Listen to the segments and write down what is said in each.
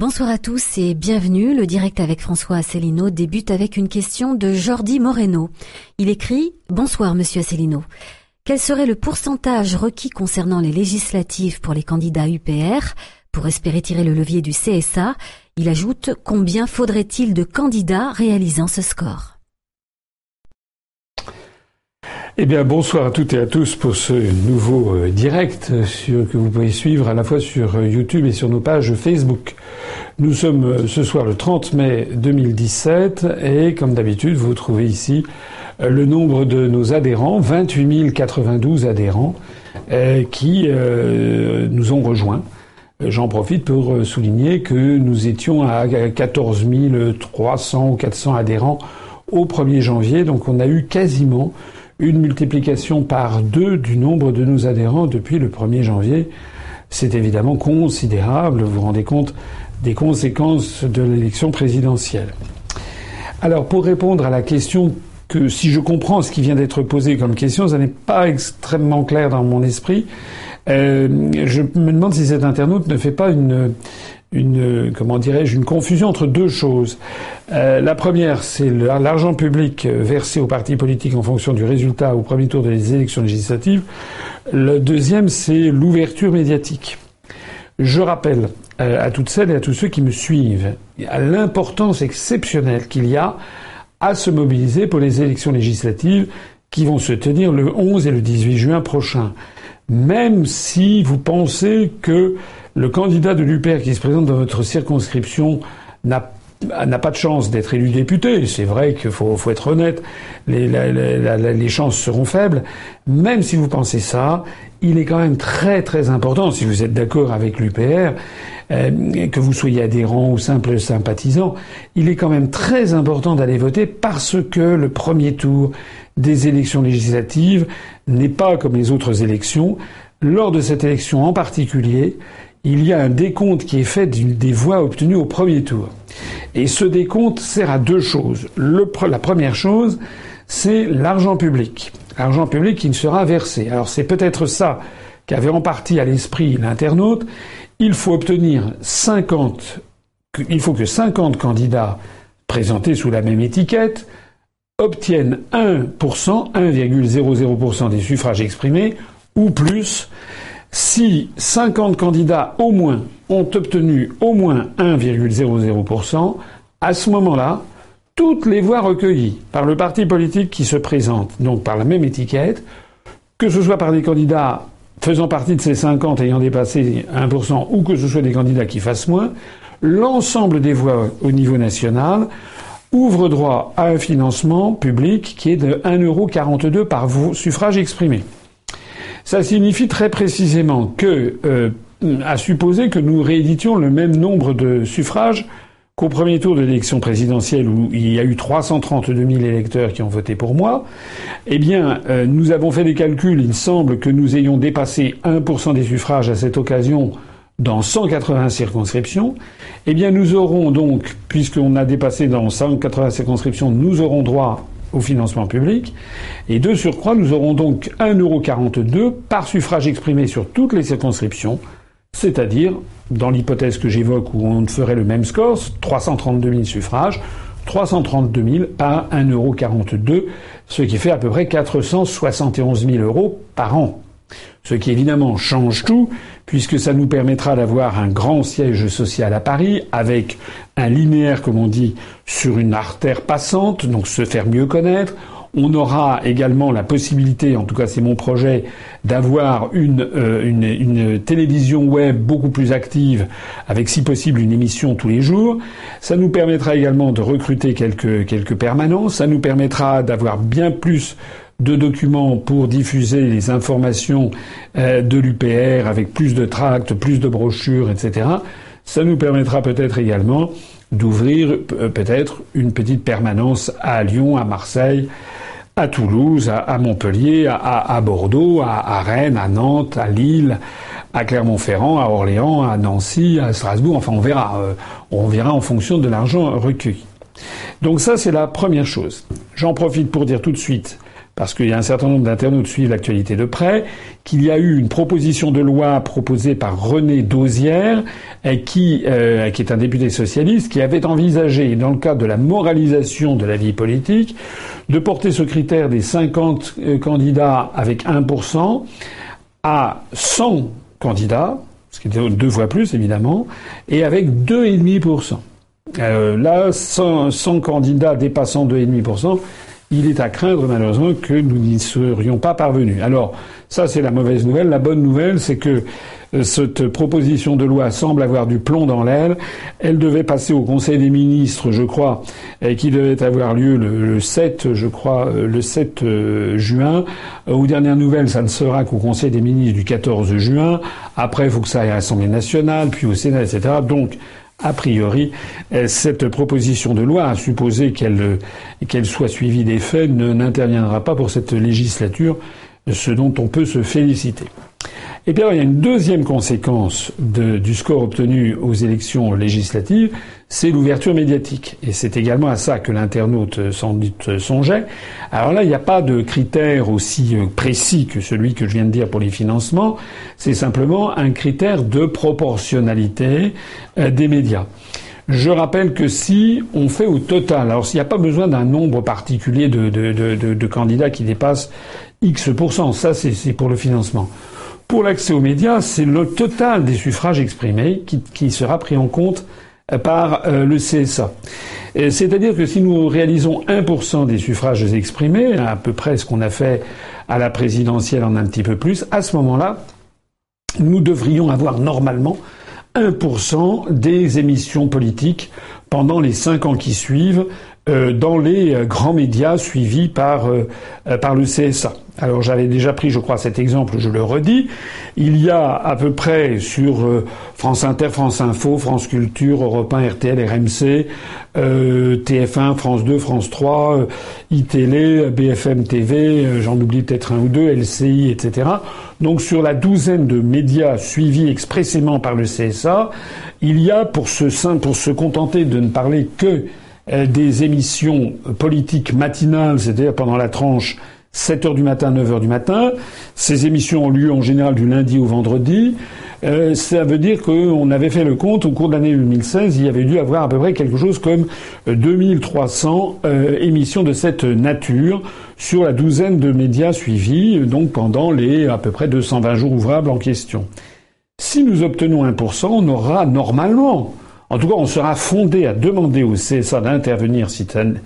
Bonsoir à tous et bienvenue. Le direct avec François Asselineau débute avec une question de Jordi Moreno. Il écrit Bonsoir Monsieur Asselineau. Quel serait le pourcentage requis concernant les législatives pour les candidats UPR pour espérer tirer le levier du CSA Il ajoute Combien faudrait-il de candidats réalisant ce score? Eh bien, bonsoir à toutes et à tous pour ce nouveau euh, direct que vous pouvez suivre à la fois sur euh, YouTube et sur nos pages Facebook. Nous sommes euh, ce soir le 30 mai 2017 et comme d'habitude, vous trouvez ici le nombre de nos adhérents, 28 092 adhérents qui nous ont rejoints. J'en profite pour souligner que nous étions à 14 300 ou 400 adhérents au 1er janvier, donc on a eu quasiment une multiplication par deux du nombre de nos adhérents depuis le 1er janvier. C'est évidemment considérable, vous vous rendez compte des conséquences de l'élection présidentielle. Alors pour répondre à la question que si je comprends ce qui vient d'être posé comme question, ça n'est pas extrêmement clair dans mon esprit. Euh, je me demande si cet internaute ne fait pas une, une comment dirais-je une confusion entre deux choses. Euh, la première, c'est l'argent public versé aux partis politiques en fonction du résultat au premier tour des élections législatives. Le deuxième, c'est l'ouverture médiatique. Je rappelle euh, à toutes celles et à tous ceux qui me suivent l'importance exceptionnelle qu'il y a à se mobiliser pour les élections législatives qui vont se tenir le 11 et le 18 juin prochain. Même si vous pensez que le candidat de l'UPR qui se présente dans votre circonscription n'a n'a pas de chance d'être élu député. C'est vrai qu'il faut, faut, être honnête, les, les, chances seront faibles. Même si vous pensez ça, il est quand même très très important, si vous êtes d'accord avec l'UPR, euh, que vous soyez adhérent ou simple sympathisant, il est quand même très important d'aller voter parce que le premier tour des élections législatives n'est pas comme les autres élections. Lors de cette élection en particulier, il y a un décompte qui est fait des voix obtenues au premier tour. Et ce décompte sert à deux choses. la première chose, c'est l'argent public. L'argent public qui ne sera versé. Alors c'est peut-être ça qu'avait en partie à l'esprit l'internaute. Il faut obtenir 50, il faut que 50 candidats présentés sous la même étiquette obtiennent 1%, 1,00% des suffrages exprimés, ou plus, si 50 candidats au moins ont obtenu au moins 1,00%, à ce moment-là, toutes les voix recueillies par le parti politique qui se présente, donc par la même étiquette, que ce soit par des candidats faisant partie de ces 50 ayant dépassé 1%, ou que ce soit des candidats qui fassent moins, l'ensemble des voix au niveau national ouvre droit à un financement public qui est de 1,42€ par suffrage exprimé. Ça signifie très précisément que, euh, à supposer que nous rééditions le même nombre de suffrages qu'au premier tour de l'élection présidentielle où il y a eu 332 000 électeurs qui ont voté pour moi, eh bien, euh, nous avons fait des calculs. Il semble que nous ayons dépassé 1% des suffrages à cette occasion dans 180 circonscriptions. Eh bien, nous aurons donc, puisqu'on a dépassé dans 180 circonscriptions, nous aurons droit au financement public. Et de surcroît, nous aurons donc 1,42€ par suffrage exprimé sur toutes les circonscriptions, c'est-à-dire, dans l'hypothèse que j'évoque où on ferait le même score, 332 000 suffrages, 332 000 par 1,42€, ce qui fait à peu près 471 000 euros par an. Ce qui évidemment change tout, puisque ça nous permettra d'avoir un grand siège social à Paris, avec un linéaire, comme on dit, sur une artère passante, donc se faire mieux connaître. On aura également la possibilité, en tout cas c'est mon projet, d'avoir une, euh, une, télévision web beaucoup plus active, avec si possible une émission tous les jours. Ça nous permettra également de recruter quelques, quelques permanences. Ça nous permettra d'avoir bien plus de documents pour diffuser les informations euh, de l'UPR avec plus de tracts, plus de brochures, etc. Ça nous permettra peut-être également d'ouvrir euh, peut-être une petite permanence à Lyon, à Marseille, à Toulouse, à, Montpellier, à, Bordeaux, à, Rennes, à Nantes, à Lille, à Clermont-Ferrand, à Orléans, à Nancy, à Strasbourg. Enfin, on verra. Euh, on verra en fonction de l'argent recueilli. Donc ça, c'est la première chose. J'en profite pour dire tout de suite parce qu'il y a un certain nombre d'internautes qui suivent l'actualité de près, qu'il y a eu une proposition de loi proposée par René qui, euh, qui est un député socialiste, qui avait envisagé, dans le cadre de la moralisation de la vie politique, de porter ce critère des 50 euh, candidats avec 1% à 100 candidats, ce qui est deux fois plus évidemment, et avec 2,5%. Euh, là, 100, 100 candidats dépassant 2,5%, il est à craindre malheureusement que nous n'y serions pas parvenus. Alors, ça c'est la mauvaise nouvelle. La bonne nouvelle, c'est que euh, cette proposition de loi semble avoir du plomb dans l'aile. Elle devait passer au Conseil des ministres, je crois, et qui devait avoir lieu le, 7, je crois, euh, le 7 euh, juin. Aux dernières nouvelles, ça ne sera qu'au Conseil des ministres du 14 juin. Après, il faut que ça aille à l'Assemblée nationale, puis au Sénat, etc. Donc, a priori, cette proposition de loi, à supposer qu'elle qu'elle soit suivie des faits, n'interviendra pas pour cette législature, ce dont on peut se féliciter. Et puis il y a une deuxième conséquence du score obtenu aux élections législatives, c'est l'ouverture médiatique. Et c'est également à ça que l'internaute sans doute songeait. Alors là, il n'y a pas de critère aussi euh, précis que celui que je viens de dire pour les financements. C'est simplement un critère de proportionnalité euh, des médias. Je rappelle que si on fait au total, alors s'il n'y a pas besoin d'un nombre particulier de, candidats qui dépassent X ça c'est pour le financement. Pour l'accès aux médias, c'est le total des suffrages exprimés qui, sera pris en compte euh, par euh, le CSA. C'est-à-dire que si nous réalisons 1% des suffrages exprimés, à peu près ce qu'on a fait à la présidentielle en un petit peu plus, à ce moment-là, nous devrions avoir normalement 1% des émissions politiques pendant les cinq ans qui suivent dans les euh, grands médias suivis par, euh, par le CSA. Alors j'avais déjà pris, je crois, cet exemple, je le redis. Il y a à peu près sur France Inter, France Info, France Culture, Europe 1, RTL, RMC, TF1, France 2, France 3, iTélé, BFM TV, j'en oublie peut-être un ou deux, LCI, etc. Donc sur la douzaine de médias suivis expressément par le CSA, il y a pour se, pour se contenter de ne parler que euh, des émissions politiques matinales, c'est-à-dire pendant la tranche 7 heures du matin, 9 heures du matin. Ces émissions ont lieu en général du lundi au vendredi. Euh, ça veut dire qu'on avait fait le compte au cours de l'année 2016, il y avait dû avoir à peu près quelque chose comme 2300 euh, émissions de cette nature sur la douzaine de médias suivis, donc pendant les à peu près 220 jours ouvrables en question. Si nous obtenons 1%, on aura normalement en tout cas, on sera fondé à demander au CSA d'intervenir si tel,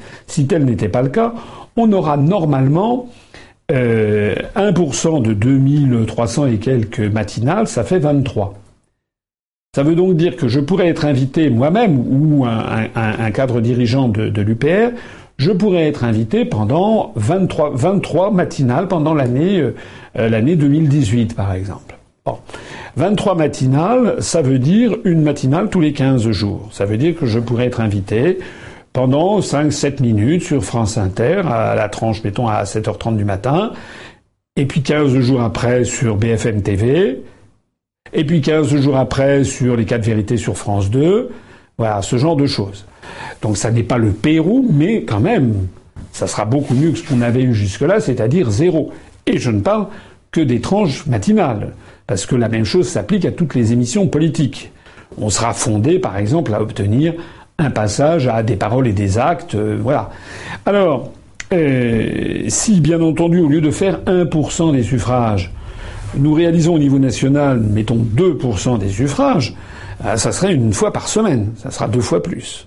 n'était pas le cas. On aura normalement euh, 1% de 2300 et quelques matinales, ça fait 23. Ça veut donc dire que je pourrais être invité moi-même ou un, cadre dirigeant de, l'UPR, je pourrais être invité pendant 23, 23 matinales pendant l'année euh, l'année 2018 par exemple. 23 matinales, ça veut dire une matinale tous les 15 jours. Ça veut dire que je pourrais être invité pendant 5-7 minutes sur France Inter, à la tranche, mettons, à 7h30 du matin, et puis 15 jours après sur BFM TV, et puis 15 jours après sur les 4 vérités sur France 2, voilà, ce genre de choses. Donc ça n'est pas le Pérou, mais quand même, ça sera beaucoup mieux que ce qu'on avait eu jusque-là, c'est-à-dire zéro. Et je ne parle que des tranches matinales. Parce que la même chose s'applique à toutes les émissions politiques. On sera fondé, par exemple, à obtenir un passage à des paroles et des actes. Euh, voilà. Alors, euh, si, bien entendu, au lieu de faire 1% des suffrages, nous réalisons au niveau national, mettons 2% des suffrages, euh, ça serait une fois par semaine. Ça sera deux fois plus.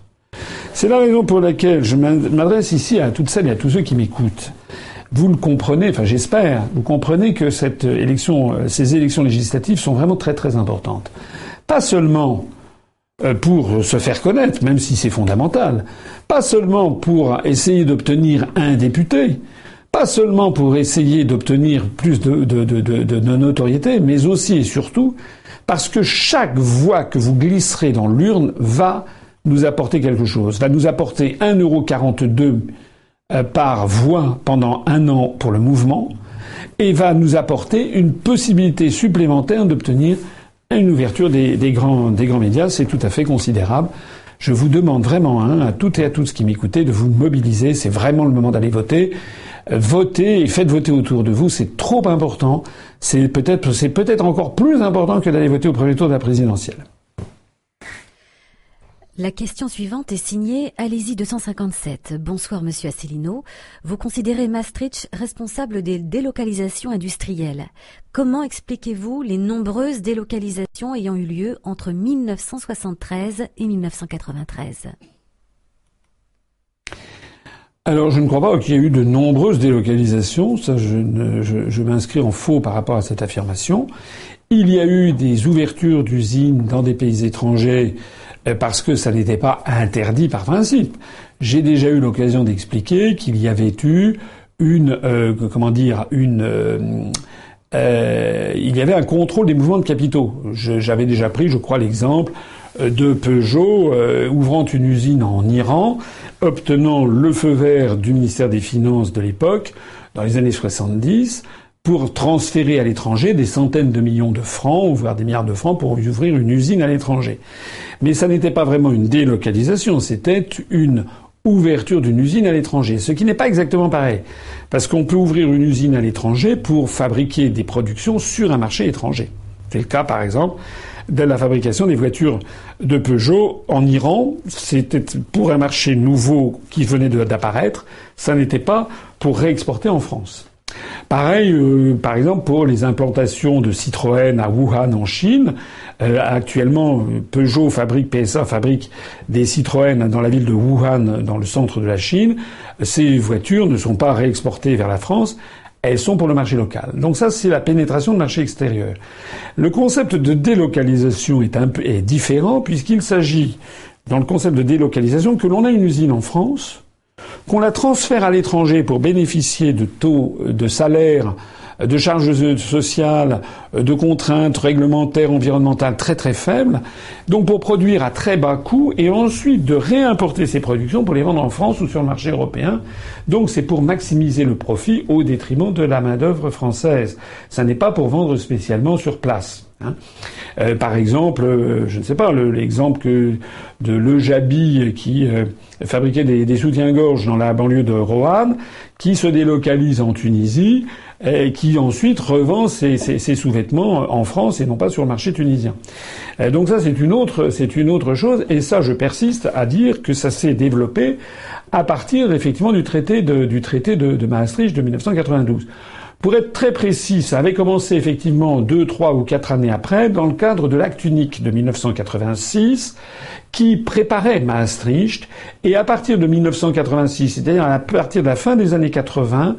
C'est la raison pour laquelle je m'adresse ici à toutes celles et à tous ceux qui m'écoutent vous le comprenez, enfin j'espère, vous comprenez que cette élection, euh, ces élections législatives sont vraiment très très importantes. Pas seulement euh, pour se faire connaître, même si c'est fondamental, pas seulement pour essayer d'obtenir un député, pas seulement pour essayer d'obtenir plus de, de, notoriété, mais aussi et surtout parce que chaque voix que vous glisserez dans l'urne va nous apporter quelque chose, va nous apporter 1,42€ euh, par voix pendant un an pour le mouvement et va nous apporter une possibilité supplémentaire d'obtenir une ouverture des, grands, des grands médias. C'est tout à fait considérable. Je vous demande vraiment hein, à toutes et à tous qui m'écoutez de vous mobiliser. C'est vraiment le moment d'aller voter. votez et faites voter autour de vous. C'est trop important. C'est peut-être, c'est peut-être encore plus important que d'aller voter au premier tour de la présidentielle. La question suivante est signée Allez-y 257. Bonsoir Monsieur Asselineau. Vous considérez Maastricht responsable des délocalisations industrielles. Comment expliquez-vous les nombreuses délocalisations ayant eu lieu entre 1973 et 1993 alors, je ne crois pas qu'il y ait eu de nombreuses délocalisations. Ça, je, m'inscris en faux par rapport à cette affirmation. Il y a eu des ouvertures d'usines dans des pays étrangers parce que ça n'était pas interdit par principe. J'ai déjà eu l'occasion d'expliquer qu'il y avait eu une, euh, comment dire, une, euh, euh, il y avait un contrôle des mouvements de capitaux. J'avais déjà pris, je crois, l'exemple de Peugeot ouvrant une usine en Iran, obtenant le feu vert du ministère des Finances de l'époque, dans les années 70, pour transférer à l'étranger des centaines de millions de francs, voire des milliards de francs, pour ouvrir une usine à l'étranger. Mais ça n'était pas vraiment une délocalisation, c'était une ouverture d'une usine à l'étranger, ce qui n'est pas exactement pareil, parce qu'on peut ouvrir une usine à l'étranger pour fabriquer des productions sur un marché étranger. C'est le cas, par exemple, de la fabrication des voitures de Peugeot en Iran. C'était pour un marché nouveau qui venait d'apparaître. Ça n'était pas pour réexporter en France. Pareil, euh, par exemple, pour les implantations de Citroën à Wuhan en Chine. Euh, actuellement, Peugeot fabrique, PSA fabrique des Citroën dans la ville de Wuhan, dans le centre de la Chine. Ces voitures ne sont pas réexportées vers la France. Elles sont pour le marché local. Donc ça, c'est la pénétration de marché extérieur. Le concept de délocalisation est différent puisqu'il s'agit, dans le concept de délocalisation, que l'on a une usine en France, qu'on la transfère à l'étranger pour bénéficier de taux de salaire, de charges sociales, de contraintes réglementaires, environnementales très très faibles, donc pour produire à très bas coût et ensuite de réimporter ces productions pour les vendre en France ou sur le marché européen. Donc c'est pour maximiser le profit au détriment de la main-d'œuvre française. Ça n'est pas pour vendre spécialement sur place. Hein. Euh, par exemple, euh, je ne sais pas, l'exemple que de Le Jabi qui euh, fabriquait des, des soutiens-gorge dans la banlieue de Roanne, qui se délocalise en Tunisie, et qui ensuite revend ses, ses, sous-vêtements en France et non pas sur le marché tunisien. donc ça, c'est une autre, c'est une autre chose, et ça, je persiste à dire que ça s'est développé à partir effectivement du traité de, du traité de Maastricht de 1992. Pour être très précis, ça avait commencé effectivement deux, trois ou quatre années après, dans le cadre de l'acte unique de 1986, qui préparait Maastricht, et à partir de 1986, c'est-à-dire à partir de la fin des années 80,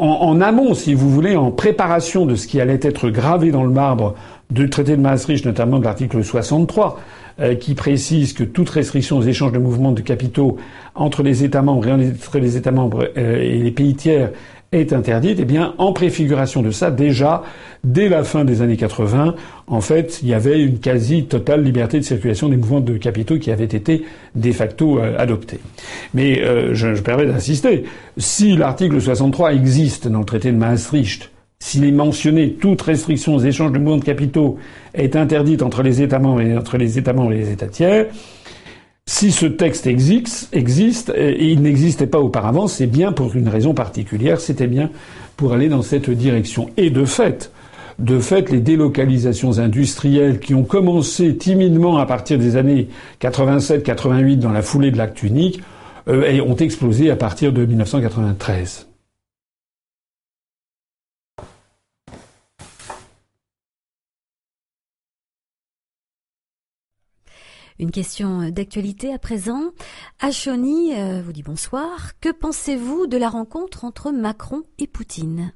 en, amont, si vous voulez, en préparation de ce qui allait être gravé dans le marbre du traité de Maastricht, notamment de l'article 63, euh, qui précise que toute restriction aux échanges de mouvements de capitaux entre les États membres et entre les États membres euh, et les pays tiers est interdite, eh bien, en préfiguration de ça, déjà, dès la fin des années 80, en fait, il y avait une quasi totale liberté de circulation des mouvements de capitaux qui avait été de facto euh, adoptée. Mais euh, je, je permets d'insister, si l'article 63 existe dans le traité de Maastricht, s'il est mentionné toute restriction aux échanges de mouvements de capitaux est interdite entre les États membres et entre les États membres et les États tiers, si ce texte existe, et il n'existait pas auparavant, c'est bien pour une raison particulière, c'était bien pour aller dans cette direction. Et de fait, de fait, les délocalisations industrielles qui ont commencé timidement à partir des années 87-88 dans la foulée de l'acte unique, euh, ont explosé à partir de 1993. Une question d'actualité à présent. Achoni euh, vous dit bonsoir. Que pensez-vous de la rencontre entre Macron et Poutine?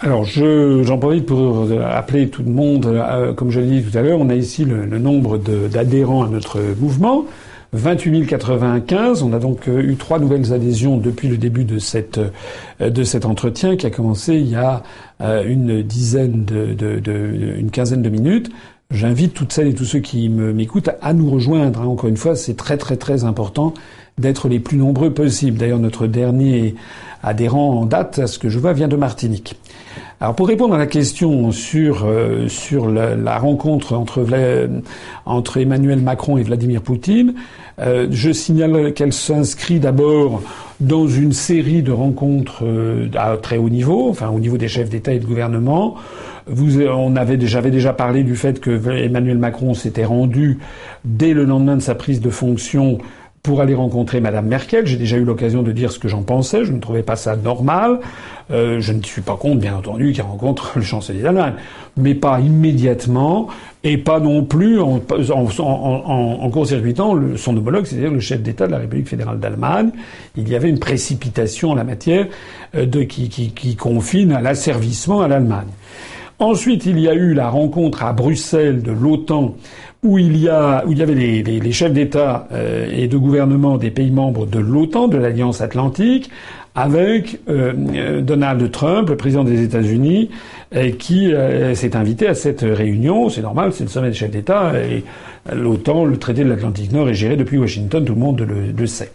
Alors, j'en profite pour appeler tout le monde, euh, comme je l'ai dit tout à l'heure, on a ici le, nombre d'adhérents à notre mouvement. 28 095. On a donc euh, eu trois nouvelles adhésions depuis le début de cet entretien qui a commencé il y a une dizaine de une quinzaine de minutes. J'invite toutes celles et tous ceux qui m'écoutent à nous rejoindre. Hein. Encore une fois, c'est très très très important d'être les plus nombreux possibles. D'ailleurs, notre dernier adhérent en date, à ce que je vois, vient de Martinique. Alors pour répondre à la question sur euh, sur la, rencontre entre entre Emmanuel Macron et Vladimir Poutine, euh, je signale qu'elle s'inscrit d'abord dans une série de rencontres euh, à très haut niveau, enfin au niveau des chefs d'État et de gouvernement. Vous, on avait j'avais déjà parlé du fait que Emmanuel Macron s'était rendu dès le lendemain de sa prise de fonction pour aller rencontrer Madame Merkel. J'ai déjà eu l'occasion de dire ce que j'en pensais. Je ne trouvais pas ça normal. Euh, je ne suis pas contre, bien entendu, qu'il rencontre le chancelier d'Allemagne, mais pas immédiatement et pas non plus en, en, en, en court-circuitant son homologue, c'est-à-dire le chef d'État de la République fédérale d'Allemagne. Il y avait une précipitation en la matière euh, de, qui, qui, qui confine à l'asservissement à l'Allemagne. Ensuite, il y a eu la rencontre à Bruxelles de l'OTAN où il y a où il y avait les, les, les chefs d'État euh, et de gouvernement des pays membres de l'OTAN, de l'Alliance Atlantique, avec euh, euh, Donald Trump, le président des États-Unis, qui s'est invité à cette réunion. C'est normal, c'est le sommet des chefs d'État et l'OTAN, le traité de l'Atlantique Nord, est géré depuis Washington. Tout le monde le, le sait.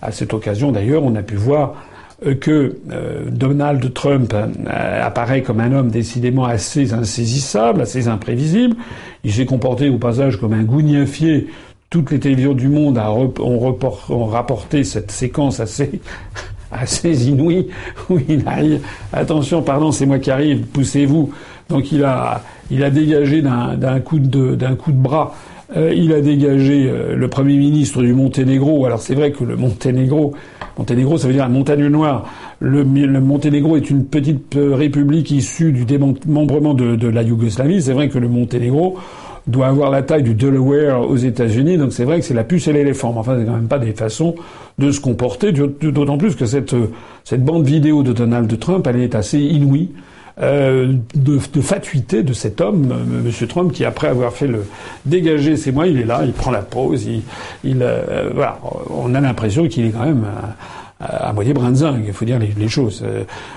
À cette occasion, d'ailleurs, on a pu voir euh, que euh, Donald Trump euh, apparaît comme un homme décidément assez insaisissable, assez imprévisible. Il s'est comporté au passage comme un gougnafier. Toutes les télévisions du monde ont, rapporté cette séquence assez assez inouïe où il arrive. Attention, pardon, c'est moi qui arrive. Poussez-vous. Donc il a il a dégagé d'un coup de d'un coup de bras. Il a dégagé le premier ministre du Monténégro. Alors c'est vrai que le Monténégro Monténégro, ça veut dire la montagne noire. Le, Monténégro est une petite euh, république issue du démembrement de, la Yougoslavie. C'est vrai que le Monténégro doit avoir la taille du Delaware aux États-Unis, donc c'est vrai que c'est la puce et l'éléphant. Mais enfin, c'est quand même pas des façons de se comporter, d'autant plus que cette, euh, cette bande vidéo de Donald Trump, elle est assez inouïe. Euh, de, de, fatuité de cet homme, euh, Monsieur Trump, qui après avoir fait le dégager ses mois, il est là, il prend la pause, il, il euh, voilà, on a l'impression qu'il est quand même à, moitié brinzingue, il faut dire les, choses.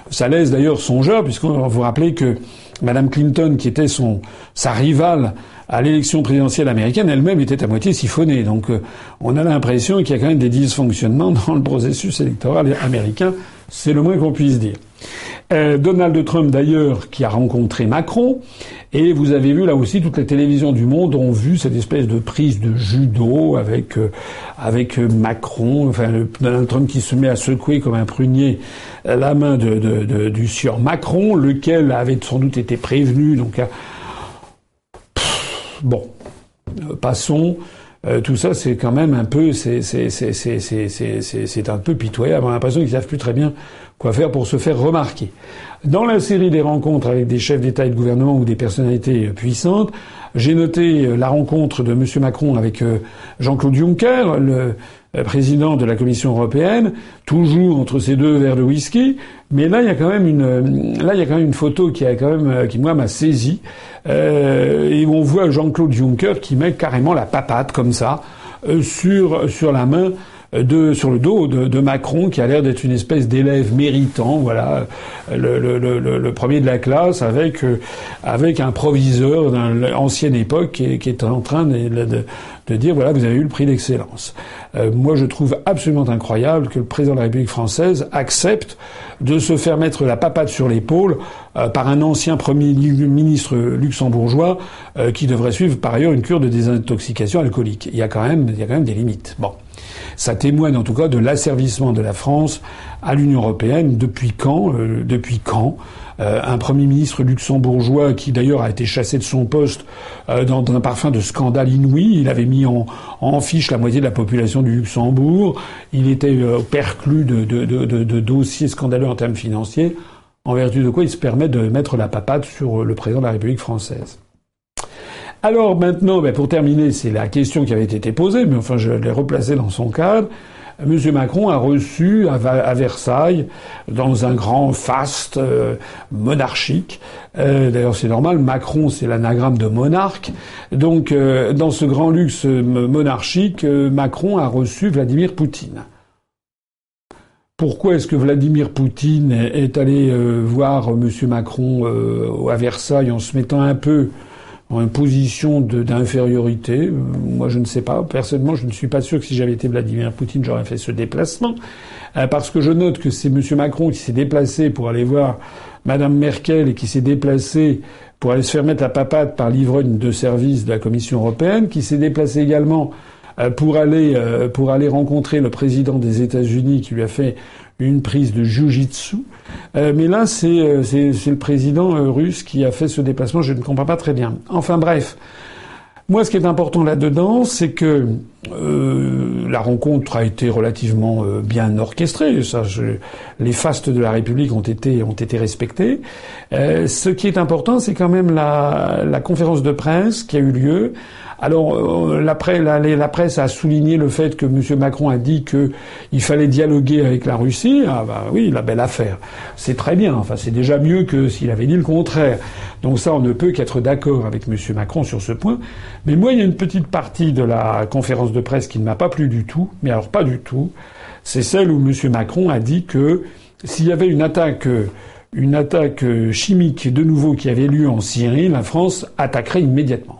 Ça laisse d'ailleurs songeur, puisqu'on vous rappelez que Madame Clinton, qui était son sa rivale à l'élection présidentielle américaine, elle-même était à moitié siphonnée. Donc on a l'impression qu'il y a quand même des dysfonctionnements dans le processus électoral américain. C'est le moins qu'on puisse dire. Euh, Donald Trump d'ailleurs qui a rencontré Macron et vous avez vu là aussi toutes les télévisions du monde ont vu cette espèce de prise de judo avec euh, avec Macron enfin Donald Trump qui se met à secouer comme un prunier la main de, du sieur Macron lequel avait sans doute été prévenu donc euh, bon passons tout ça, c'est quand même un peu, c'est, un peu pitoyable. On a l'impression qu'ils savent plus très bien quoi faire pour se faire remarquer? Dans la série des rencontres avec des chefs d'État et de gouvernement ou des personnalités puissantes, j'ai noté euh, la rencontre de M. Macron avec euh, Jean-Claude Juncker, le euh, président de la Commission européenne, toujours entre ces deux verres de whisky. Mais là, il y a quand même une, là, il y a quand même une photo qui a quand même, qui moi m'a saisi, euh, et on voit Jean-Claude Juncker qui met carrément la papate comme ça sur sur la main de, sur le dos de, de Macron, qui a l'air d'être une espèce d'élève méritant, voilà, le, le, le, le, premier de la classe, avec euh, avec un proviseur d'une ancienne époque qui est, qui est, en train de, de, de, dire voilà, vous avez eu le prix d'excellence. Euh, moi, je trouve absolument incroyable que le président de la République française accepte de se faire mettre la papate sur l'épaule euh, par un ancien premier ministre luxembourgeois qui devrait suivre par ailleurs une cure de désintoxication alcoolique. Il y a quand même, il y a quand même des limites. Bon. Ça témoigne en tout cas de l'asservissement de la France à l'Union européenne. Depuis quand euh, Depuis quand euh, un Premier ministre luxembourgeois qui d'ailleurs a été chassé de son poste euh, dans, un parfum de scandale inouï. Il avait mis en, en, fiche la moitié de la population du Luxembourg. Il était perclus de, de, de, de, dossiers scandaleux en termes financiers, en vertu de quoi il se permet de mettre la papate sur le président de la République française. Alors maintenant, ben pour terminer, c'est la question qui avait été posée, mais enfin je l'ai replacée dans son cadre. M. Macron a reçu à, Versailles, dans un grand faste euh, monarchique, euh, d'ailleurs c'est normal, Macron c'est l'anagramme de monarque, donc euh, dans ce grand luxe monarchique, Macron a reçu Vladimir Poutine. Pourquoi est-ce que Vladimir Poutine est allé voir M. Macron à Versailles en se mettant un peu en position d'infériorité. Moi, je ne sais pas. Personnellement, je ne suis pas sûr que si j'avais été Vladimir Poutine, j'aurais fait ce déplacement. parce que je note que c'est M. Macron qui s'est déplacé pour aller voir Mme Merkel et qui s'est déplacé pour aller se faire mettre à papate par l'ivrogne de service de la Commission européenne, qui s'est déplacé également euh, pour aller euh, pour aller rencontrer le président des États-Unis qui lui a fait une prise de jujitsu. Euh, mais là, c'est c'est le président russe qui a fait ce déplacement. Je ne comprends pas très bien. Enfin bref. Moi, ce qui est important là-dedans, c'est que euh, la rencontre a été relativement euh, bien orchestrée. Les fastes de la République ont été ont été respectés. Euh, ce qui est important, c'est quand même la, la conférence de presse qui a eu lieu alors euh, la, presse a souligné le fait que M. Macron a dit qu'il fallait dialoguer avec la Russie. Ah bah oui, la belle affaire. C'est très bien. Enfin, c'est déjà mieux que s'il avait dit le contraire. Donc ça, on ne peut qu'être d'accord avec M. Macron sur ce point. Mais moi, il y a une petite partie de la conférence de presse qui ne m'a pas plu du tout. Mais alors pas du tout. C'est celle où M. Macron a dit que s'il y avait une attaque une attaque chimique de nouveau qui avait lieu en Syrie, la France attaquerait immédiatement.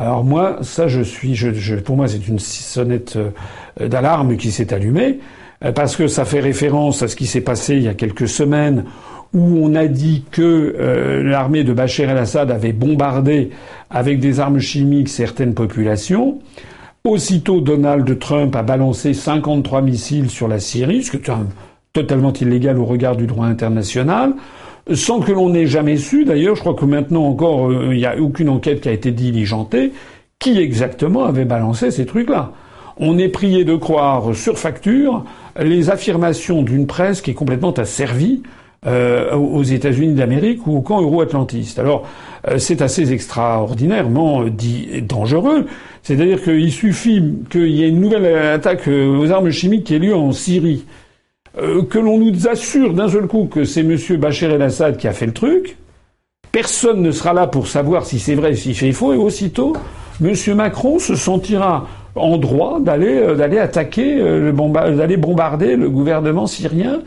Alors moi, ça, je suis, je, pour moi, c'est une sonnette euh, d'alarme qui s'est allumée euh, parce que ça fait référence à ce qui s'est passé il y a quelques semaines où on a dit que euh, l'armée de Bachar el-Assad avait bombardé avec des armes chimiques certaines populations. Aussitôt, Donald Trump a balancé 53 missiles sur la Syrie, ce qui est totalement illégal au regard du droit international sans que l'on ait jamais su, d'ailleurs, je crois que maintenant encore, euh, il n'y a aucune enquête qui a été diligentée, qui exactement avait balancé ces trucs-là. On est prié de croire sur facture les affirmations d'une presse qui est complètement asservie euh, aux États-Unis d'Amérique ou au camp euro-atlantiste. Alors, euh, c'est assez extraordinairement dangereux. C'est-à-dire qu'il suffit qu'il y ait une nouvelle attaque aux armes chimiques qui ait lieu en Syrie euh, que l'on nous assure d'un seul coup que c'est M. Bachar el-Assad qui a fait le truc, personne ne sera là pour savoir si c'est vrai, s'il fait faux, et aussitôt, M. Macron se sentira en droit d'aller euh, attaquer, euh, d'aller bombarder le gouvernement syrien.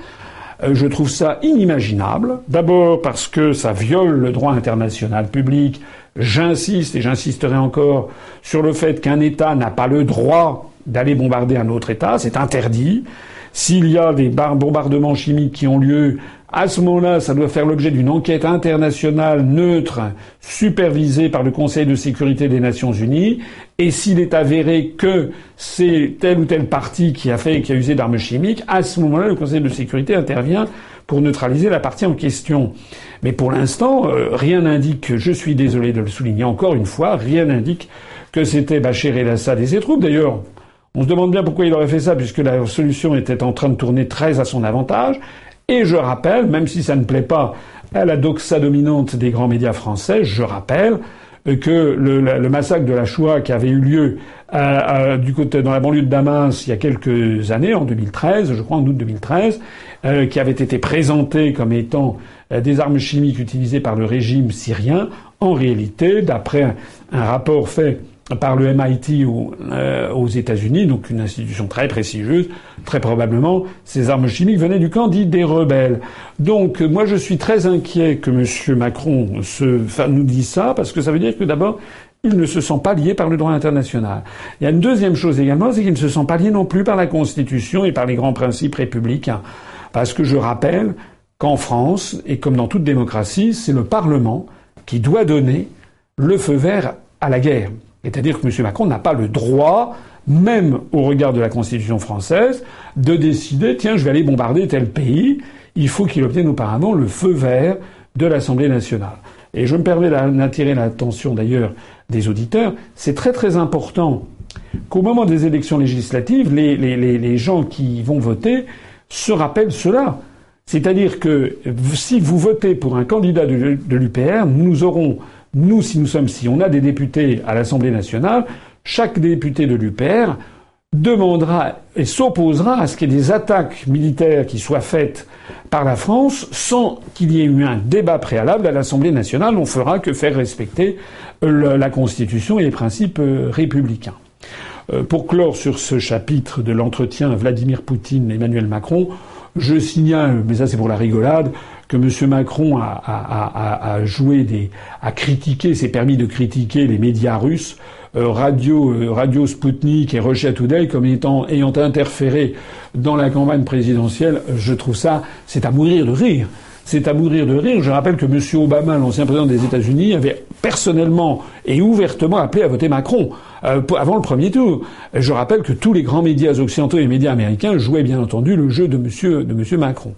Je trouve ça inimaginable. D'abord parce que ça viole le droit international public. J'insiste et j'insisterai encore sur le fait qu'un État n'a pas le droit d'aller bombarder un autre État. C'est interdit. S'il y a des bombardements chimiques qui ont lieu, à ce moment-là, ça doit faire l'objet d'une enquête internationale neutre, supervisée par le Conseil de sécurité des Nations Unies. Et s'il est avéré que c'est tel ou tel parti qui a fait, qui a usé d'armes chimiques, à ce moment-là, le Conseil de sécurité intervient pour neutraliser la partie en question. Mais pour l'instant, euh, rien n'indique, je suis désolé de le souligner encore une fois, rien n'indique que c'était Bachar el-Assad et ses troupes. D'ailleurs, on se demande bien pourquoi il aurait fait ça, puisque la solution était en train de tourner très à son avantage. Et je rappelle, même si ça ne plaît pas à la doxa dominante des grands médias français, je rappelle que le, massacre de la Shoah qui avait eu lieu du côté dans la banlieue de Damas il y a quelques années, en 2013, je crois en août 2013, euh, qui avait été présenté comme étant euh, des armes chimiques utilisées par le régime syrien, en réalité, d'après un rapport fait par le MIT euh, aux États-Unis, donc une institution très prestigieuse, très probablement, ces armes chimiques venaient du camp des rebelles. Donc moi je suis très inquiet que M. Macron nous dise ça, parce que ça veut dire que d'abord, il ne se sent pas lié par le droit international. Il y a une deuxième chose également, c'est qu'il ne se sent pas lié non plus par la Constitution et par les grands principes républicains. Parce que je rappelle qu'en France, et comme dans toute démocratie, c'est le Parlement qui doit donner le feu vert à la guerre. C'est-à-dire que M. Macron n'a pas le droit, même au regard de la Constitution française, de décider, tiens, je vais aller bombarder tel pays. Il faut qu'il obtienne auparavant le feu vert de l'Assemblée nationale. Et je me permets d'attirer l'attention d'ailleurs des auditeurs. C'est très très important qu'au moment des élections législatives, les, gens qui vont voter se rappellent cela. C'est-à-dire que si vous votez pour un candidat de l'UPR, nous aurons nous, si nous sommes, si on a des députés à l'Assemblée nationale, chaque député de l'UPR demandera et s'opposera à ce qu'il y ait des attaques militaires qui soient faites par la France sans qu'il y ait eu un débat préalable à l'Assemblée nationale. On fera que faire respecter la Constitution et les principes euh, républicains. Euh, pour clore sur ce chapitre de l'entretien Vladimir Poutine-Emmanuel Macron, je signale, mais ça c'est pour la rigolade, que M. Macron a, a, a, joué a critiqué, s'est permis de critiquer les médias russes, euh, Radio, euh, Radio Sputnik et Russia Today comme étant, ayant interféré dans la campagne présidentielle, je trouve ça, c'est à mourir de rire. C'est à mourir de rire. Je rappelle que M. Obama, l'ancien président des États-Unis, avait personnellement et ouvertement appelé à voter Macron euh, avant le premier tour. Je rappelle que tous les grands médias occidentaux et les médias américains jouaient bien entendu le jeu de M. de Macron.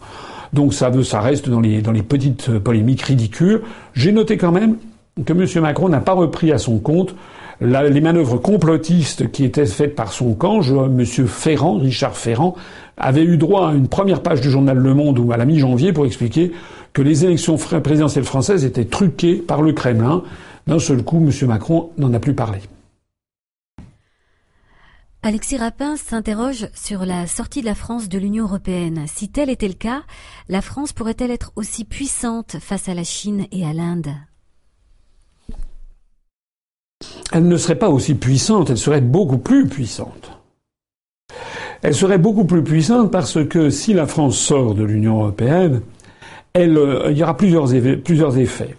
Donc ça, veut, ça reste dans les, petites polémiques ridicules. J'ai noté quand même que M. Macron n'a pas repris à son compte les manœuvres complotistes qui étaient faites par son camp. Je, M. Ferrand, Richard Ferrand, avait eu droit à une première page du journal Le Monde ou à la mi-janvier pour expliquer que les élections présidentielles françaises étaient truquées par le Kremlin. D'un seul coup, M. Macron n'en a plus parlé. Alexis Rapin s'interroge sur la sortie de la France de l'Union européenne. Si tel était le cas, la France pourrait-elle être aussi puissante face à la Chine et à l'Inde? Elle ne serait pas aussi puissante, elle serait beaucoup plus puissante. Elle serait beaucoup plus puissante parce que si la France sort de l'Union européenne, elle, euh, il y aura plusieurs, plusieurs effets.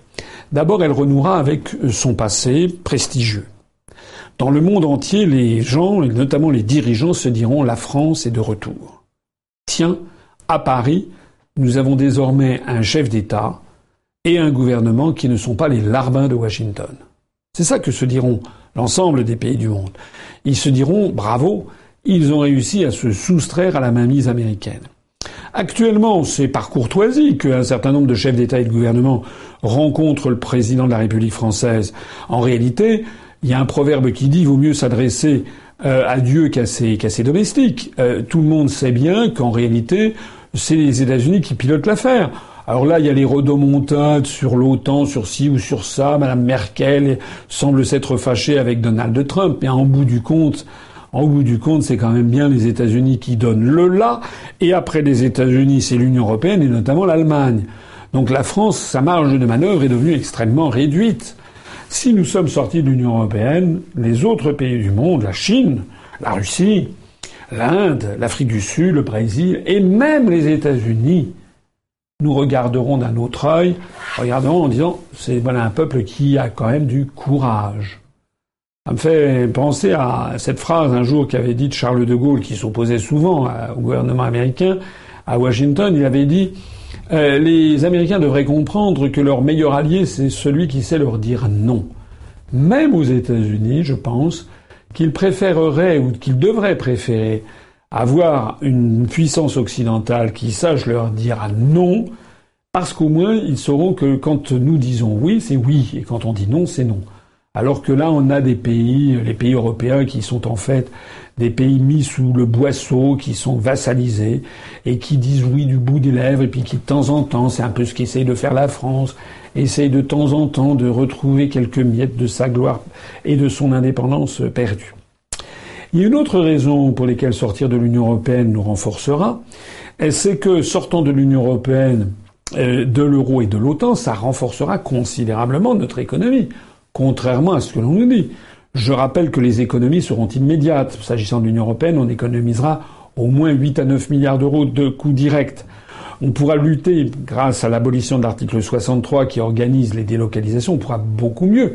D'abord, elle renouera avec son passé prestigieux. Dans le monde entier, les gens, et notamment les dirigeants, se diront la France est de retour. Tiens, à Paris, nous avons désormais un chef d'État et un gouvernement qui ne sont pas les larbins de Washington. C'est ça que se diront l'ensemble des pays du monde. Ils se diront bravo, ils ont réussi à se soustraire à la mainmise américaine. Actuellement, c'est par courtoisie qu'un certain nombre de chefs d'État et de gouvernement rencontrent le président de la République française. En réalité, il y a un proverbe qui dit vaut mieux s'adresser euh, à Dieu qu'à ses, domestiques. Euh, tout le monde sait bien qu'en réalité, c'est les États-Unis qui pilotent l'affaire. Alors là, il y a les rodomontades sur l'OTAN, sur ci ou sur ça. Madame Merkel semble s'être fâchée avec Donald Trump, mais en bout du compte, en bout du compte, c'est quand même bien les États-Unis qui donnent le là, et après les États-Unis, c'est l'Union européenne et notamment l'Allemagne. Donc la France, sa marge de manœuvre est devenue extrêmement réduite. Si nous sommes sortis de l'Union européenne, les autres pays du monde, la Chine, la Russie, l'Inde, l'Afrique du Sud, le Brésil et même les États-Unis, nous regarderons d'un autre œil, regarderons en disant c'est voilà un peuple qui a quand même du courage. Ça me fait penser à cette phrase un jour qu'avait dite Charles de Gaulle, qui s'opposait souvent au gouvernement américain, à Washington. Il avait dit euh, les Américains devraient comprendre que leur meilleur allié, c'est celui qui sait leur dire non. Même aux États-Unis, je pense qu'ils préféreraient ou qu'ils devraient préférer avoir une puissance occidentale qui sache leur dire non, parce qu'au moins ils sauront que quand nous disons oui, c'est oui, et quand on dit non, c'est non. Alors que là, on a des pays, les pays européens, qui sont en fait des pays mis sous le boisseau, qui sont vassalisés, et qui disent oui du bout des lèvres, et puis qui de temps en temps, c'est un peu ce qu'essaye de faire la France, essaye de temps en temps de retrouver quelques miettes de sa gloire et de son indépendance perdue. Il y a une autre raison pour laquelle sortir de l'Union européenne nous renforcera, c'est que sortant de l'Union européenne, euh, de l'euro et de l'OTAN, ça renforcera considérablement notre économie contrairement à ce que l'on nous dit. Je rappelle que les économies seront immédiates. S'agissant de l'Union européenne, on économisera au moins 8 à 9 milliards d'euros de coûts directs. On pourra lutter grâce à l'abolition de l'article 63 qui organise les délocalisations, on pourra beaucoup mieux,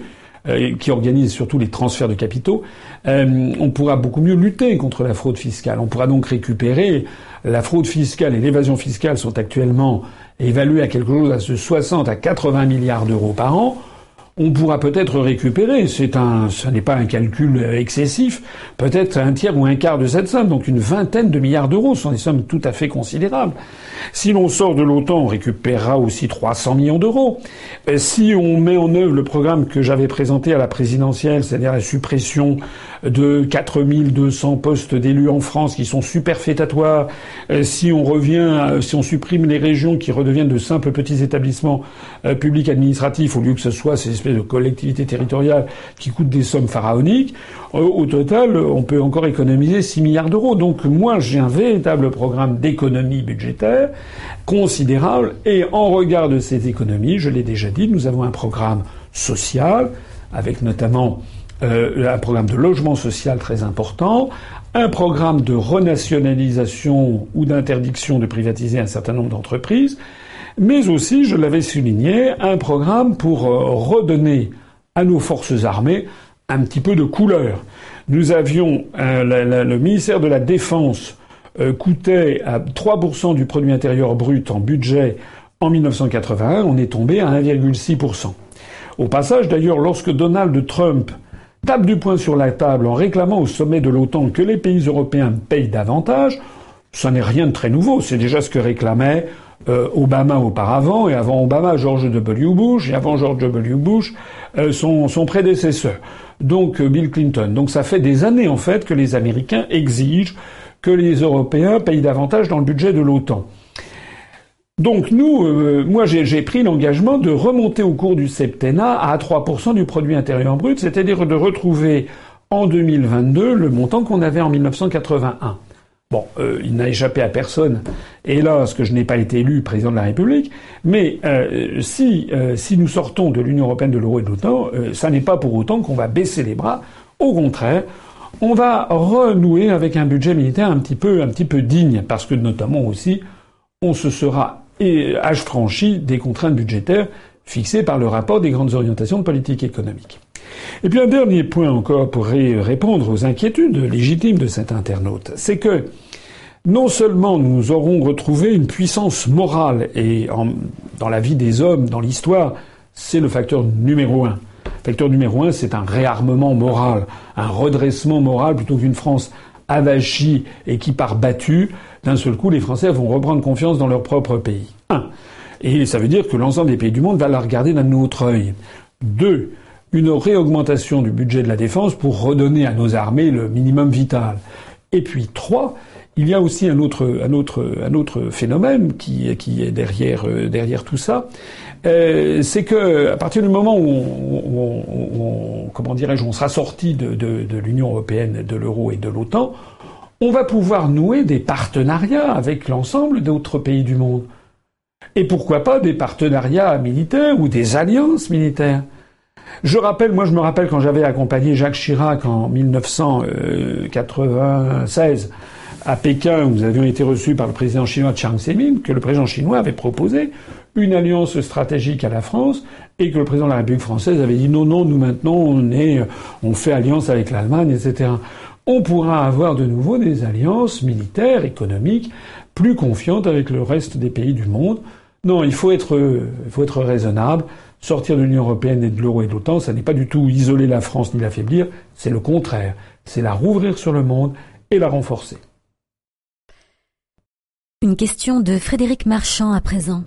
euh, qui organise surtout les transferts de capitaux, euh, on pourra beaucoup mieux lutter contre la fraude fiscale. On pourra donc récupérer la fraude fiscale et l'évasion fiscale sont actuellement évaluées à quelque chose à ce 60 à 80 milliards d'euros par an on pourra peut-être récupérer, c'est un, ce n'est pas un calcul excessif, peut-être un tiers ou un quart de cette somme, donc une vingtaine de milliards d'euros, ce sont des sommes tout à fait considérables. Si l'on sort de l'OTAN, on récupérera aussi 300 millions d'euros. Euh, si on met en œuvre le programme que j'avais présenté à la présidentielle, c'est-à-dire la suppression de 4200 postes d'élus en France qui sont superfétatoires, euh, si on revient, si on supprime les régions qui redeviennent de simples petits établissements euh, publics administratifs au lieu que ce soit ces espèces de collectivités territoriales qui coûtent des sommes pharaoniques, euh, au total, on peut encore économiser 6 milliards d'euros. Donc moi, j'ai un véritable programme d'économie budgétaire considérable et en regard de ces économies, je l'ai déjà dit, nous avons un programme social avec notamment euh, un programme de logement social très important, un programme de renationalisation ou d'interdiction de privatiser un certain nombre d'entreprises, mais aussi, je l'avais souligné, un programme pour euh, redonner à nos forces armées un petit peu de couleur. Nous avions euh, le ministère de la Défense euh, coûtait à 3% du produit intérieur brut en budget en 1981, on est tombé à 1,6%. Au passage, d'ailleurs, lorsque Donald Trump tape du poing sur la table en réclamant au sommet de l'OTAN que les pays européens payent davantage, ça n'est rien de très nouveau. C'est déjà ce que réclamait euh, Obama auparavant, et avant Obama, George W. Bush, et avant George W. Bush, euh, son, prédécesseur, donc euh, Bill Clinton. Donc ça fait des années en fait que les Américains exigent que les Européens payent davantage dans le budget de l'OTAN. Donc nous, moi j'ai pris l'engagement de remonter au cours du septennat à 3% du produit intérieur brut, c'est-à-dire de retrouver en 2022 le montant qu'on avait en 1981. Bon, euh, il n'a échappé à personne, hélas, que je n'ai pas été élu président de la République, mais euh, si, euh, si nous sortons de l'Union européenne, de l'euro et de l'OTAN, ça n'est pas pour autant qu'on va baisser les bras. Au contraire, on va renouer avec un budget militaire un petit peu, un petit peu digne, parce que notamment aussi, on se sera franchi des contraintes budgétaires fixées par le rapport des grandes orientations de politique économique. Et puis un dernier point encore pour répondre aux inquiétudes légitimes de cet internaute, c'est que non seulement nous aurons retrouvé une puissance morale et dans la vie des hommes, dans l'histoire, c'est le facteur numéro un. Facteur numéro un, c'est un réarmement moral, un redressement moral plutôt qu'une France avachie et qui part battue. D'un seul coup, les Français vont reprendre confiance dans leur propre pays. Un. Et ça veut dire que l'ensemble des pays du monde va la regarder d'un autre œil. Deux une réaugmentation du budget de la défense pour redonner à nos armées le minimum vital. Et puis trois, il y a aussi un autre, un autre, un autre phénomène qui, qui est derrière, euh, derrière tout ça, euh, c'est que à partir du moment où on, comment dirais-je, on sera sorti de, de, de l'Union européenne, de l'euro et de l'OTAN, on va pouvoir nouer des partenariats avec l'ensemble d'autres pays du monde. Et pourquoi pas des partenariats militaires ou des alliances militaires? Je me rappelle quand j'avais accompagné Jacques Chirac en 1996 à Pékin, où nous avions été reçus par le président chinois Chiang Zemin, que le président chinois avait proposé une alliance stratégique à la France et que le président de la République française avait dit non, non, nous maintenant on on fait alliance avec l'Allemagne, etc. On pourra avoir de nouveau des alliances militaires, économiques, plus confiantes avec le reste des pays du monde. Non, il faut être, il faut être raisonnable. Sortir de l'Union européenne et de l'euro et de l'OTAN, ça n'est pas du tout isoler la France ni l'affaiblir, c'est le contraire. C'est la rouvrir sur le monde et la renforcer. Une question de Frédéric Marchand à présent.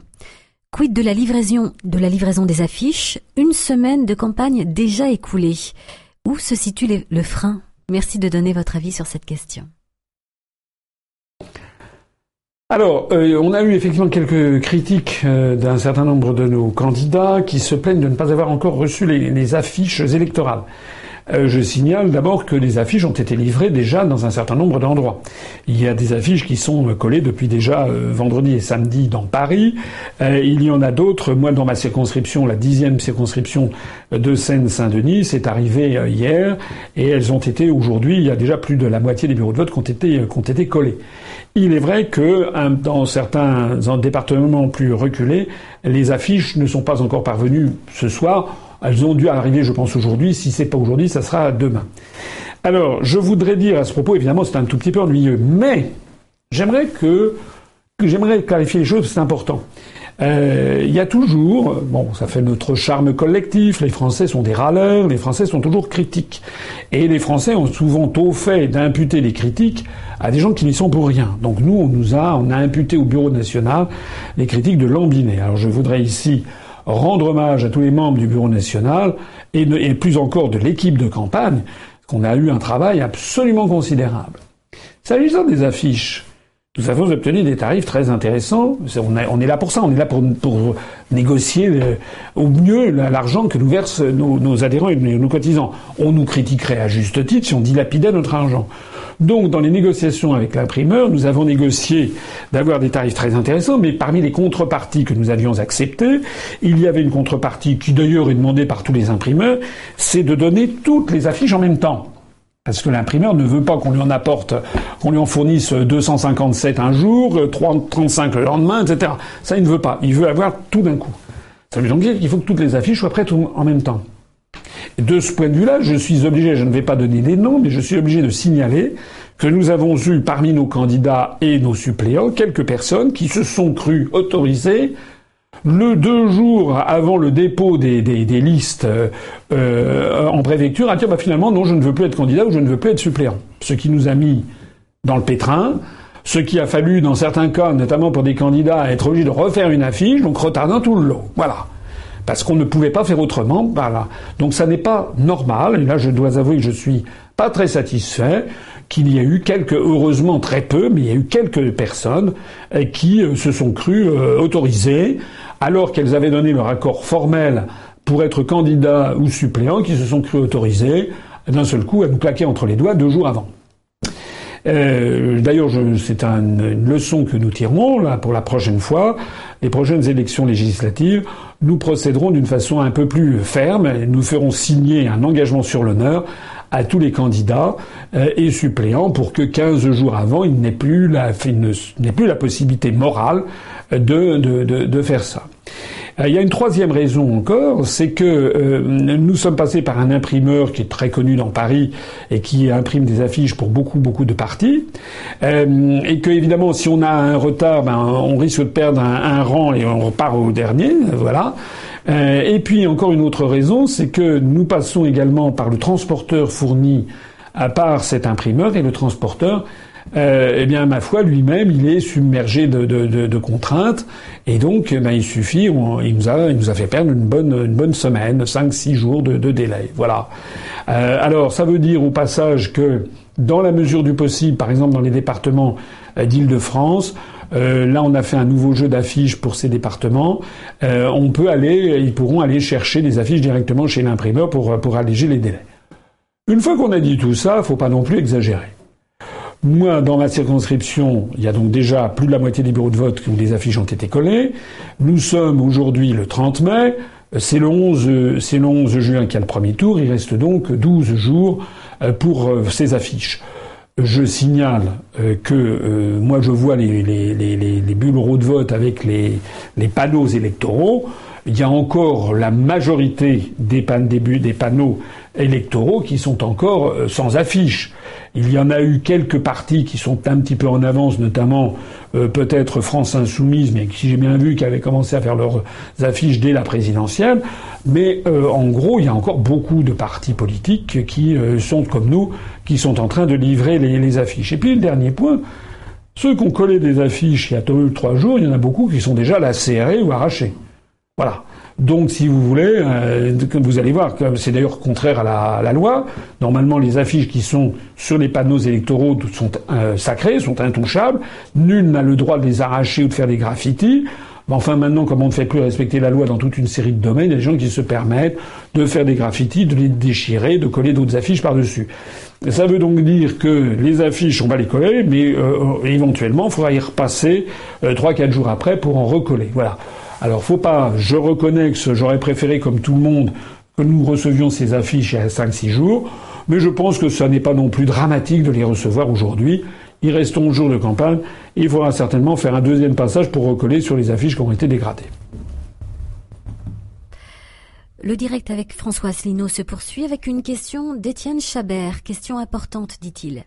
Quid de la livraison, de la livraison des affiches? Une semaine de campagne déjà écoulée. Où se situe le frein? Merci de donner votre avis sur cette question. Alors, euh, on a eu effectivement quelques critiques euh, d'un certain nombre de nos candidats qui se plaignent de ne pas avoir encore reçu les affiches électorales. Euh, je signale d'abord que les affiches ont été livrées déjà dans un certain nombre d'endroits. Il y a des affiches qui sont collées depuis déjà euh, vendredi et samedi dans Paris. Euh, il y en a d'autres. Moi, dans ma circonscription, la dixième circonscription de Seine-Saint-Denis, c'est arrivé hier et elles ont été aujourd'hui. Il y a déjà plus de la moitié des bureaux de vote qui ont été, qui ont été collés. Il est vrai que dans certains départements plus reculés, les affiches ne sont pas encore parvenues ce soir. Elles ont dû arriver, je pense, aujourd'hui. Si c'est pas aujourd'hui, ça sera demain. Alors, je voudrais dire à ce propos, évidemment, c'est un tout petit peu ennuyeux, mais j'aimerais que, j'aimerais clarifier les choses, c'est important. Euh, il y a toujours, bon, ça fait notre charme collectif. Les Français sont des râleurs, les Français sont toujours critiques, et les Français ont souvent au fait d'imputer les critiques à des gens qui n'y sont pour rien. Donc nous, on nous a, on a imputé au Bureau national les critiques de Lambinet. Alors je voudrais ici rendre hommage à tous les membres du Bureau national et, plus encore de l'équipe de campagne, qu'on a eu un travail absolument considérable. S'agissant des affiches, nous avons obtenu des tarifs très intéressants. On, est là pour ça, on est là pour, négocier euh, au mieux l'argent que nous versent nos, adhérents et nos cotisants. On nous critiquerait à juste titre si on dilapidait notre argent. Donc, dans les négociations avec l'imprimeur, nous avons négocié d'avoir des tarifs très intéressants, mais parmi les contreparties que nous avions acceptées, il y avait une contrepartie qui d'ailleurs est demandée par tous les imprimeurs, c'est de donner toutes les affiches en même temps. Parce que l'imprimeur ne veut pas qu'on lui en apporte, qu'on lui en fournisse 257 un jour, 35 le lendemain, etc. Ça, il ne veut pas. Il veut avoir tout d'un coup. Ça veut dire qu'il faut que toutes les affiches soient prêtes en même temps. de ce point de vue-là, je suis obligé, je ne vais pas donner des noms, mais je suis obligé de signaler que nous avons eu parmi nos candidats et nos suppléants quelques personnes qui se sont crues autorisées le deux jours avant le dépôt des, listes euh, en préfecture à dire bah, finalement non je ne veux plus être candidat ou je ne veux plus être suppléant. Ce qui nous a mis dans le pétrin, ce qui a fallu dans certains cas, notamment pour des candidats, être obligé de refaire une affiche, donc retardant tout le lot. Voilà. Parce qu'on ne pouvait pas faire autrement. Voilà. Donc ça n'est pas normal. Et là, je dois avouer que je suis pas très satisfait qu'il y a eu quelques, heureusement très peu, mais il y a eu quelques personnes euh, qui euh, se sont crues euh, autorisées, alors qu'elles avaient donné leur accord formel pour être candidats ou suppléants, qui se sont crues autorisées d'un seul coup à nous claquer entre les doigts deux jours avant. Euh, D'ailleurs, c'est une leçon que nous tirons là pour la prochaine fois. Les prochaines élections législatives, nous procéderons d'une façon un peu plus ferme. Nous ferons signer un engagement sur l'honneur à tous les candidats euh, et suppléants pour que 15 jours avant, il n'ait plus la, possibilité morale de, de, de, faire ça. Euh, il y a une troisième raison encore, c'est que euh, nous sommes passés par un imprimeur qui est très connu dans Paris et qui imprime des affiches pour beaucoup beaucoup de partis, et que évidemment si on a un retard, ben, on risque de perdre un, un rang et on repart au dernier, voilà. Euh, et puis encore une autre raison, c'est que nous passons également par le transporteur fourni à part cet imprimeur et le transporteur euh, eh bien, ma foi, lui-même, il est submergé de, contraintes, et donc, eh ben, il suffit, il, nous a, fait perdre une bonne, semaine, cinq, six jours de, délai. Voilà. Euh, alors, ça veut dire au passage que, dans la mesure du possible, par exemple dans les départements d'Île-de-France, euh, là, on a fait un nouveau jeu d'affiches pour ces départements. Euh, on peut aller, ils pourront aller chercher des affiches directement chez l'imprimeur pour, alléger les délais. Une fois qu'on a dit tout ça, faut pas non plus exagérer. Moi, dans ma circonscription, il y a donc déjà plus de la moitié des bureaux de vote où les affiches ont été collées. Nous sommes aujourd'hui le 30 mai. C'est le 11, c'est le 11 juin qu'il y a le premier tour. Il reste donc 12 jours euh, pour ces affiches. Je signale euh, que euh, moi je vois les, les, les, bureaux de vote avec les, panneaux électoraux. Il y a encore la majorité des, des panneaux électoraux qui sont encore euh, sans affiche. Il y en a eu quelques partis qui sont un petit peu en avance, notamment peut-être France Insoumise, mais qui j'ai bien vu qui avaient commencé à faire leurs affiches dès la présidentielle. Mais en gros, il y a encore beaucoup de partis politiques qui sont comme nous qui sont en train de livrer les, affiches. Et puis le dernier point, ceux qui ont collé des affiches il y a trois jours, il y en a beaucoup qui sont déjà lacérés ou arrachés. Voilà. Donc, si vous voulez, euh, vous allez voir c'est d'ailleurs contraire à la, loi. Normalement, les affiches qui sont sur les panneaux électoraux sont euh, sacrées, sont intouchables. Nul n'a le droit de les arracher ou de faire des graffitis. Mais enfin, maintenant, comme on ne fait plus respecter la loi dans toute une série de domaines, il y a des gens qui se permettent de faire des graffitis, de les déchirer, de coller d'autres affiches par-dessus. Ça veut donc dire que les affiches, on va les coller, mais euh, éventuellement, il faudra y repasser euh, trois, quatre jours après pour en recoller. Voilà. Alors, faut pas. Je reconnais que j'aurais préféré, comme tout le monde, que nous recevions ces affiches il y a cinq, six jours, mais je pense que ça n'est pas non plus dramatique de les recevoir aujourd'hui. Il reste 11 jours de campagne. Il faudra certainement faire un deuxième passage pour recoller sur les affiches qui ont été dégradées. Le direct avec François Asselineau se poursuit avec une question d'Étienne Chabert. Question importante, dit-il.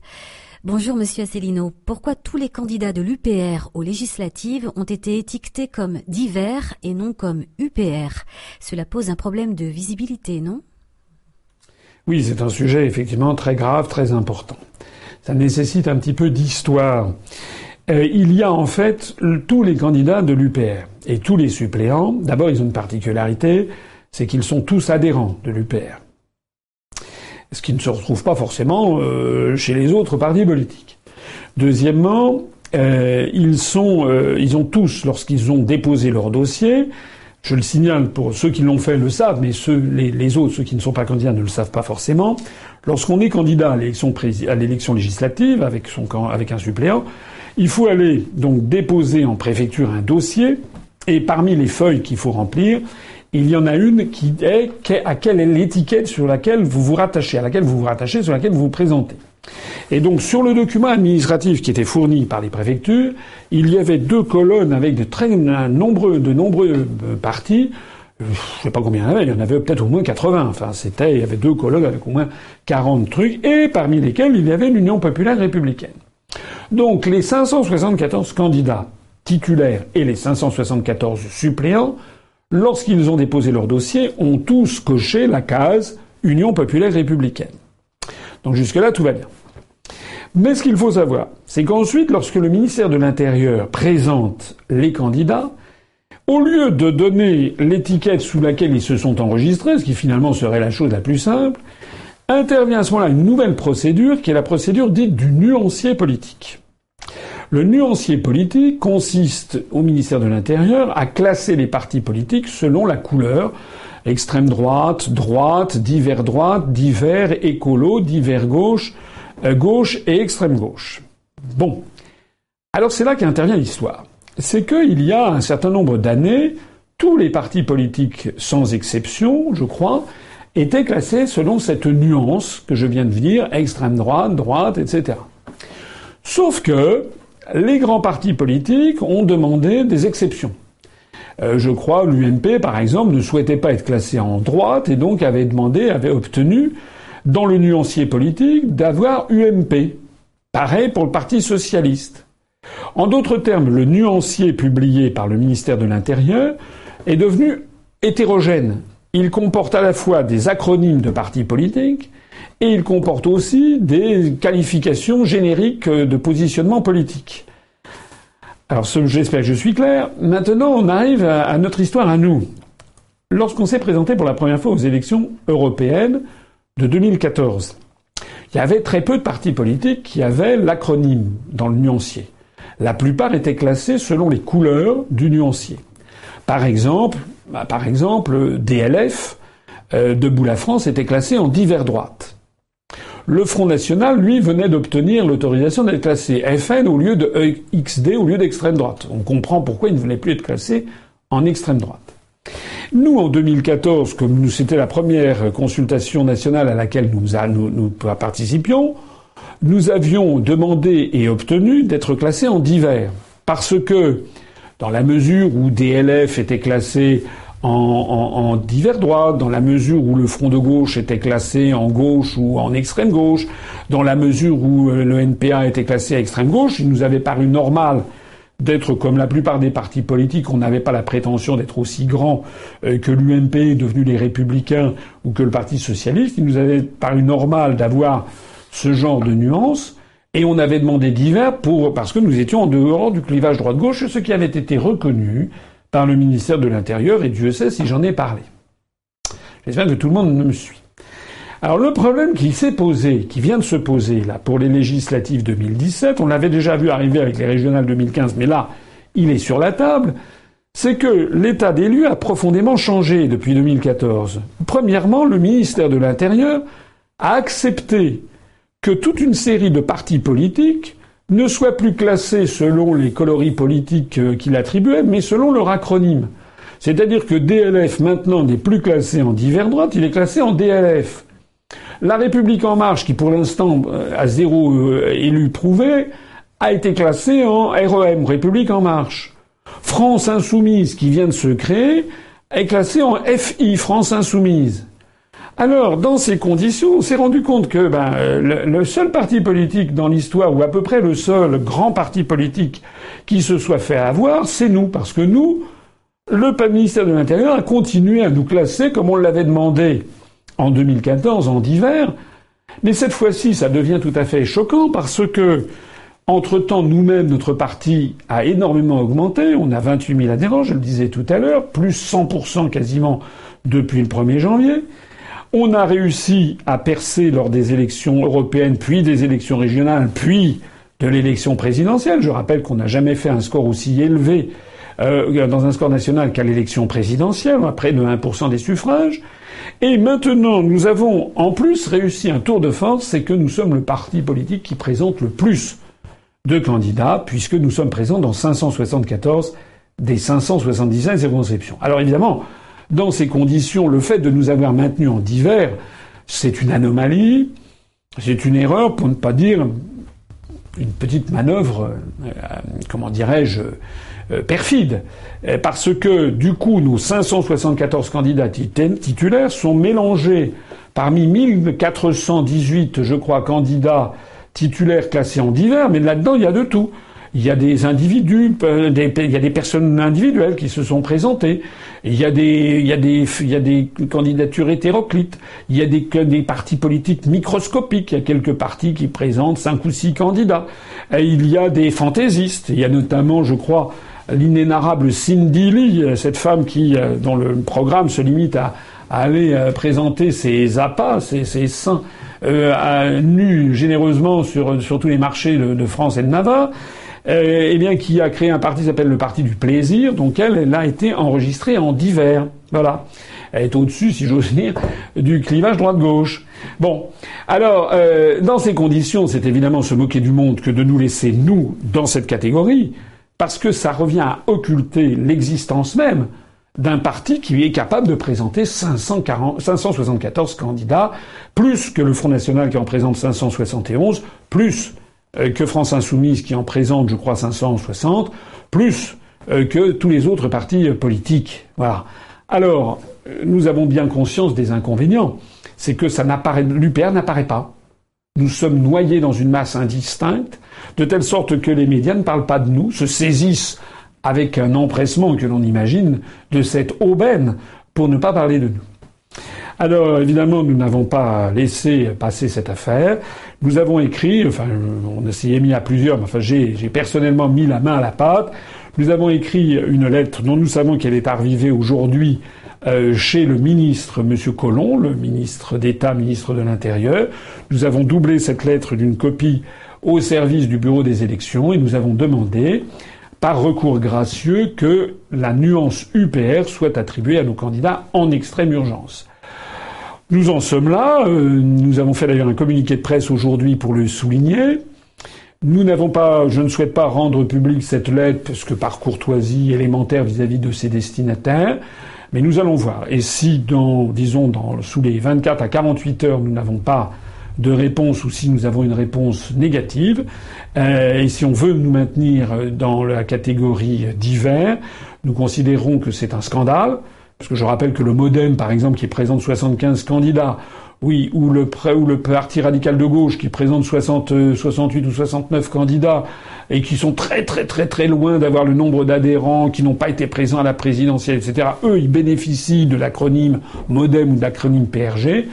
Bonjour Monsieur Asselineau. Pourquoi tous les candidats de l'UPR aux législatives ont été étiquetés comme divers et non comme UPR Cela pose un problème de visibilité, non? Oui, c'est un sujet effectivement très grave, très important ça nécessite un petit peu d'histoire. Euh, il y a en fait tous les candidats de l'UPR et tous les suppléants. D'abord, ils ont une particularité, c'est qu'ils sont tous adhérents de l'UPR. Ce qui ne se retrouve pas forcément euh, chez les autres partis politiques. Deuxièmement, euh, ils sont, ils ont tous, lorsqu'ils ont déposé leur dossier, je le signale pour ceux qui l'ont fait le savent, mais ceux, les, autres, ceux qui ne sont pas candidats, ne le savent pas forcément. Lorsqu'on est candidat à l'élection, législative avec, avec un suppléant, il faut aller donc déposer en préfecture un dossier et parmi les feuilles qu'il faut remplir, il y en a une qui est à quelle est l'étiquette sur laquelle vous vous rattachez, à laquelle vous vous rattachez, sur laquelle vous vous présentez. Et donc sur le document administratif qui était fourni par les préfectures, il y avait deux colonnes avec de très nombreux, de nombreux euh, partis. Je sais pas combien il y en avait, il y en avait peut-être au moins 80. Enfin, c'était, il y avait deux colonnes avec au moins 40 trucs, et parmi lesquels il y avait l'Union populaire républicaine. Donc les 574 candidats titulaires et les 574 suppléants, lorsqu'ils ont déposé leur dossier, ont tous coché la case Union populaire républicaine. Donc jusque-là, tout va bien. Mais ce qu'il faut savoir, c'est qu'ensuite, lorsque le ministère de l'Intérieur présente les candidats, au lieu de donner l'étiquette sous laquelle ils se sont enregistrés, ce qui finalement serait la chose la plus simple, intervient à ce moment-là une nouvelle procédure qui est la procédure dite du nuancier politique. Le nuancier politique consiste au ministère de l'Intérieur à classer les partis politiques selon la couleur extrême droite, droite, divers droite, divers écolo, divers gauche, euh, gauche et extrême gauche. Bon. Alors c'est là qu'intervient l'histoire. C'est qu'il y a un certain nombre d'années, tous les partis politiques, sans exception, je crois, étaient classés selon cette nuance que je viens de dire, extrême droite, droite, etc. Sauf que les grands partis politiques ont demandé des exceptions. Euh, je crois l'UMP, par exemple, ne souhaitait pas être classé en droite et donc avait demandé, avait obtenu dans le nuancier politique d'avoir UMP. Pareil pour le Parti socialiste. En d'autres termes, le nuancier publié par le ministère de l'Intérieur est devenu hétérogène. Il comporte à la fois des acronymes de partis politiques et il comporte aussi des qualifications génériques de positionnement politique. Alors j'espère que je suis clair. Maintenant, on arrive à notre histoire à nous. Lorsqu'on s'est présenté pour la première fois aux élections européennes, de 2014. Il y avait très peu de partis politiques qui avaient l'acronyme dans le nuancier. La plupart étaient classés selon les couleurs du nuancier. Par exemple, bah, par exemple, DLF, euh, Debout la France, était classé en divers droite. Le Front National, lui, venait d'obtenir l'autorisation d'être classé FN au lieu de XD, au lieu d'extrême droite. On comprend pourquoi il ne venait plus être classé en extrême droite. Nous, en 2014, comme c'était la première consultation nationale à laquelle nous, nous, participions, nous avions demandé et obtenu d'être classés en divers. Parce que, dans la mesure où DLF était classé en, en, divers droite, dans la mesure où le Front de gauche était classé en gauche ou en extrême gauche, dans la mesure où euh, le NPA était classé à extrême gauche, il nous avait paru normal d'être comme la plupart des partis politiques, on n'avait pas la prétention d'être aussi grand euh, que l'UMP devenu les Républicains ou que le Parti socialiste. Il nous avait paru normal d'avoir ce genre de nuances. Et on avait demandé divers pour, parce que nous étions en dehors du clivage droite-gauche, ce qui avait été reconnu par le ministère de l'Intérieur, et Dieu sait si j'en ai parlé. J'espère que tout le monde me suit. Alors le problème qui s'est posé, qui vient de se poser là pour les législatives 2017, on l'avait déjà vu arriver avec les régionales 2015, mais là, il est sur la table, c'est que l'état d'élu a profondément changé depuis 2014. Premièrement, le ministère de l'Intérieur a accepté que toute une série de partis politiques ne soient plus classés selon les coloris politiques euh, qu'il attribuait, mais selon leur acronyme. C'est-à-dire que DLF maintenant n'est plus classé en divers droite, il est classé en DLF. La République en marche, qui pour l'instant a euh, zéro euh, élu prouvé, a été classée en REM, République en marche. France insoumise, qui vient de se créer, est classée en FI, France insoumise. Alors, dans ces conditions, on s'est rendu compte que ben, le, le, seul parti politique dans l'histoire, ou à peu près le seul grand parti politique qui se soit fait avoir, c'est nous. Parce que nous, le ministère de l'Intérieur a continué à nous classer comme on l'avait demandé en 2014 en divers. Mais cette fois-ci, ça devient tout à fait choquant parce que, entre-temps, nous-mêmes, notre parti a énormément augmenté. On a 28 000 adhérents, je le disais tout à l'heure, plus 100% quasiment depuis le 1er janvier. On a réussi à percer lors des élections européennes, puis des élections régionales, puis de l'élection présidentielle. Je rappelle qu'on n'a jamais fait un score aussi élevé euh, dans un score national qu'à l'élection présidentielle, près de 1% des suffrages. Et maintenant, nous avons en plus réussi un tour de force, c'est que nous sommes le parti politique qui présente le plus de candidats, puisque nous sommes présents dans 574 des 577 circonscriptions. Alors évidemment, Dans ces conditions, le fait de nous avoir maintenus en divers, c'est une anomalie, c'est une erreur, pour ne pas dire une petite manœuvre, euh, comment dirais-je, euh, perfide. Euh, parce que, du coup, nos 574 candidats titulaires sont mélangés parmi 1418, je crois, candidats titulaires classés en divers, mais là-dedans, il y a de tout. Il y a des individus, il y a des personnes individuelles qui se sont présentées. Il y a des, il y a des, il y a des candidatures hétéroclites. Il y a des, des partis politiques microscopiques. Il y a quelques partis qui présentent cinq ou six candidats. Il y a des fantaisistes. Il y a notamment, je crois, l'inénarrable Cindy Lee, cette femme qui, euh, dont le programme se limite à, aller euh, présenter ses appâts, ses, ses seins euh, nus généreusement sur, sur tous les marchés de, de France et de Navarre. Euh, eh bien, qui a créé un parti qui s'appelle le Parti du Plaisir, donc elle, elle a été enregistrée en divers. Voilà. Elle est au-dessus, si j'ose dire, du clivage droite-gauche. Bon, alors, euh, dans ces conditions, c'est évidemment se moquer du monde que de nous laisser, nous, dans cette catégorie, parce que ça revient à occulter l'existence même d'un parti qui est capable de présenter 540, 574 candidats, plus que le Front National qui en présente 571, plus que France Insoumise qui en présente, je crois, 560, plus euh, que tous les autres partis euh, politiques. Voilà. Alors, nous avons bien conscience des inconvénients. C'est que ça n'apparaît, l'UPR n'apparaît pas. Nous sommes noyés dans une masse indistincte, de telle sorte que les médias ne parlent pas de nous, se saisissent avec un empressement que l'on imagine de cette aubaine pour ne pas parler de nous. Alors évidemment, nous n'avons pas laissé passer cette affaire. Nous avons écrit, enfin, on s'y est mis à plusieurs, mais enfin, j'ai personnellement mis la main à la pâte. Nous avons écrit une lettre dont nous savons qu'elle est arrivée aujourd'hui euh, chez le ministre M. Collomb, le ministre d'État, ministre de l'Intérieur. Nous avons doublé cette lettre d'une copie au service du bureau des élections et nous avons demandé par recours gracieux que la nuance UPR soit attribuée à nos candidats en extrême urgence. Nous en sommes là. Euh, nous avons fait d'ailleurs un communiqué de presse aujourd'hui pour le souligner. Nous n'avons pas, je ne souhaite pas rendre public cette lettre parce que par courtoisie élémentaire vis-à-vis de ses destinataires. Mais nous allons voir. Et si dans, disons, dans, sous les 24 à 48 heures, nous n'avons pas de réponse ou si nous avons une réponse négative, euh, et si on veut nous maintenir dans la catégorie divers, nous considérons que c'est un scandale. Parce que je rappelle que le MoDem, par exemple, qui présente 75 candidats, oui, ou le, Parti radical de gauche qui présente 60, 68 ou 69 candidats et qui sont très très très très loin d'avoir le nombre d'adhérents qui n'ont pas été présents à la présidentielle, etc. Eux, ils bénéficient de l'acronyme MoDem ou de l'acronyme PRG.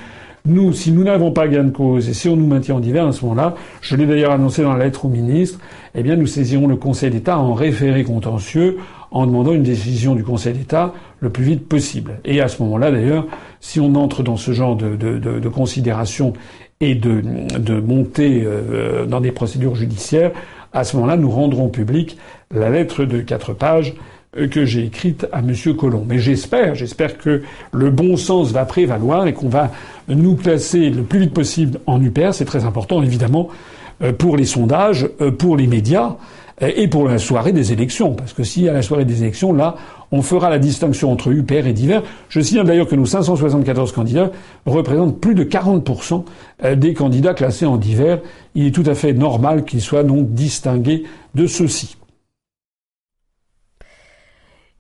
Nous, si nous n'avons pas gain de cause et si on nous maintient en divers à ce moment-là, je l'ai d'ailleurs annoncé dans la lettre au ministre, eh bien nous saisirons le Conseil d'État en référé contentieux en demandant une décision du Conseil d'État le plus vite possible. Et à ce moment-là, d'ailleurs, si on entre dans ce genre de, de, considération et de, de montée euh, dans des procédures judiciaires, à ce moment-là, nous rendrons public la lettre de quatre pages euh, que j'ai écrite à M. Colomb. Mais j'espère, j'espère que le bon sens va prévaloir et qu'on va nous placer le plus vite possible en UPR. C'est très important, évidemment, euh, pour les sondages, pour les médias, et pour la soirée des élections. Parce que si à la soirée des élections, là, on fera la distinction entre UPR et divers. Je signale d'ailleurs que nos 574 candidats représentent plus de 40% euh, des candidats classés en divers. Il est tout à fait normal qu'ils soient donc distingués de ceux-ci.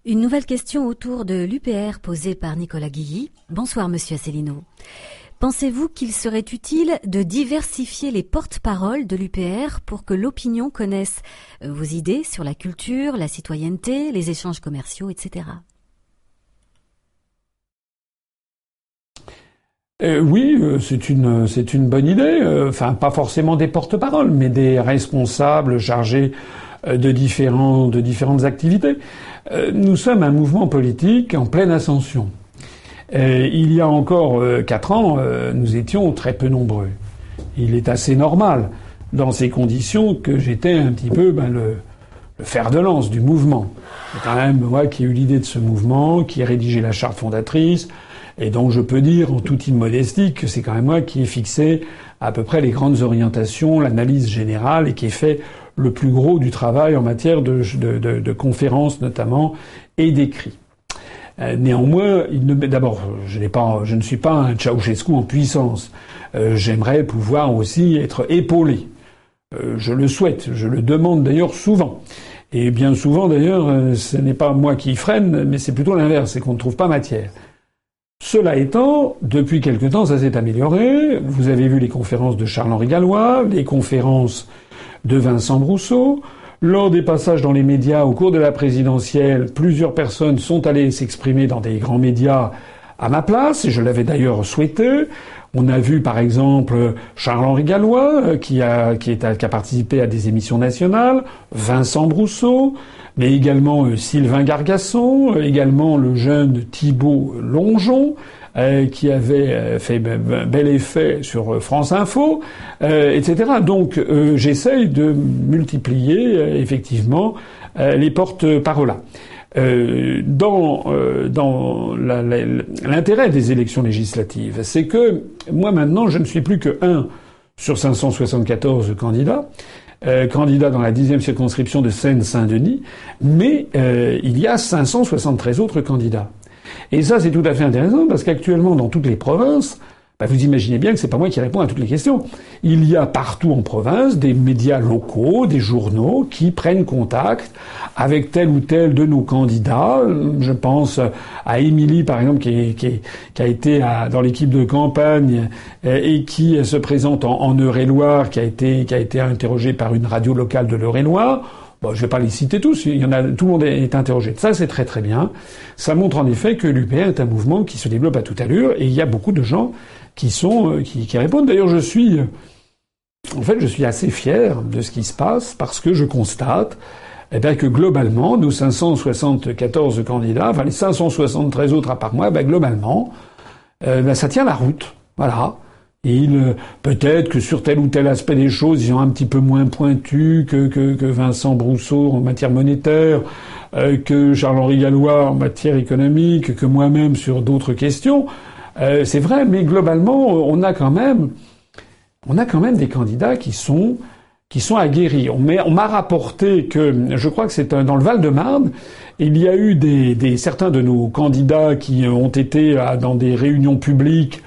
Une nouvelle question autour de l'UPR posée par Nicolas Guilly. Bonsoir, monsieur Asselineau. Pensez-vous qu'il serait utile de diversifier les porte-paroles de l'UPR pour que l'opinion connaisse euh, vos idées sur la culture, la citoyenneté, les échanges commerciaux, etc. Euh, oui, euh, c'est une bonne idée. Enfin, pas forcément des porte-paroles, mais des responsables chargés de différentes activités. nous sommes un mouvement politique en pleine ascension. Euh, il y a encore euh, quatre ans, euh, nous étions très peu nombreux. Il est assez normal, dans ces conditions, que j'étais un petit peu ben, le, fer de lance du mouvement. C'est quand même moi qui ai eu l'idée de ce mouvement, qui ai rédigé la charte fondatrice, et donc je peux dire en toute immodestie que c'est quand même moi qui ai fixé à peu près les grandes orientations, l'analyse générale, et qui ai fait le plus gros du travail en matière de, de conférences notamment et d'écrits. Néanmoins, d'abord, je, pas, je ne suis pas un Ceausescu en puissance. J'aimerais pouvoir aussi être épaulé. je le souhaite, je le demande d'ailleurs souvent. Et bien souvent, d'ailleurs, ce n'est pas moi qui freine, mais c'est plutôt l'inverse, c'est qu'on ne trouve pas matière. Cela étant, depuis quelque temps, ça s'est amélioré. Vous avez vu les conférences de Charles-Henri Gallois, les conférences de Vincent Brousseau. Lors des passages dans les médias au cours de la présidentielle, plusieurs personnes sont allées s'exprimer dans des grands médias à ma place, et je l'avais d'ailleurs souhaité. On a vu par exemple Charles-Henri Gallois euh, qui a, participé à des émissions nationales, Vincent Brousseau, mais également euh, Sylvain Gargasson, euh, également le jeune Thibault Longeon, euh, qui avait fait bel effet sur France Info, etc. Donc j'essaye de multiplier effectivement les porte-paroles. dans dans l'intérêt des élections législatives, c'est que moi maintenant je ne suis plus que un sur 574 candidats, euh, candidat dans la dixième circonscription de Seine-Saint-Denis, mais euh, il y a 573 autres candidats. Et ça, c'est tout à fait intéressant parce qu'actuellement, dans toutes les provinces, bah, vous imaginez bien que c'est pas moi qui réponds à toutes les questions. Il y a partout en province des médias locaux, des journaux qui prennent contact avec tel ou tel de nos candidats. Je pense à Émilie, par exemple, qui, qui, a été dans l'équipe de campagne euh, et qui se présente en, en Eure-et-Loire, qui a été qui a été interrogée par une radio locale de l'Eure-et-Loire. Je ne vais pas les citer tous, il y en a, tout le monde est interrogé. Ça, c'est très très bien. Ça montre en effet que l'UPR est un mouvement qui se développe à toute allure et il y a beaucoup de gens qui sont euh, qui, répondent. D'ailleurs, je suis en fait, je suis assez fier de ce qui se passe parce que je constate eh bien, que globalement, nos 574 candidats, enfin les 573 autres à part moi, ben, globalement, euh, ben, ça tient la route. Voilà. Il euh, peut-être que sur tel ou tel aspect des choses, ils sont un petit peu moins pointus que Vincent Brousseau en matière monétaire, euh, que Charles-Henri Gallois en matière économique, que moi-même sur d'autres questions. Euh, c'est vrai, mais globalement, on a quand même, on a quand même des candidats qui sont qui sont aguerris. On m'a rapporté que, je crois que c'est dans le Val-de-Marne, il y a eu des, des, certains de nos candidats qui ont été dans des réunions publiques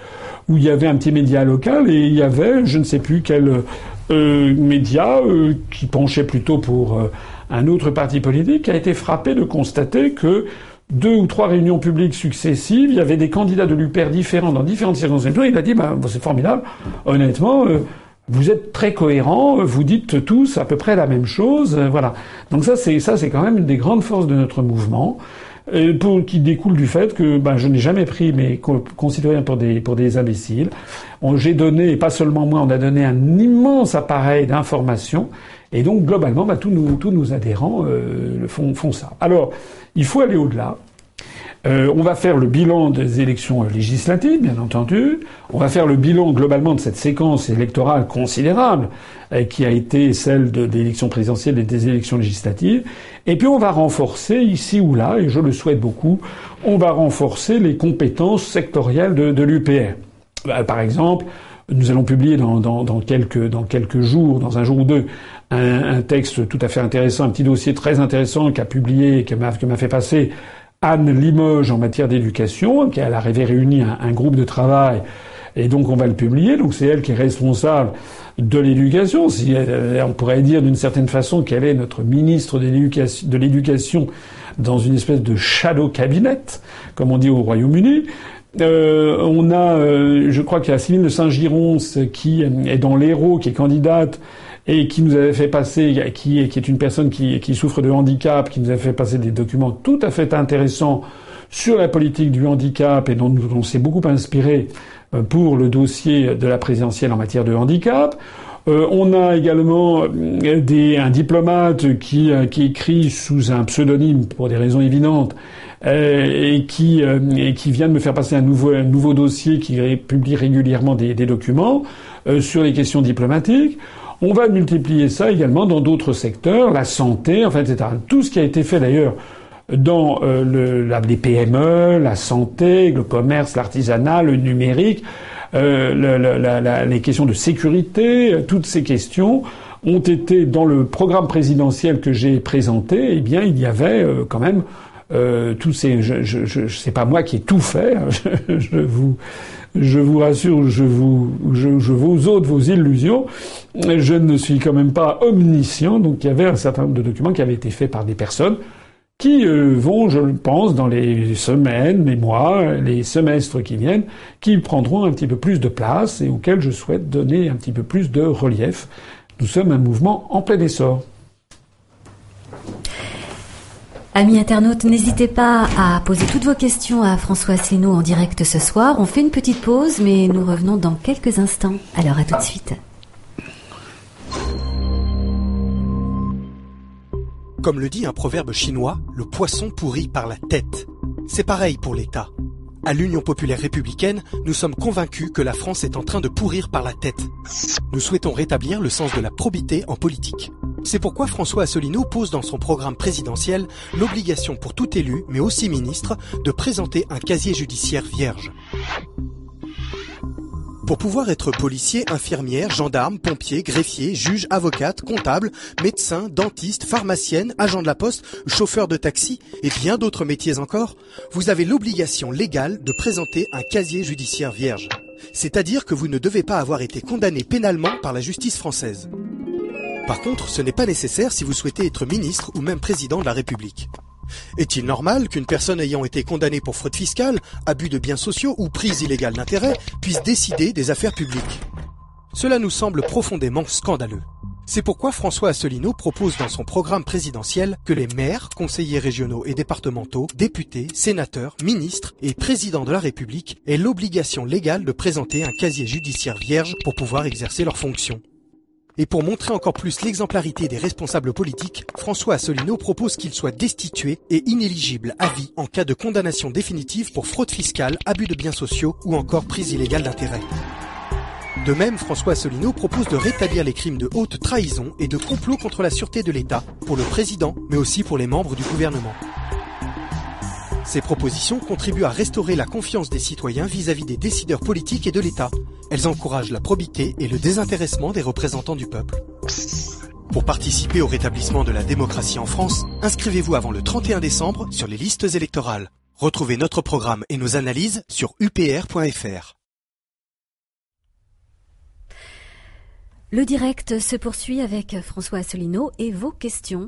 où il y avait un petit média local et il y avait, je ne sais plus quel euh, média euh, qui penchait plutôt pour euh, un autre parti politique, a été frappé de constater que deux ou trois réunions publiques successives, il y avait des candidats de l'UPER différents dans différentes circonscriptions. Il a dit, bah, c'est formidable, honnêtement, euh, vous êtes très cohérents, vous dites tous à peu près la même chose, euh, voilà. Donc ça, c'est ça, c'est quand même une des grandes forces de notre mouvement, euh, pour, qui découle du fait que bah, je n'ai jamais pris mes concitoyens pour des pour des imbéciles. J'ai donné, et pas seulement moi, on a donné un immense appareil d'information. Et donc globalement, bah, tous, nos, tous nos adhérents font, font ça. Alors, il faut aller au-delà. Euh, on va faire le bilan des élections législatives, bien entendu. On va faire le bilan globalement de cette séquence électorale considérable euh, qui a été celle de, l'élection présidentielle et des élections législatives. Et puis on va renforcer ici ou là, et je le souhaite beaucoup, on va renforcer les compétences sectorielles de, l'UPR. Par exemple, nous allons publier dans, quelques, dans quelques jours, dans un jour ou deux, un, texte tout à fait intéressant, un petit dossier très intéressant qu'a publié, que m'a fait passer Anne Limoges en matière d'éducation, qui a réuni un, un, groupe de travail, et donc on va le publier. Donc c'est elle qui est responsable de l'éducation. Si on pourrait dire d'une certaine façon qu'elle est notre ministre de l'éducation dans une espèce de shadow cabinet, comme on dit au Royaume-Uni. Euh, on a, euh, je crois qu'il y a Céline de Saint-Giron qui est dans l'Hérault, qui est candidate et qui nous avait fait passer, qui est, une personne qui, souffre de handicap, qui nous a fait passer des documents tout à fait intéressants sur la politique du handicap et dont on s'est beaucoup inspiré euh, pour le dossier de la présidentielle en matière de handicap. Euh, on a également euh, un diplomate qui, écrit sous un pseudonyme pour des raisons évidentes et, qui, vient de me faire passer un nouveau, dossier qui publie régulièrement des documents sur les questions diplomatiques. On va multiplier ça également dans d'autres secteurs, la santé, enfin, etc. Tout ce qui a été fait d'ailleurs dans euh, les PME, la santé, le commerce, l'artisanat, le numérique, euh, le, la, les questions de sécurité, euh, toutes ces questions ont été dans le programme présidentiel que j'ai présenté. Eh bien, il y avait euh, quand même tous ces, je, je, je pas moi qui ai tout fait. Hein. je, vous, je vous rassure, je vous, je, vous ôte vos illusions. Je ne suis quand même pas omniscient. Donc il y avait un certain nombre de documents qui avaient été faits par des personnes qui euh, vont, je pense, dans les semaines, les mois, les semestres qui viennent, qui prendront un petit peu plus de place et auxquels je souhaite donner un petit peu plus de relief. Nous sommes un mouvement en plein essor. Amis internautes, n'hésitez pas à poser toutes vos questions à François Asselineau en direct ce soir. On fait une petite pause, mais nous revenons dans quelques instants. Alors à tout de suite. Comme le dit un proverbe chinois, le poisson pourrit par la tête. C'est pareil pour l'État. À l'Union populaire républicaine, nous sommes convaincus que la France est en train de pourrir par la tête. Nous souhaitons rétablir le sens de la probité en politique. C'est pourquoi François Asselineau pose dans son programme présidentiel l'obligation pour tout élu, mais aussi ministre, de présenter un casier judiciaire vierge. Pour pouvoir être policier, infirmière, gendarme, pompier, greffier, juge, avocate, comptable, médecin, dentiste, pharmacienne, agent de la poste, chauffeur de taxi et bien d'autres métiers encore, vous avez l'obligation légale de présenter un casier judiciaire vierge. C'est-à-dire que vous ne devez pas avoir été condamné pénalement par la justice française. Par contre, ce n'est pas nécessaire si vous souhaitez être ministre ou même président de la République. Est-il normal qu'une personne ayant été condamnée pour fraude fiscale, abus de biens sociaux ou prise illégale d'intérêt puisse décider des affaires publiques? Cela nous semble profondément scandaleux. C'est pourquoi François Asselineau propose dans son programme présidentiel que les maires, conseillers régionaux et départementaux, députés, sénateurs, ministres et présidents de la République aient l'obligation légale de présenter un casier judiciaire vierge pour pouvoir exercer leurs fonctions. Et pour montrer encore plus l'exemplarité des responsables politiques, François Asselineau propose qu'il soit destitué et inéligible à vie en cas de condamnation définitive pour fraude fiscale, abus de biens sociaux ou encore prise illégale d'intérêt. De même, François Asselineau propose de rétablir les crimes de haute trahison et de complot contre la sûreté de l'État pour le président, mais aussi pour les membres du gouvernement. Ces propositions contribuent à restaurer la confiance des citoyens vis-à-vis des décideurs politiques et de l'État. Elles encouragent la probité et le désintéressement des représentants du peuple. Pour participer au rétablissement de la démocratie en France, inscrivez-vous avant le 31 décembre sur les listes électorales. Retrouvez notre programme et nos analyses sur upr.fr. Le direct se poursuit avec François Asselineau et vos questions.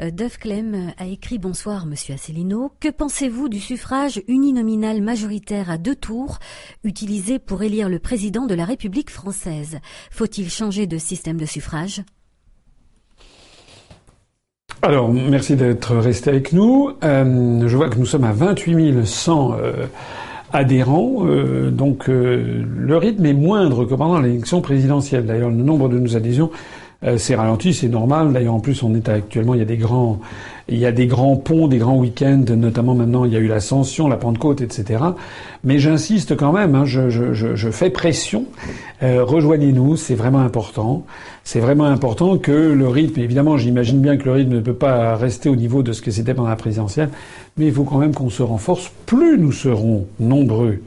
Euh, Dove Clem a écrit Bonsoir Monsieur Asselineau. Que pensez-vous du suffrage uninominal majoritaire à deux tours utilisé pour élire le président de la République française? Faut-il changer de système de suffrage? Alors, merci d'être resté avec nous. Euh, je vois que nous sommes à 28 100 euh, adhérents. Euh, donc euh, le rythme est moindre que pendant l'élection présidentielle. D'ailleurs, le nombre de nos adhésions euh, s'est ralenti, c'est normal. D'ailleurs, en plus, on est actuellement, il y a des grands, il y a des grands ponts, des grands week-ends, notamment maintenant, il y a eu l'Ascension, la Pentecôte, etc. Mais j'insiste quand même, hein, je, je, je, fais pression. Rejoignez-nous, c'est vraiment important. C'est vraiment important que le rythme, évidemment, j'imagine bien que le rythme ne peut pas rester au niveau de ce que c'était pendant la présidentielle, mais il faut quand même qu'on se renforce. Plus nous serons nombreux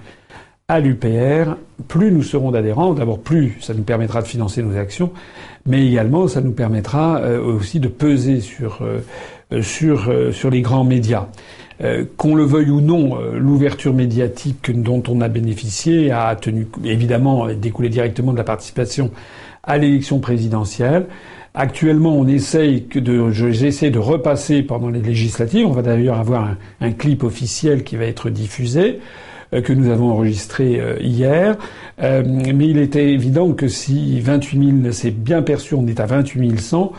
à l'UPR, plus nous serons d'adhérents. D'abord, plus ça nous permettra de financer nos actions, mais également ça nous permettra euh, aussi de peser sur euh, sur euh, sur les grands médias. qu'on le veuille ou non, l'ouverture médiatique dont on a bénéficié a tenu évidemment découlé directement de la participation à l'élection présidentielle. Actuellement, on essaye de, j'essaie de repasser pendant les législatives. On va d'ailleurs avoir un, clip officiel qui va être diffusé euh, que nous avons enregistré euh, hier. Euh, mais il était évident que si 28 000, c'est bien perçu, on est à 28 100.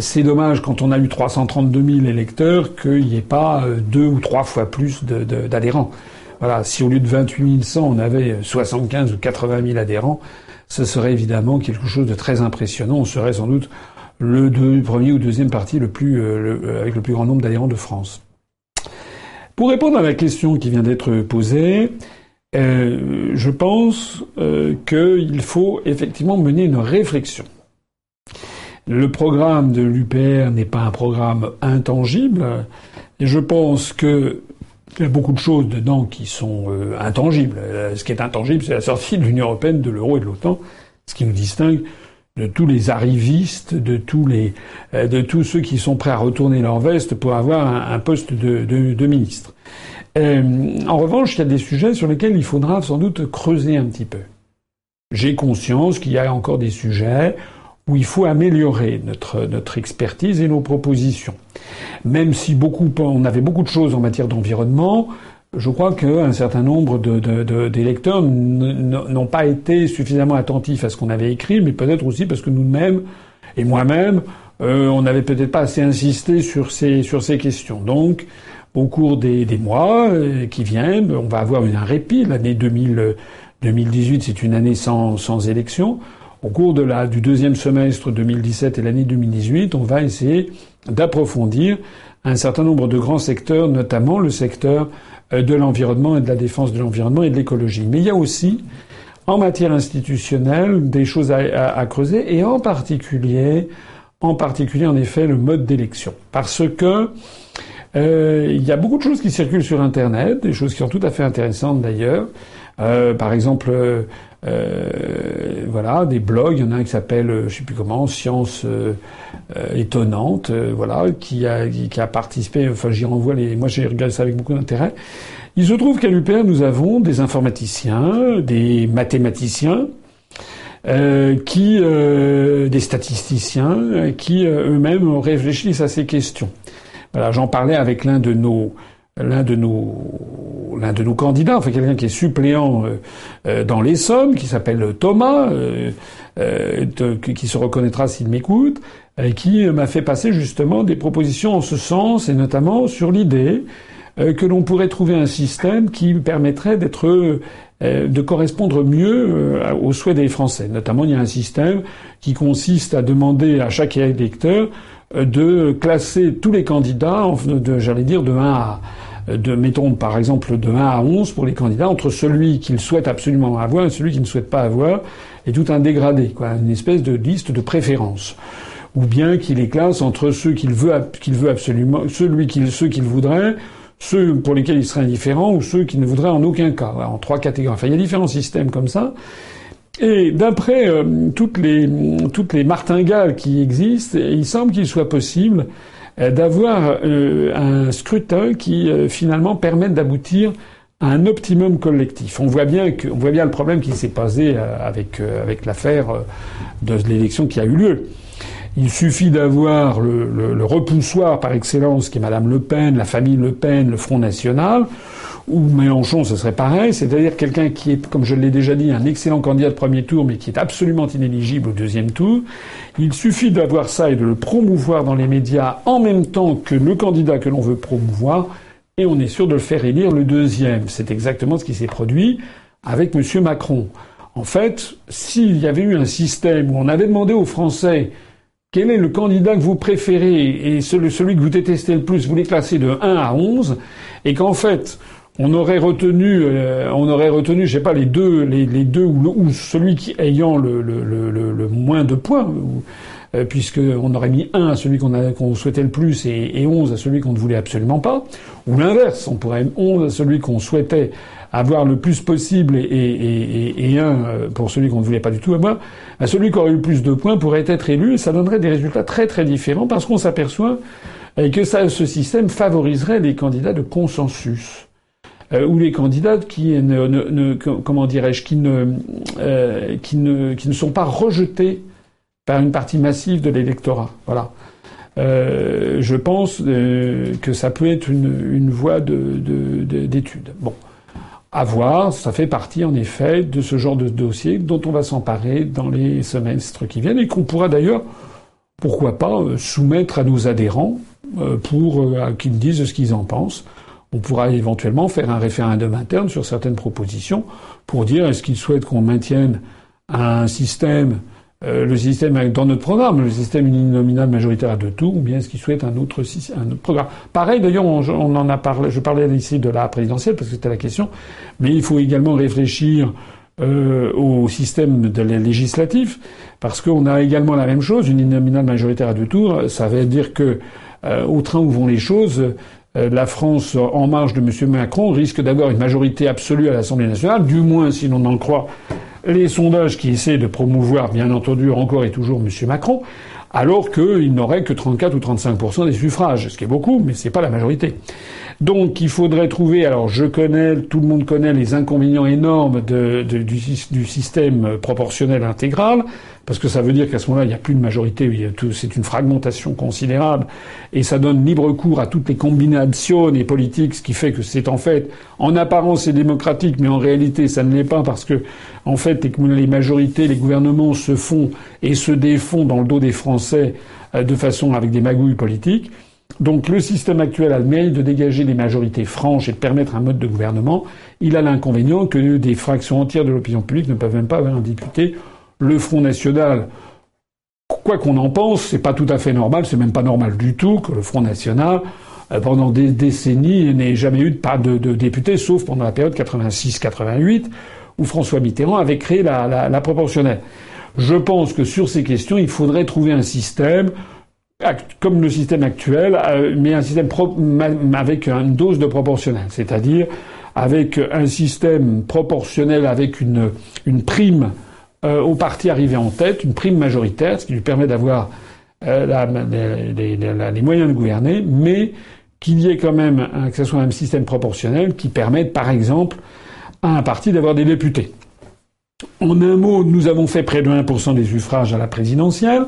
C'est dommage quand on a eu 332 000 électeurs qu'il n'y ait pas deux ou trois fois plus d'adhérents. Voilà, si au lieu de 28 100, on avait 75 ou 80 000 adhérents, ce serait évidemment quelque chose de très impressionnant. On serait sans doute le premier ou deuxième parti euh, euh, avec le plus grand nombre d'adhérents de France. Pour répondre à la question qui vient d'être posée, euh, je pense qu'il faut effectivement mener une réflexion. Le programme de l'UPR n'est pas un programme intangible, et je pense que il y a beaucoup de choses dedans qui sont euh, intangibles. Euh, ce qui est intangible, c'est la sortie de l'Union européenne, de l'euro et de l'OTAN, ce qui nous distingue de tous les arrivistes, de tous euh, ceux qui sont prêts à retourner leur veste pour avoir un, poste de, ministre. En revanche, il y a des sujets sur lesquels il faudra sans doute creuser un petit peu. J'ai conscience qu'il y a encore des sujets où il faut améliorer notre, notre expertise et nos propositions. Même si beaucoup, on avait beaucoup de choses en matière d'environnement, je crois qu'un certain nombre d'électeurs de, de, n'ont pas été suffisamment attentifs à ce qu'on avait écrit, mais peut-être aussi parce que nous-mêmes, et moi-même, euh, on n'avait peut-être pas assez insisté sur ces, sur ces questions. Donc, au cours des, des mois euh, qui viennent, on va avoir un répit. L'année 2018, c'est une année sans, sans. Au cours de la, du deuxième semestre 2017 et l'année 2018, on va essayer d'approfondir un certain nombre de grands secteurs, notamment le secteur euh, de l'environnement et de la défense de l'environnement et de l'écologie. Mais il y a aussi, en matière institutionnelle, des choses à, creuser, et en particulier, en particulier, en effet, le mode d'élection. Parce que euh, il y a beaucoup de choses qui circulent sur Internet, des choses qui sont tout à fait intéressantes d'ailleurs. Euh, par exemple, euh, voilà, des blogs. Il y en a un qui s'appelle, euh, je sais plus comment, Science euh, étonnante, voilà, qui a qui a participé. Enfin, j'y renvoie les. Moi, j'ai regardé ça avec beaucoup d'intérêt. Il se trouve qu'à l'UPR, nous avons des informaticiens, des mathématiciens, euh, qui, euh, des statisticiens, qui eux-mêmes réfléchissent à ces questions. Voilà, j'en parlais avec l'un de nos l'un de nos l'un de nos candidats, enfin quelqu'un qui est suppléant euh, euh, dans les Sommes, qui s'appelle Thomas, euh, qui se reconnaîtra s'il m'écoute, qui m'a fait passer justement des propositions en ce sens, et notamment sur l'idée que l'on pourrait trouver un système qui permettrait d'être de correspondre mieux aux souhaits des Français. Notamment, il y a un système qui consiste à demander à chaque électeur de classer tous les candidats, j'allais dire, de 1 à de, mettons par exemple de 1 à 11 pour les candidats, entre celui qu'il souhaite absolument avoir et celui qu'il ne souhaite pas avoir, et tout un dégradé, quoi, une espèce de liste de préférences. Ou bien qu'il les classe entre ceux qu'il veut, veut absolument, celui qu'il, ceux qu'il voudrait, ceux pour lesquels il serait indifférent, ou ceux qu'il ne voudrait en aucun cas, en trois catégories. Enfin, il y a différents systèmes comme ça. Et d'après euh, toutes les toutes les martingales qui existent, il semble qu'il soit possible d'avoir euh, un scrutin qui euh, finalement permette d'aboutir à un optimum collectif. On voit bien que, on voit bien le problème qui s'est passé avec avec l'affaire de l'élection qui a eu lieu. Il suffit d'avoir le, le, repoussoir par excellence qui est Madame Le Pen, la famille Le Pen, le Front National, ou Mélenchon, ce serait pareil, c'est-à-dire quelqu'un qui est, comme je l'ai déjà dit, un excellent candidat de premier tour, mais qui est absolument inéligible au deuxième tour. Il suffit d'avoir ça et de le promouvoir dans les médias en même temps que le candidat que l'on veut promouvoir, et on est sûr de le faire élire le deuxième. C'est exactement ce qui s'est produit avec M. Macron. En fait, s'il y avait eu un système où on avait demandé aux Français quel est le candidat que vous préférez et celui, que vous détestez le plus, vous les classez de 1 à 11, et qu'en fait, on aurait retenu, euh, on aurait retenu, je sais pas, les deux, les, deux ou, celui qui ayant le, le, moins de points, euh, puisque on aurait mis un à celui qu'on souhaitait le plus et, et 11 à celui qu'on ne voulait absolument pas, ou l'inverse, on pourrait 11 à celui qu'on souhaitait avoir le plus possible et, un euh, pour celui qu'on ne voulait pas du tout avoir, à celui qui aurait eu le plus de points pourrait être élu et ça donnerait des résultats très très différents parce qu'on s'aperçoit que ça, ce système favoriserait les candidats de consensus euh, ou les candidats qui ne, comment dirais-je, qui ne, euh, qui ne, qui ne sont pas rejetés par une partie massive de l'électorat. Voilà. Euh, je pense que ça peut être une, voie d'étude. De, de, bon, à voir. Ça fait partie en effet de ce genre de dossier dont on va s'emparer dans les semestres qui viennent et qu'on pourra d'ailleurs, pourquoi pas, soumettre à nos adhérents pour qu'ils disent ce qu'ils en pensent. On pourra éventuellement faire un référendum interne sur certaines propositions pour dire est-ce qu'ils souhaitent qu'on maintienne un système, euh, le système dans notre programme, le système uninominal majoritaire à deux tours, ou bien est-ce qu'ils souhaitent un autre, un autre programme? Pareil, d'ailleurs, on, en a parlé, je parlais ici de la présidentielle parce que c'était la question, mais il faut également réfléchir euh, au système de législatif, parce qu'on a également la même chose, une uninominale majoritaire à deux tours, ça veut dire que euh, au train où vont les choses, la France en marge de M. Macron risque d'avoir une majorité absolue à l'Assemblée nationale, du moins si l'on en croit les sondages qui essaient de promouvoir, bien entendu, encore et toujours M. Macron, alors qu'il n'aurait que 34 ou 35% des suffrages, ce qui est beaucoup, mais c'est pas la majorité. Donc il faudrait trouver. Alors je connais, tout le monde connaît les inconvénients énormes du, système proportionnel intégral, parce que ça veut dire qu'à ce moment-là il n'y a plus de majorité, c'est une fragmentation considérable, et ça donne libre cours à toutes les combinations et politiques, ce qui fait que c'est en fait, en apparence c'est démocratique, mais en réalité ça ne l'est pas, parce que en fait les majorités, les gouvernements se font et se défont dans le dos des Français euh, de façon avec des magouilles politiques. Donc le système actuel a le mérite de dégager des majorités franches et de permettre un mode de gouvernement. Il a l'inconvénient que des fractions entières de l'opinion publique ne peuvent même pas avoir un député. Le Front National, quoi qu'on en pense, c'est pas tout à fait normal, c'est même pas normal du tout que le Front National, euh, pendant des décennies, n'ait jamais eu de, pas de, député, sauf pendant la période 86-88, où François Mitterrand avait créé la, proportionnelle. Je pense que sur ces questions, il faudrait trouver un système comme le système actuel, euh, mais un système avec une dose de proportionnel, c'est-à-dire avec un système proportionnel avec une prime euh, au parti arrivé en tête, une prime majoritaire, ce qui lui permet d'avoir euh, les, moyens de gouverner, mais qu'il y ait quand même que ce soit un système proportionnel qui permette, par exemple, à un parti d'avoir des députés. En un mot, nous avons fait près de 1% des suffrages à la présidentielle.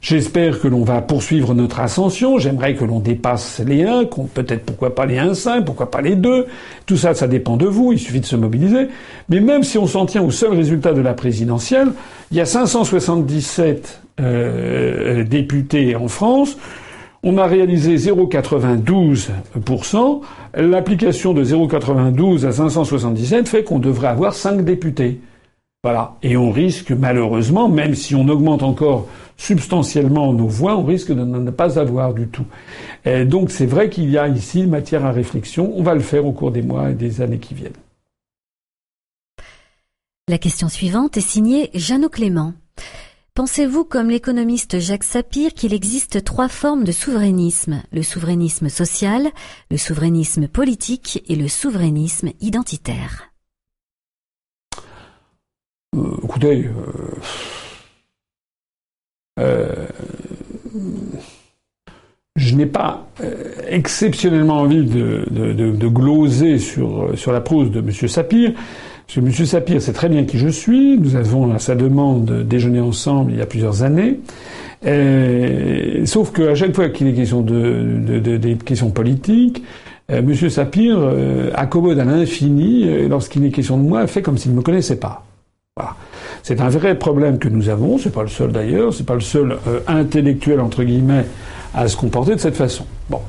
J'espère que l'on va poursuivre notre ascension. J'aimerais que l'on dépasse les 1, peut-être pourquoi pas les 1,5, pourquoi pas les 2. Tout ça, ça dépend de vous. Il suffit de se mobiliser. Mais même si on s'en tient au seul résultat de la présidentielle, il y a 577 euh, députés en France. On a réalisé 0,92%. L'application de 0,92 à 577 fait qu'on devrait avoir 5 députés. Voilà. Et on risque malheureusement, même si on augmente encore substantiellement nos voix, on risque de ne pas avoir du tout. Donc c'est vrai qu'il y a ici matière à réflexion. On va le faire au cours des mois et des années qui viennent. La question suivante est signée Jeannot Clément. Pensez-vous, comme l'économiste Jacques Sapir, qu'il existe trois formes de souverainisme? Le souverainisme social, le souverainisme politique et le souverainisme identitaire. Euh, écoutez, euh, euh, je n'ai pas exceptionnellement envie de, gloser sur, sur la prose de M. Sapir. Parce que M. Sapir sait très bien qui je suis. Nous avons, à sa demande, déjeuné ensemble il y a plusieurs années. sauf qu'à chaque fois qu'il est question de, des questions politiques, M. Sapir accommode à l'infini, lorsqu'il est question de moi, fait comme s'il ne me connaissait pas. C'est un vrai problème que nous avons. C'est pas le seul d'ailleurs. C'est pas le seul euh, intellectuel entre guillemets à se comporter de cette façon. Bon.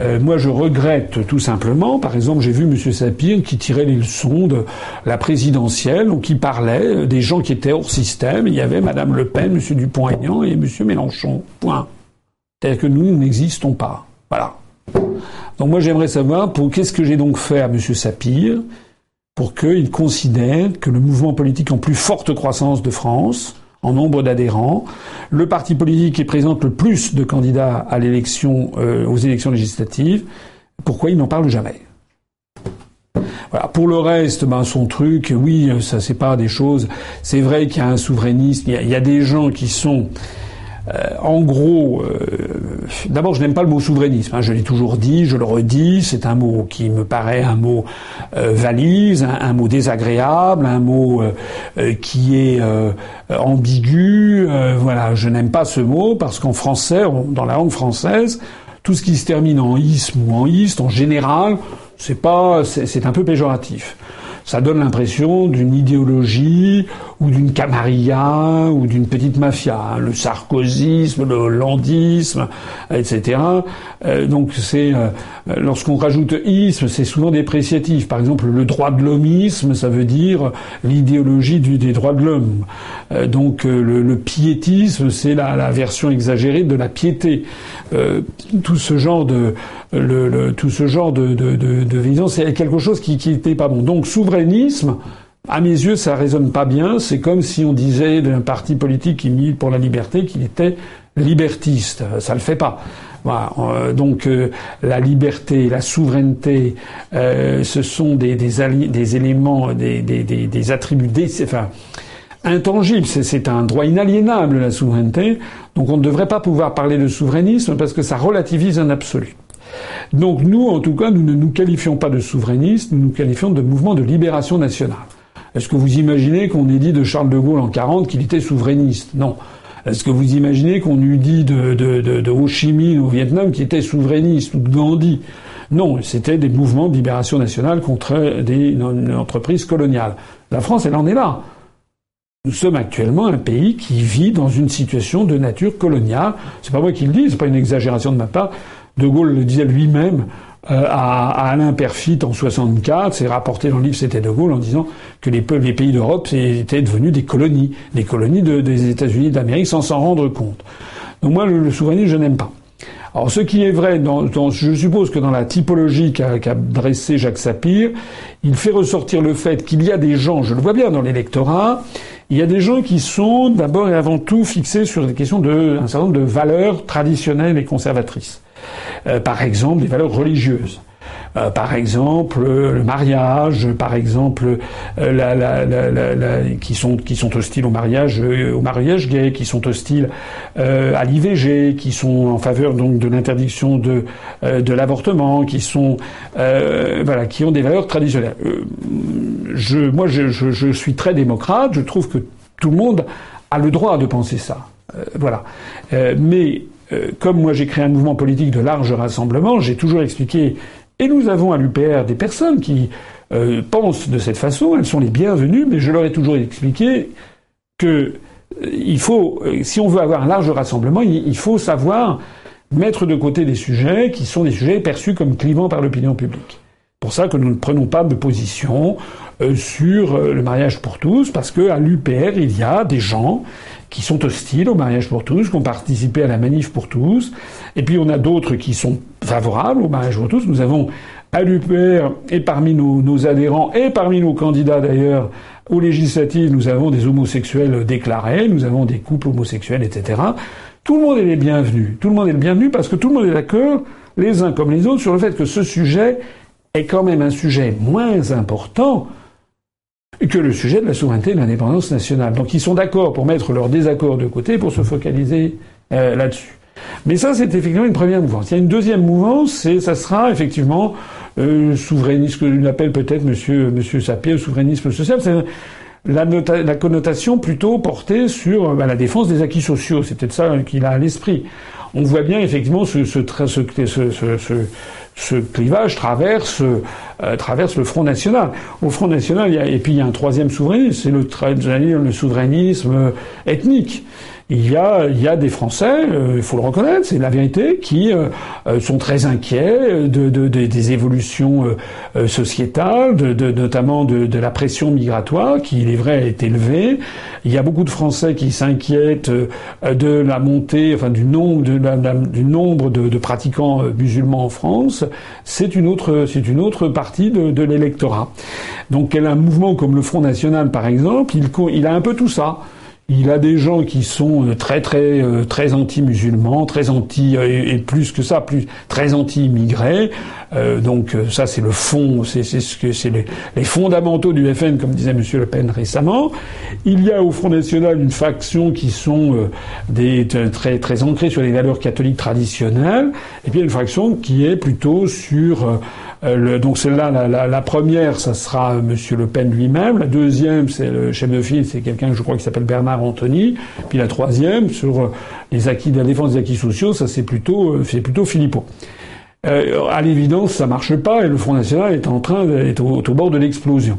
Euh, moi, je regrette tout simplement. Par exemple, j'ai vu M. Sapir qui tirait les leçons de la présidentielle, ou qui parlait des gens qui étaient hors système. Il y avait Mme Le Pen, M. Dupont-Aignan et M. Mélenchon. Point. C'est-à-dire que nous, nous n'existons pas. Voilà. Donc moi, j'aimerais savoir pour qu'est-ce que j'ai donc fait à M. Sapir? Pour qu'il considère que le mouvement politique en plus forte croissance de France, en nombre d'adhérents, le parti politique qui présente le plus de candidats à l'élection, euh, aux élections législatives, pourquoi il n'en parle jamais? Voilà. Pour le reste, ben son truc, oui, ça c'est pas des choses. C'est vrai qu'il y a un souverainisme. Il y a, des gens qui sont en gros, euh, d'abord, je n'aime pas le mot souverainisme. Hein, je l'ai toujours dit, je le redis. C'est un mot qui me paraît un mot euh, valise, un, mot désagréable, un mot qui est ambigu. voilà, je n'aime pas ce mot parce qu'en français, dans la langue française, tout ce qui se termine en isme ou en iste, en général, c'est pas, c'est un peu péjoratif ça donne l'impression d'une idéologie ou d'une camarilla ou d'une petite mafia. Hein. Le sarkozysme, le hollandisme, etc. Euh, donc c'est euh, lorsqu'on rajoute isme, c'est souvent dépréciatif. Par exemple, le droit de l'homisme, ça veut dire l'idéologie des droits de l'homme. Euh, donc le, piétisme, c'est la, la, version exagérée de la piété. tout ce genre de tout ce genre de, de, de c'est quelque chose qui, qui était pas bon. Donc souverainisme, À mes yeux, ça résonne pas bien. C'est comme si on disait d'un parti politique qui milite pour la liberté qu'il était libertiste. Ça le fait pas. Voilà. Euh, donc euh, la liberté, la souveraineté, euh, ce sont des, des, des éléments, des, des, attributs, enfin intangibles. C'est un droit inaliénable la souveraineté. Donc on ne devrait pas pouvoir parler de souverainisme parce que ça relativise un absolu. Donc nous, en tout cas, nous ne nous qualifions pas de souverainistes, nous nous qualifions de mouvement de libération nationale. Est-ce que vous imaginez qu'on ait dit de Charles de Gaulle en 40 qu'il était souverainiste? Non. Est-ce que vous imaginez qu'on eût dit de, Ho Chi Minh au Vietnam qu'il était souverainiste ou de Gandhi? Non, c'était des mouvements de libération nationale contre des entreprises coloniales. La France, elle en est là. Nous sommes actuellement un pays qui vit dans une situation de nature coloniale. C'est pas moi qui le dis, c'est pas une exagération de ma part. De Gaulle le disait lui-même euh, à, Alain Perfit en 64, c'est rapporté dans le livre C'était de Gaulle en disant que les, les pays d'Europe étaient devenus des colonies, des colonies des États-Unis d'Amérique sans s'en rendre compte. Donc moi, le, souvenir, je n'aime pas. Alors ce qui est vrai, dans, je suppose que dans la typologie qu'a dressée Jacques Sapir, il fait ressortir le fait qu'il y a des gens, je le vois bien dans l'électorat, il y a des gens qui sont d'abord et avant tout fixés sur des questions de un certain nombre de valeurs traditionnelles et conservatrices. Euh, par exemple des valeurs religieuses. Euh, par exemple le mariage, par exemple euh, qui sont qui sont hostiles au mariage au mariage gay, qui sont hostiles à l'IVG, qui sont en faveur donc de l'interdiction de de l'avortement, qui sont voilà qui ont des valeurs traditionnelles. je moi je, suis très démocrate, je trouve que tout le monde a le droit de penser ça. voilà, mais euh, comme moi j'ai créé un mouvement politique de large rassemblement, j'ai toujours expliqué, et nous avons à l'UPR des personnes qui euh, pensent de cette façon, elles sont les bienvenues, mais je leur ai toujours expliqué que euh, faut, si on veut avoir un large rassemblement, il faut savoir mettre de côté des sujets qui sont des sujets perçus comme clivants par l'opinion publique. Pour ça que nous ne prenons pas de position sur le mariage pour tous, parce qu'à l'UPR, il y a des gens qui sont hostiles au mariage pour tous, qui ont participé à la manif pour tous. Et puis on a d'autres qui sont favorables au mariage pour tous. Nous avons à l'UPR et parmi nos, adhérents et parmi nos candidats d'ailleurs aux législatives, nous avons des homosexuels déclarés, nous avons des couples homosexuels, etc. Tout le monde est les bienvenus. Tout le monde est le bienvenu parce que tout le monde est d'accord, les uns comme les autres, sur le fait que ce sujet est quand même un sujet moins important que le sujet de la souveraineté et de l'indépendance nationale. Donc ils sont d'accord pour mettre leur désaccord de côté pour se focaliser euh, là-dessus. Mais ça, c'est effectivement une première mouvance. Il y a une deuxième mouvance, et ça sera effectivement euh, souverainisme, que l'on appelle peut-être Monsieur Monsieur Sapir, souverainisme social. C'est la, la, connotation plutôt portée sur bah, la défense des acquis sociaux. C'est peut-être ça qu'il a à l'esprit. On voit bien effectivement ce, ce, ce, ce clivage traverse, euh, traverse le Front National. Au Front National, il y a, et puis il y a un troisième souverainisme, c'est le, le souverainisme ethnique il y a, il y a des Français, euh, il faut le reconnaître, c'est la vérité, qui euh, euh, sont très inquiets de, de, des évolutions sociétales, de, notamment de, la pression migratoire, qui, il est vrai, est élevée. Il y a beaucoup de Français qui s'inquiètent de la montée, enfin du nombre, de du nombre de, pratiquants musulmans en France. C'est une autre, c'est une autre partie de, l'électorat. Donc, un mouvement comme le Front National, par exemple, il, il a un peu tout ça. Il a des gens qui sont euh, très très euh, très anti-musulmans, très anti euh, et, plus que ça, plus très anti-immigrés. donc ça c'est le fond, c'est ce que c'est les, les, fondamentaux du FN, comme disait Monsieur Le Pen récemment. Il y a au Front National une faction qui sont des très très ancrés sur les valeurs catholiques traditionnelles, et puis une faction qui est plutôt sur euh, donc celle-là, la, première, ça sera Monsieur Le Pen lui-même. La deuxième, c'est le chef de file, c'est quelqu'un que je crois qui s'appelle Bernard Anthony. Puis la troisième, sur euh, les acquis de la défense des acquis sociaux, ça c'est plutôt, euh, c'est plutôt Philippot. Euh, à l'évidence, ça marche pas et le Front National est en train d'être au, bord de l'explosion.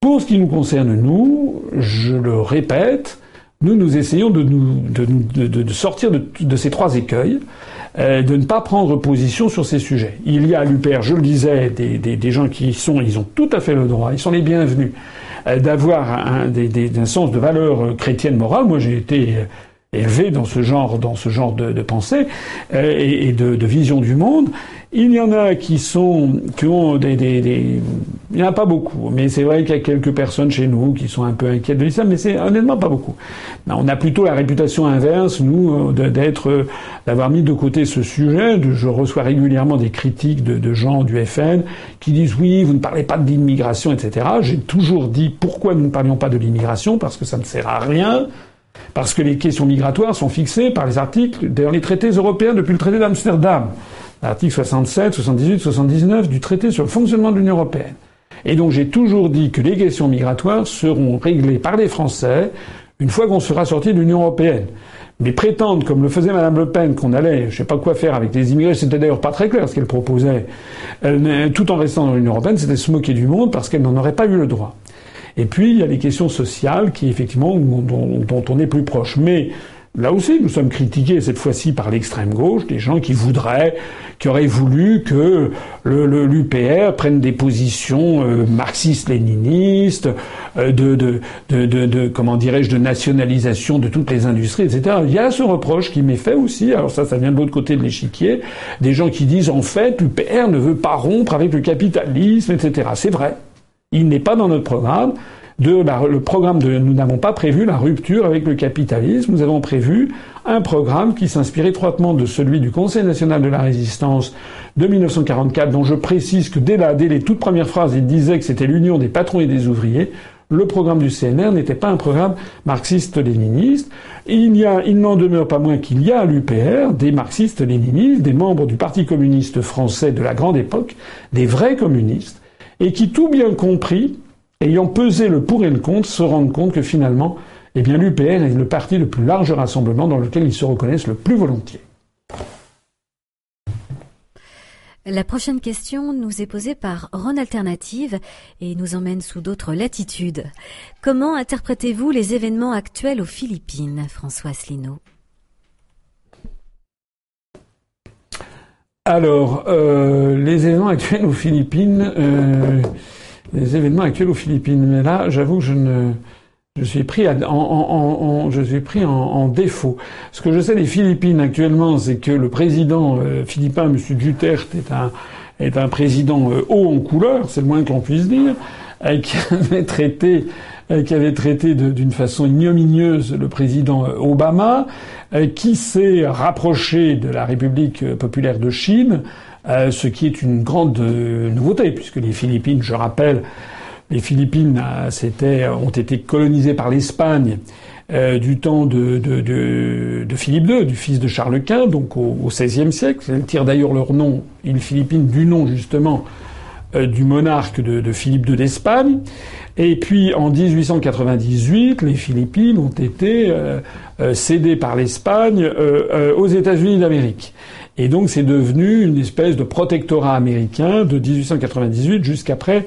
Pour ce qui nous concerne, nous, je le répète, nous, nous essayons de, nous, de sortir de, ces trois écueils. Euh, de ne pas prendre position sur ces sujets. Il y a à l'UPR, je le disais, des, des, des, gens qui sont, ils ont tout à fait le droit, ils sont les bienvenus, euh, d'avoir un, un, sens de valeur chrétienne morale. Moi, j'ai été élevés dans ce genre, dans ce genre de, de pensée euh, et, de, de, vision du monde. Il y en a qui sont, qui ont des, des, il n'y en a pas beaucoup, mais c'est vrai qu'il y a quelques personnes chez nous qui sont un peu inquiètes de l'islam, mais c'est honnêtement pas beaucoup. On a plutôt la réputation inverse, nous, d'être, d'avoir mis de côté ce sujet. Je reçois régulièrement des critiques de, de gens du FN qui disent oui, vous ne parlez pas de l'immigration, etc. J'ai toujours dit pourquoi nous ne parlions pas de l'immigration, parce que ça ne sert à rien. Parce que les questions migratoires sont fixées par les articles dans les traités européens depuis le traité d'Amsterdam. L'article 67, 78, 79 du traité sur le fonctionnement de l'Union européenne. Et donc j'ai toujours dit que les questions migratoires seront réglées par les Français une fois qu'on sera sorti de l'Union européenne. Mais prétendre, comme le faisait Madame Le Pen, qu'on allait, je sais pas quoi faire avec les immigrés, c'était d'ailleurs pas très clair ce qu'elle proposait, tout en restant dans l'Union européenne, c'était se moquer du monde parce qu'elle n'en aurait pas eu le droit. Et puis, il y a les questions sociales qui, effectivement, dont, dont on est plus proche. Mais Là aussi, nous sommes critiqués cette fois-ci par l'extrême gauche, des gens qui voudraient, qui auraient voulu que le, l'UPR prenne des positions euh, marxistes-léninistes, euh, de, de, de, comment dirais-je, de nationalisation de toutes les industries, etc. Il y a ce reproche qui m'est fait aussi. Alors ça, ça vient de l'autre côté de l'échiquier. Des gens qui disent en fait, l'UPR ne veut pas rompre avec le capitalisme, etc. C'est vrai. Il n'est pas dans notre programme de le programme de nous n'avons pas prévu la rupture avec le capitalisme, nous avons prévu un programme qui s'inspire étroitement de celui du Conseil national de la résistance de 1944 dont je précise que dès là dès les toutes premières phrases, il disait que c'était l'union des patrons et des ouvriers. Le programme du CNR n'était pas un programme marxiste-léniniste. Il il n'en demeure pas moins qu'il y a à l'UPR des marxistes-léninistes, des membres du Parti communiste français de la grande époque, des vrais communistes, et qui, tout bien compris, ayant pesé le pour et le contre, se rendent compte que finalement, eh bien, l'UPR est le parti le plus large rassemblement dans lequel ils se reconnaissent le plus volontiers. La prochaine question nous est posée par Ron Alternative et nous emmène sous d'autres latitudes. Comment interprétez-vous les événements actuels aux Philippines, François Asselineau Alors, euh, les événements actuels aux Philippines, euh, les événements actuels aux Philippines. Mais là, j'avoue que je ne, je suis pris en, en, je suis pris en, défaut. Ce que je sais des Philippines actuellement, c'est que le président euh, philippin, M. Duterte, est un, est un président euh, haut en couleur, c'est le moins qu'on puisse dire, euh, qui avait traité, qui avait traité d'une façon ignominieuse le président Obama, qui s'est rapproché de la République populaire de Chine, euh, ce qui est une grande euh, nouveauté, puisque les Philippines, je rappelle, les Philippines euh, ont été colonisées par l'Espagne du temps de, Philippe II, du fils de Charles Quint, donc au, XVIe siècle. Elles tirent d'ailleurs leur nom, les Philippines, du nom justement du monarque de, Philippe II d'Espagne. Et puis en 1898, les Philippines ont été cédées par l'Espagne aux États-Unis d'Amérique. Et donc c'est devenu une espèce de protectorat américain de 1898 jusqu'après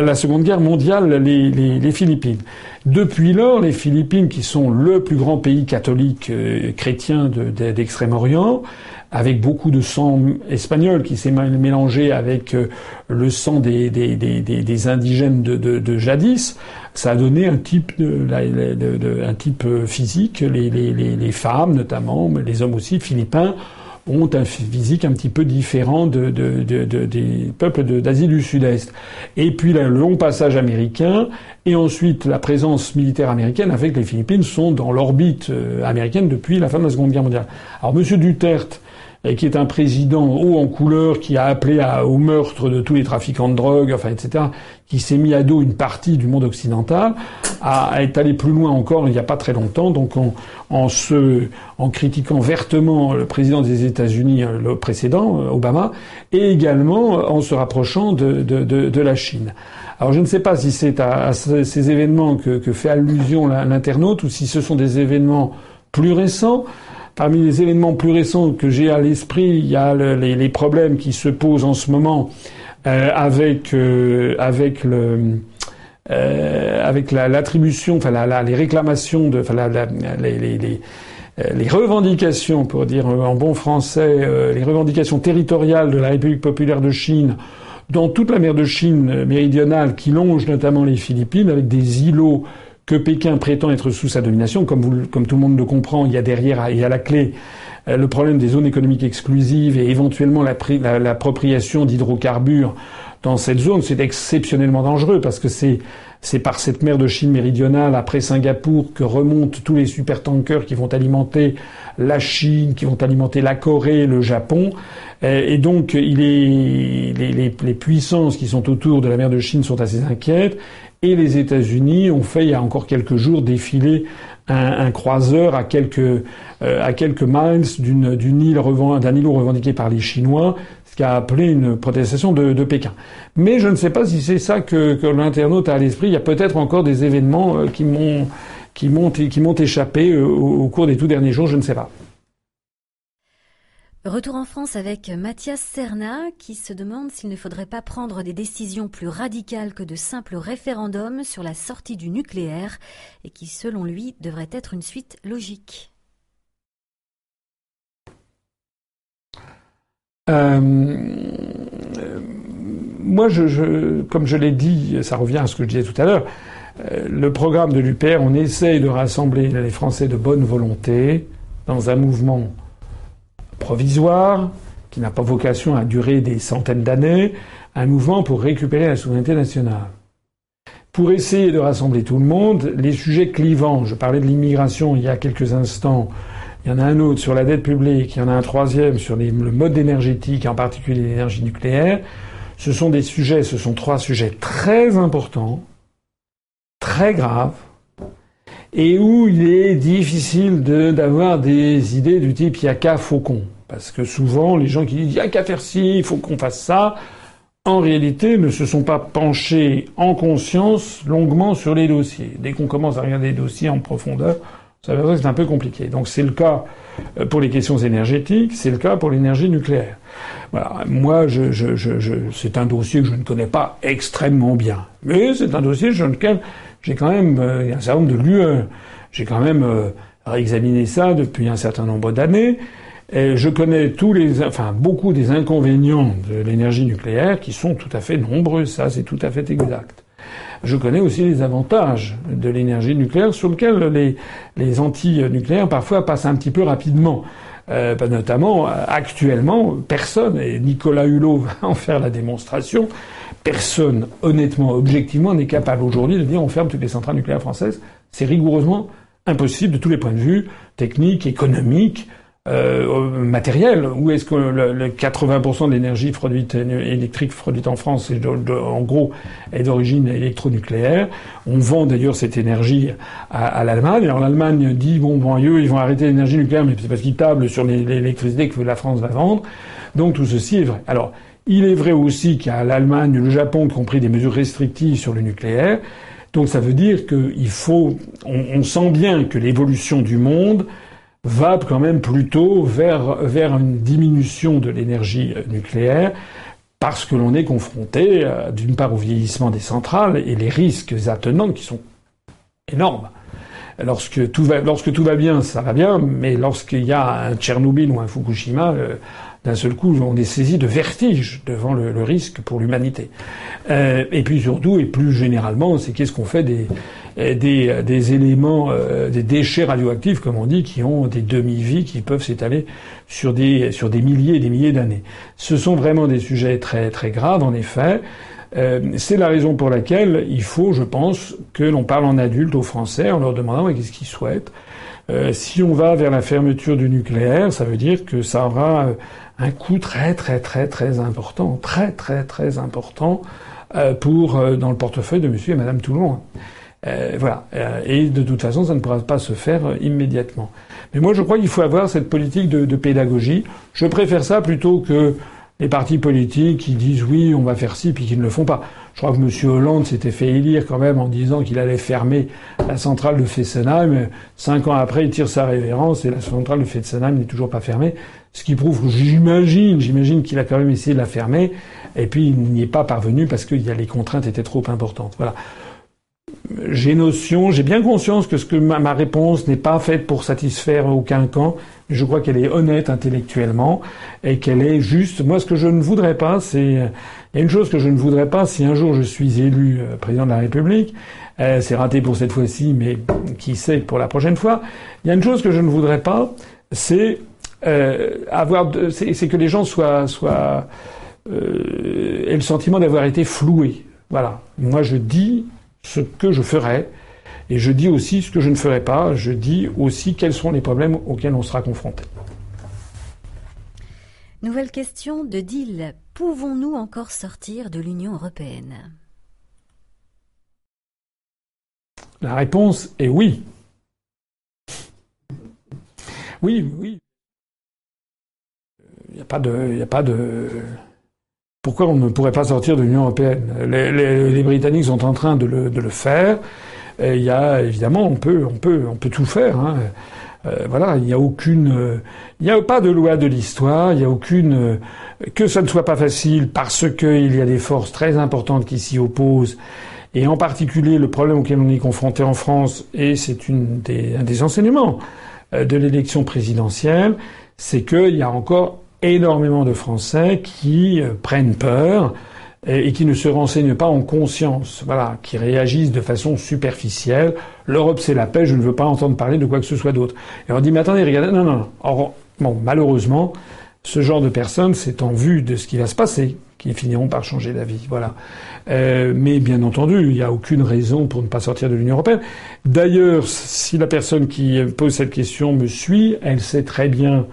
la Seconde Guerre mondiale, les, les, Philippines. Depuis lors, les Philippines, qui sont le plus grand pays catholique euh, chrétien d'Extrême-Orient, avec beaucoup de sang espagnol qui s'est mélangé avec euh, le sang des, des, des, indigènes de, de, jadis, ça a donné un type, un type euh, physique. Les, les, femmes, notamment, mais les hommes aussi, philippins, ont un physique un petit peu différent de, de, de, des peuples d'Asie du Sud-Est. Et puis le long passage américain, et ensuite la présence militaire américaine a fait que les Philippines sont dans l'orbite euh, américaine depuis la fin de la Seconde Guerre mondiale. Alors Monsieur Duterte, qui est un président haut en couleur, qui a appelé au meurtre de tous les trafiquants de drogue, enfin, etc., qui s'est mis à dos une partie du monde occidental, a, est allé plus loin encore il n'y a pas très longtemps, donc en, en, se, en critiquant vertement le président des États-Unis, euh, le précédent, euh, Obama, et également en se rapprochant de, de, de, de la Chine. Alors je ne sais pas si c'est à, ces événements que, que fait allusion l'internaute ou si ce sont des événements plus récents. Parmi les événements plus récents que j'ai à l'esprit, il y a les, problèmes qui se posent en ce moment euh, avec euh, avec le euh, l'attribution, enfin les réclamations de, enfin euh, les revendications, pour dire en bon français, les revendications territoriales de la République populaire de Chine dans toute la mer de Chine méridionale qui longe notamment les Philippines avec des îlots que Pékin prétend être sous sa domination. Comme, tout le monde le comprend, il y a derrière, y a la clé euh, le problème des zones économiques exclusives et éventuellement l'appropriation d'hydrocarbures dans cette zone, c'est exceptionnellement dangereux parce que c'est par cette mer de Chine méridionale, après Singapour, que remontent tous les supertankers qui vont alimenter la Chine, qui vont alimenter la Corée, le Japon. Et donc, les, puissances qui sont autour de la mer de Chine sont assez inquiètes. Et les États-Unis ont fait, il y a encore quelques jours, défiler un, croiseur à quelques, euh, à quelques miles d'un îlot revendiqué par les Chinois ce qui a appelé une protestation de, Pékin. Mais je ne sais pas si c'est ça que, l'internaute a à l'esprit. Il y a peut-être encore des événements euh, qui m'ont échappé euh, au, au cours des tout derniers jours. Je ne sais pas. Retour en France avec Mathias Serna qui se demande s'il ne faudrait pas prendre des décisions plus radicales que de simples référendums sur la sortie du nucléaire et qui, selon lui, devrait être une suite logique. Euh, moi, comme je l'ai dit, ça revient à ce que je disais tout à l'heure. Euh, le programme de l'UPR, on essaye de rassembler les Français de bonne volonté dans un mouvement provisoire qui n'a pas vocation à durer des centaines d'années, un mouvement pour récupérer la souveraineté nationale. Pour essayer de rassembler tout le monde, les sujets clivants, je parlais de l'immigration il y a quelques instants, il y en a un autre sur la dette publique, il y en a un troisième sur le mode énergétique, en particulier l'énergie nucléaire. Ce sont des sujets, ce sont trois sujets très importants, très graves, et où il est difficile d'avoir des idées du type il n'y a qu'à faucon. Parce que souvent, les gens qui disent il n'y a qu'à faire ci, il faut qu'on fasse ça, en réalité, ne se sont pas penchés en conscience longuement sur les dossiers. Dès qu'on commence à regarder les dossiers en profondeur, ça veut dire que c'est un peu compliqué. Donc c'est le cas euh, pour les questions énergétiques, c'est le cas pour l'énergie nucléaire. Voilà. Moi, c'est un dossier que je ne connais pas extrêmement bien, mais c'est un dossier sur lequel j'ai quand même euh, un certain nombre de lueurs. J'ai quand même euh, réexaminé ça depuis un certain nombre d'années. Et je connais tous les, enfin beaucoup des inconvénients de l'énergie nucléaire qui sont tout à fait nombreux. Ça, c'est tout à fait exact. Je connais aussi les avantages de l'énergie nucléaire sur lesquels les, les anti-nucléaires parfois passent un petit peu rapidement. Euh, bah, notamment, actuellement, personne, et Nicolas Hulot va en faire la démonstration, personne, honnêtement, objectivement, n'est capable aujourd'hui de dire on ferme toutes les centrales nucléaires françaises. C'est rigoureusement impossible de tous les points de vue, techniques, économiques, euh, matériel. Où est-ce que le, 80% de l'énergie produite électrique produite en France, est en gros, est d'origine électronucléaire? On vend d'ailleurs cette énergie à, l'Allemagne. Alors l'Allemagne dit bon, bon, eux, ils vont arrêter l'énergie nucléaire, mais c'est parce qu'ils tablent sur l'électricité que la France va vendre. Donc tout ceci est vrai. Alors il est vrai aussi a l'Allemagne, le Japon qui ont pris des mesures restrictives sur le nucléaire. Donc ça veut dire qu'il faut, on, sent bien que l'évolution du monde va quand même plutôt vers, une diminution de l'énergie euh, nucléaire parce que l'on est confronté euh, d'une part au vieillissement des centrales et les risques attenants qui sont énormes. Lorsque tout va, lorsque tout va bien, ça va bien, mais lorsqu'il y a un Tchernobyl ou un Fukushima, euh, d'un seul coup, on est saisi de vertige devant le, risque pour l'humanité. Euh, et puis surtout, et plus généralement, c'est qu'est-ce qu'on fait des, des, éléments, euh, des déchets radioactifs, comme on dit, qui ont des demi-vies qui peuvent s'étaler sur des, sur des milliers et des milliers d'années. Ce sont vraiment des sujets très, très graves, en effet. Euh, c'est la raison pour laquelle il faut, je pense, que l'on parle en adulte aux Français en leur demandant qu'est-ce qu'ils souhaitent? Euh, si on va vers la fermeture du nucléaire, ça veut dire que ça aura un coût très très très très important, très très très important euh, pour euh, dans le portefeuille de Monsieur et Madame Toulon. Euh, voilà. Euh, et de toute façon, ça ne pourra pas se faire immédiatement. Mais moi, je crois qu'il faut avoir cette politique de, de, pédagogie. Je préfère ça plutôt que les partis politiques qui disent oui, on va faire ci, puis qui ne le font pas. Je crois que M. Hollande s'était fait élire quand même en disant qu'il allait fermer la centrale de Fessenheim. Cinq ans après, il tire sa révérence et la centrale de Fessenheim n'est toujours pas fermée. Ce qui prouve, j'imagine, j'imagine qu'il a quand même essayé de la fermer, et puis il n'y est pas parvenu parce que les contraintes étaient trop importantes. Voilà. J'ai notion, j'ai bien conscience que ce que ma, réponse n'est pas faite pour satisfaire aucun camp. Mais je crois qu'elle est honnête intellectuellement et qu'elle est juste. Moi, ce que je ne voudrais pas, c'est il y a une chose que je ne voudrais pas si un jour je suis élu euh, président de la République, Euh, c'est raté pour cette fois-ci, mais qui sait pour la prochaine fois. Il y a une chose que je ne voudrais pas, c'est euh, avoir, c'est que les gens soient, soient aient le sentiment d'avoir été floués. Voilà. Moi, je dis ce que je ferai. Et je dis aussi ce que je ne ferai pas. Je dis aussi quels sont les problèmes auxquels on sera confronté. Nouvelle question de Dil. Pouvons-nous encore sortir de l'Union européenne? La réponse est oui. Oui, oui. Il n'y a pas de, il a pas de. Pourquoi on ne pourrait pas sortir de l'Union européenne? Les, Britanniques sont en train de le, faire. il y a évidemment, on peut, on peut, on peut tout faire. Hein. Euh, voilà, il n'y a aucune, il n'y a pas de loi de l'histoire, il n'y a aucune, que ça ne soit pas facile parce qu'il y a des forces très importantes qui s'y opposent et en particulier, le problème auquel on est confronté en France, et c'est un des enseignements euh, de l'élection présidentielle, c'est qu'il y a encore énormément de Français qui euh, prennent peur et qui ne se renseignent pas en conscience, voilà, qui réagissent de façon superficielle. L'Europe, c'est la paix, je ne veux pas entendre parler de quoi que ce soit d'autre. Et on dit, mais attendez, regardez, non, non, non. bon, malheureusement, ce genre de personnes, c'est en vue de ce qui va se passer qui finiront par changer d'avis. Voilà. Euh, mais bien entendu, il n'y a aucune raison pour ne pas sortir de l'Union européenne. D'ailleurs, si la personne qui pose cette question me suit, elle sait très bien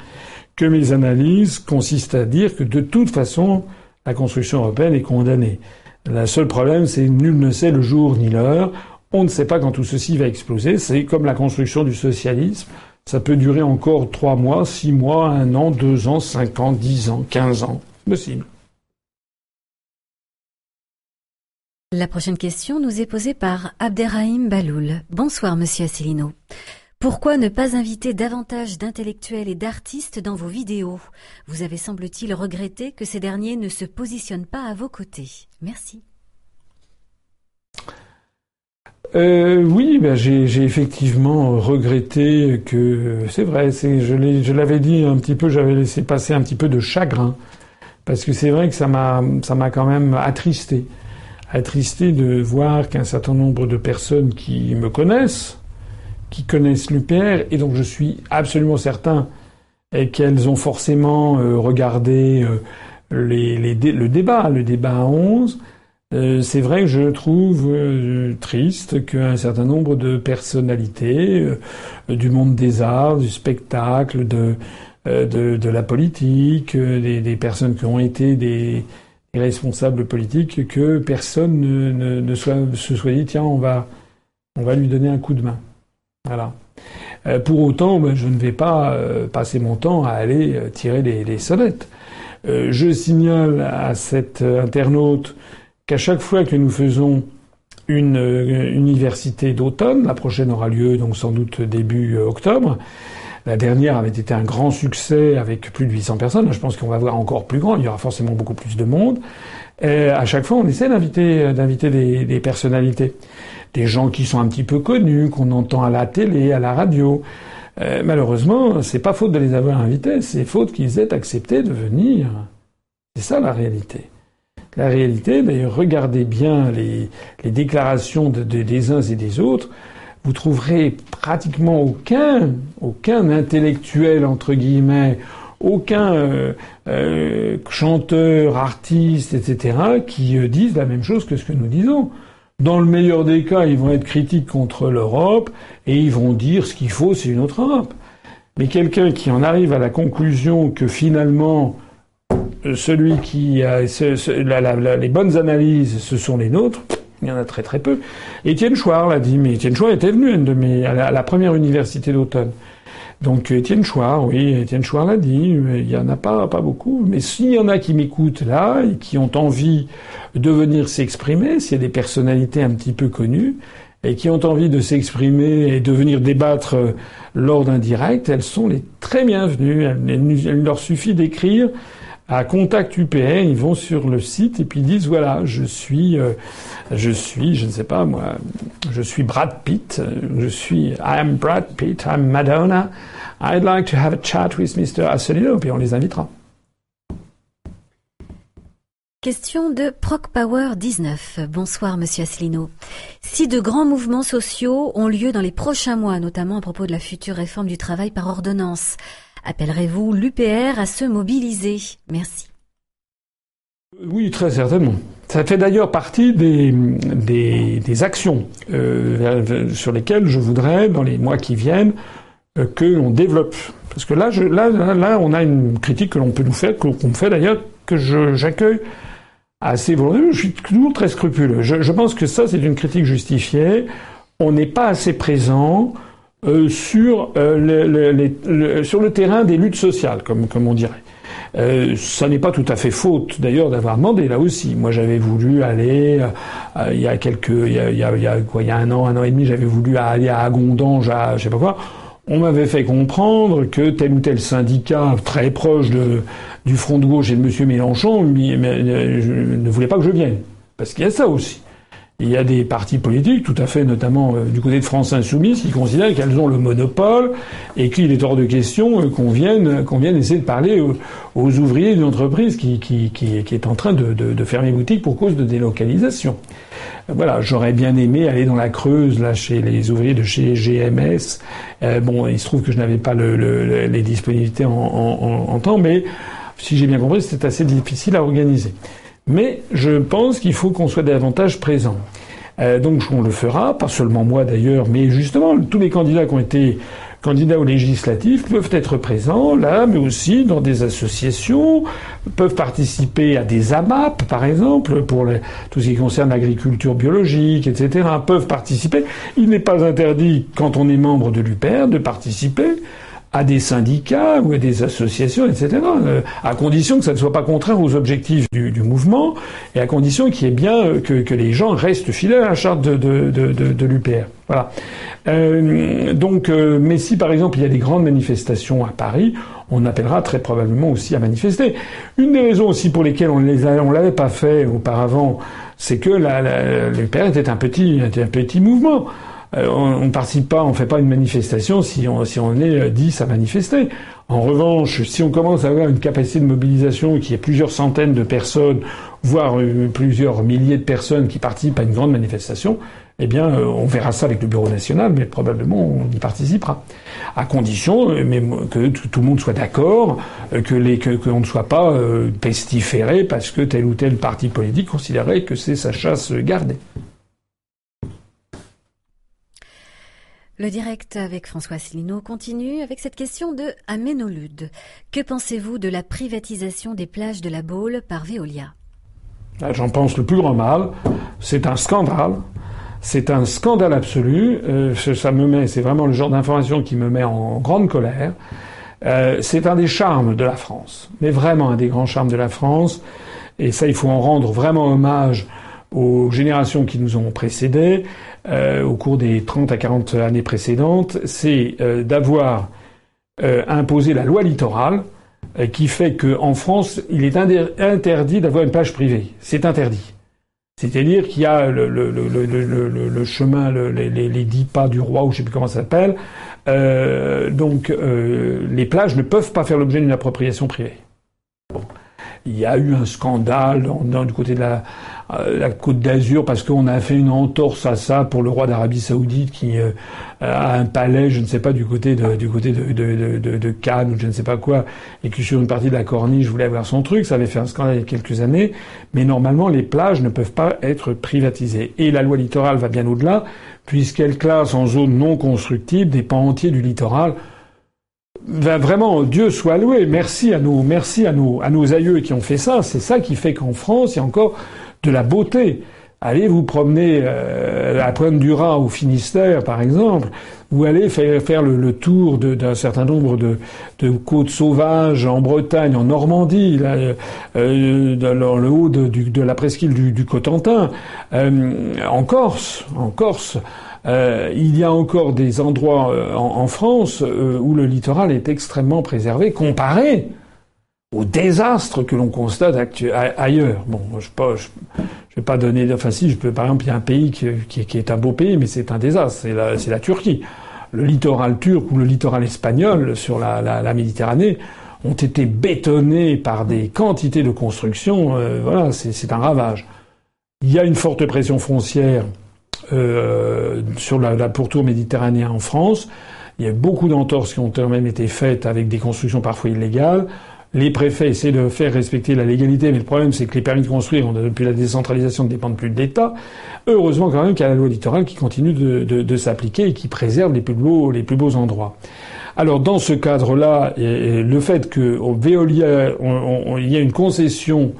que mes analyses consistent à dire que de toute façon, la construction européenne est condamnée. Le seul problème, c'est nul ne sait le jour ni l'heure. On ne sait pas quand tout ceci va exploser. C'est comme la construction du socialisme. Ça peut durer encore trois mois, six mois, un an, deux ans, cinq ans, dix ans, quinze ans. Possible. La prochaine question nous est posée par Abderrahim Baloul. Bonsoir, monsieur Asselineau. Pourquoi ne pas inviter davantage d'intellectuels et d'artistes dans vos vidéos? Vous avez semble-t-il regretté que ces derniers ne se positionnent pas à vos côtés. Merci. Euh, oui, ben j'ai effectivement regretté que c'est vrai, je l'avais dit un petit peu, j'avais laissé passer un petit peu de chagrin parce que c'est vrai que ça m'a ça m'a quand même attristé attristé de voir qu'un certain nombre de personnes qui me connaissent, qui connaissent l'UPR, et donc je suis absolument certain qu'elles ont forcément euh, regardé euh, les, le débat, le débat à 11. Euh, c'est vrai que je trouve triste qu'un certain nombre de personnalités du monde des arts, du spectacle, de, de, la politique, des, personnes qui ont été des, responsables politiques que personne ne, ne, soit, se soit dit tiens on va on va lui donner un coup de main. Voilà. Euh, pour autant, ben, je ne vais pas euh, passer mon temps à aller euh, tirer les, sonnettes. je signale à cet internaute qu'à chaque fois que nous faisons une université d'automne, la prochaine aura lieu donc sans doute début octobre, la dernière avait été un grand succès avec plus de 800 personnes. Je pense qu'on va voir encore plus grand. Il y aura forcément beaucoup plus de monde. À chaque fois, on essaie d'inviter, des, personnalités, des gens qui sont un petit peu connus, qu'on entend à la télé, à la radio. Euh, malheureusement, c'est pas faute de les avoir invités, c'est faute qu'ils aient accepté de venir. C'est ça la réalité. La réalité, d'ailleurs, regardez bien les, déclarations de, des uns et des autres vous trouverez pratiquement aucun, aucun intellectuel entre guillemets, aucun euh, euh, chanteur, artiste, etc., qui euh, disent la même chose que ce que nous disons. Dans le meilleur des cas, ils vont être critiques contre l'Europe et ils vont dire ce qu'il faut, c'est une autre Europe. Mais quelqu'un qui en arrive à la conclusion que finalement celui qui a les bonnes analyses, ce sont les nôtres, il y en a très très peu. Étienne Chouard l'a dit, mais Étienne Chouard était venu à, la, première université d'automne. Donc Étienne Chouard, oui, Étienne Chouard l'a dit, il y en a pas, pas beaucoup. Mais s'il y en a qui m'écoutent là et qui ont envie de venir s'exprimer, s'il y a des personnalités un petit peu connues et qui ont envie de s'exprimer et de venir débattre lors d'un direct, elles sont les très bienvenues. il leur suffit d'écrire à Contact UPN, ils vont sur le site et puis ils disent voilà, je suis, euh, je suis, je ne sais pas moi, je suis Brad Pitt, je suis I am Brad Pitt, I'm Madonna, I'd like to have a chat with Mr. Asselineau, puis on les invitera. Question de Power 19. Bonsoir, monsieur Asselineau. Si de grands mouvements sociaux ont lieu dans les prochains mois, notamment à propos de la future réforme du travail par ordonnance, appellerez-vous l'UPR à se mobiliser Merci. Oui, très certainement. Ça fait d'ailleurs partie des, des, actions euh, sur lesquelles je voudrais, dans les mois qui viennent, euh, que l'on développe. Parce que là, là, là, on a une critique que l'on peut nous faire, qu'on me fait d'ailleurs, que j'accueille assez volontairement. Je suis toujours très scrupuleux. Je pense que ça, c'est une critique justifiée. On n'est pas assez présent euh, sur, euh, sur le terrain des luttes sociales, comme, comme on dirait. Euh, ça n'est pas tout à fait faute d'ailleurs d'avoir demandé là aussi. Moi j'avais voulu aller euh, il y a quelques il y a, il y a, quoi il y a un an un an et demi j'avais voulu aller à Agondange à je sais pas quoi. On m'avait fait comprendre que tel ou tel syndicat très proche de, du front de gauche et de M. Mélenchon ne voulait pas que je vienne. Parce qu'il y a ça aussi. Il y a des partis politiques, tout à fait, notamment euh, du côté de France Insoumise, qui considèrent qu'elles ont le monopole et qu'il est hors de question euh, qu'on vienne, vienne essayer de parler aux, ouvriers d'une entreprise qui, qui, qui, est en train de, fermer boutique pour cause de délocalisation. Voilà, j'aurais bien aimé aller dans la Creuse, là, chez les ouvriers de chez GMS. Euh, bon, il se trouve que je n'avais pas le, le, les disponibilités en, en temps, mais si j'ai bien compris, c'était assez difficile à organiser. Mais je pense qu'il faut qu'on soit davantage présent. Euh, donc on le fera, pas seulement moi d'ailleurs, mais justement tous les candidats qui ont été candidats aux législatives peuvent être présents là, mais aussi dans des associations, peuvent participer à des AMAP par exemple pour tout ce qui concerne l'agriculture biologique, etc. peuvent participer. Il n'est pas interdit quand on est membre de l'UPR de participer à des syndicats ou à des associations, etc., euh, à condition que ça ne soit pas contraire aux objectifs du, du mouvement et à condition qu'il y ait bien euh, que, que, les gens restent fidèles à la charte de, de, de, de l'UPR. Voilà. Euh, donc, euh, mais si par exemple il y a des grandes manifestations à Paris, on appellera très probablement aussi à manifester. Une des raisons aussi pour lesquelles on ne on l'avait pas fait auparavant, c'est que l'UPR était un petit, était un petit mouvement. Euh, on ne participe pas, on fait pas une manifestation si on, si on est 10 à manifester. En revanche, si on commence à avoir une capacité de mobilisation qui est plusieurs centaines de personnes, voire euh, plusieurs milliers de personnes qui participent à une grande manifestation, eh bien, euh, on verra ça avec le Bureau national, mais probablement on y participera, à condition que tout le monde soit d'accord, que les ne soit pas pestiféré parce que tel ou tel parti politique considérait que c'est sa chasse gardée. Le direct avec François Asselineau continue avec cette question de Aménolude. Que pensez-vous de la privatisation des plages de la Baule par Veolia? Ah, J'en pense le plus grand mal. C'est un scandale. C'est un scandale absolu. Euh, ça me met, c'est vraiment le genre d'information qui me met en grande colère. Euh, c'est un des charmes de la France, mais vraiment un des grands charmes de la France. Et ça, il faut en rendre vraiment hommage aux générations qui nous ont précédés. Euh, au cours des 30 à 40 années précédentes, c'est euh, d'avoir euh, imposé la loi littorale qui fait qu'en France, il est interdit d'avoir une plage privée. C'est interdit. C'est-à-dire qu'il y a le, chemin, les, les, dix pas du roi, ou je sais plus comment ça s'appelle. donc, les plages ne peuvent pas faire l'objet d'une appropriation privée. Il y a eu un scandale dans, du côté de la, la Côte d'Azur parce qu'on a fait une entorse à ça pour le roi d'Arabie Saoudite qui euh, a un palais, je ne sais pas, du côté de, Cannes ou je ne sais pas quoi, et que sur une partie de la corniche voulait avoir son truc. Ça avait fait un scandale il y a quelques années. Mais normalement, les plages ne peuvent pas être privatisées. Et la loi littorale va bien au-delà puisqu'elle classe en zone non constructible des pans entiers du littoral vraiment, Dieu soit loué. Merci à nos, merci à nos, à nos aïeux qui ont fait ça. C'est ça qui fait qu'en France, il y a encore de la beauté. Allez vous promener euh, à Pointe du Raz au Finistère, par exemple, ou allez faire, faire le, tour d'un certain nombre de, de, côtes sauvages en Bretagne, en Normandie, là, euh, dans le haut de, de la presqu'île du, du Cotentin, euh, en Corse, en Corse. Euh, il y a encore des endroits euh, en, France euh, où le littoral est extrêmement préservé comparé au désastre que l'on constate ailleurs. Bon, je ne je, vais pas donner. Enfin, si, je peux. Par exemple, il y a un pays qui, est un beau pays, mais c'est un désastre. C'est la, Turquie. Le littoral turc ou le littoral espagnol sur la, Méditerranée ont été bétonnés par des quantités de construction. voilà, c'est un ravage. Il y a une forte pression foncière sur la, pourtour méditerranéen en France. Il y a beaucoup d'entorses qui ont même été faites avec des constructions parfois illégales. Les préfets essaient de faire respecter la légalité, mais le problème c'est que les permis de construire, depuis la décentralisation, ne dépendent plus de l'État. Heureusement quand même qu'il y a la loi littorale qui continue de, s'appliquer et qui préserve les plus beaux, les plus beaux endroits. Alors dans ce cadre-là, le fait que Veolia, il y a une concession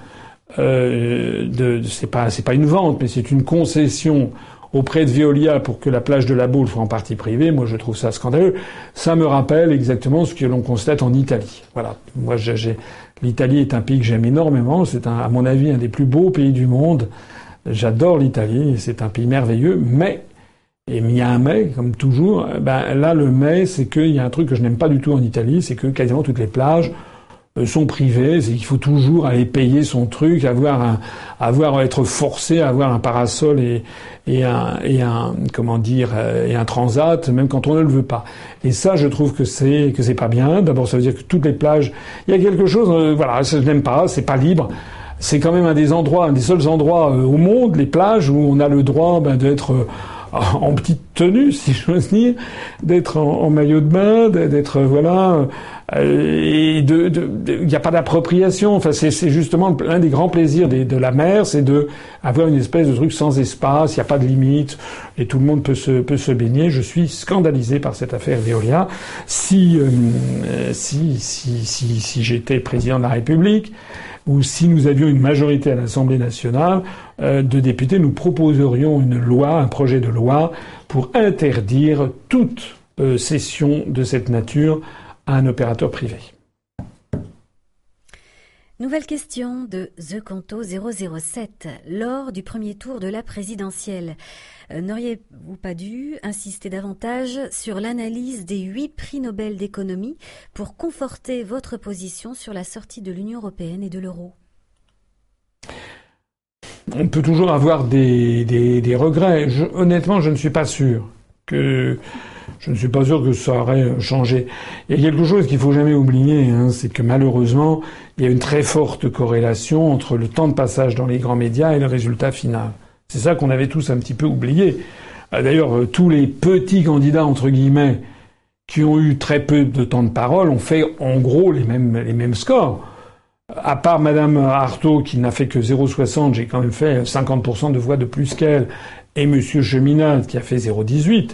euh, de, c'est pas une vente, mais c'est une concession auprès de Veolia pour que la plage de la Baule soit en partie privée, moi je trouve ça scandaleux. Ça me rappelle exactement ce que l'on constate en Italie. Voilà. Moi, j'ai, l'Italie est un pays que j'aime énormément. C'est à mon avis un des plus beaux pays du monde. J'adore l'Italie. C'est un pays merveilleux, mais et il y a un mais, comme toujours. Ben là, le mais, c'est qu'il y a un truc que je n'aime pas du tout en Italie, c'est que quasiment toutes les plages sont privés, c'est qu'il faut toujours aller payer son truc, avoir un, avoir être forcé à avoir un parasol et, et un, et un, comment dire, euh, et un transat, même quand on ne le veut pas. Et ça, je trouve que c'est que c'est pas bien. D'abord, ça veut dire que toutes les plages, il y a quelque chose, euh, voilà, je n'aime pas, c'est pas libre. C'est quand même un des endroits, un des seuls endroits au monde, les plages, où on a le droit ben, d'être en petite tenue, si j'ose dire, d'être en, maillot de bain, d'être voilà, euh, et il de, n'y a pas d'appropriation. Enfin, c'est justement l'un des grands plaisirs de la mer, c'est de avoir une espèce de truc sans espace, il n'y a pas de limite, et tout le monde peut se peut se baigner. Je suis scandalisé par cette affaire Veolia. Si euh, si si si, si j'étais président de la République ou si nous avions une majorité à l'Assemblée nationale euh, de députés, nous proposerions une loi, un projet de loi pour interdire toute euh, cession de cette nature à un opérateur privé. Nouvelle question de The Canto 007. Lors du premier tour de la présidentielle, euh, n'auriez-vous pas dû insister davantage sur l'analyse des huit prix Nobel d'économie pour conforter votre position sur la sortie de l'Union européenne et de l'euro? On peut toujours avoir des, regrets. honnêtement, je ne suis pas sûr que je ne suis pas sûr que ça aurait changé. Il y a quelque chose qu'il faut jamais oublier, hein, c'est que malheureusement, il y a une très forte corrélation entre le temps de passage dans les grands médias et le résultat final. C'est ça qu'on avait tous un petit peu oublié. Euh, d'ailleurs, euh, tous les petits candidats, entre guillemets, qui ont eu très peu de temps de parole, ont fait en gros les mêmes, les mêmes scores. À part Madame Artaud, qui n'a fait que 0,60, j'ai quand même fait 50% de voix de plus qu'elle, et Monsieur Cheminade, qui a fait 0,18.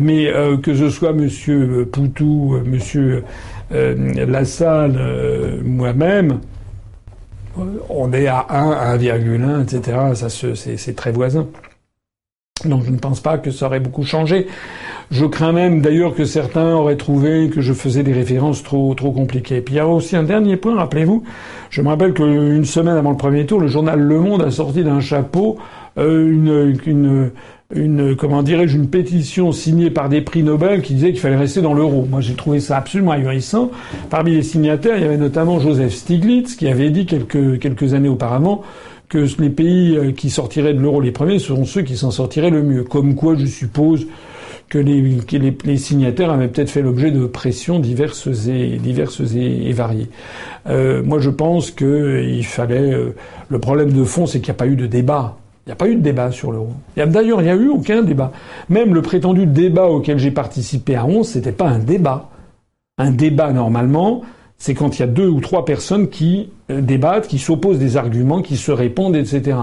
Mais euh, que ce soit Monsieur Poutou, Monsieur euh, Lassalle, moi-même, on est à 1, 1,1, etc. C'est très voisin. Donc je ne pense pas que ça aurait beaucoup changé. Je crains même d'ailleurs que certains auraient trouvé que je faisais des références trop compliquées. Puis il y a aussi un dernier point, rappelez-vous, je me rappelle qu'une semaine avant le premier tour, le journal Le Monde a sorti d'un chapeau euh, une, une comment dirais-je une pétition signée par des prix Nobel qui disait qu'il fallait rester dans l'euro. Moi, j'ai trouvé ça absolument ahurissant. Parmi les signataires, il y avait notamment Joseph Stiglitz qui avait dit quelques quelques années auparavant que les pays euh, qui sortiraient de l'euro les premiers seront ceux qui s'en sortiraient le mieux. Comme quoi, je suppose que les, les, signataires avaient peut-être fait l'objet de pressions diverses et diverses et, variées. Euh, moi, je pense qu'il fallait. Euh, le problème de fond, c'est qu'il n'y a pas eu de débat. Il n'y a pas eu de débat sur l'euro. D'ailleurs, il n'y a eu aucun débat. Même le prétendu débat auquel j'ai participé à 11, c'était pas un débat. Un débat, normalement, c'est quand il y a deux ou trois personnes qui euh, débattent, qui s'opposent des arguments, qui se répondent, etc.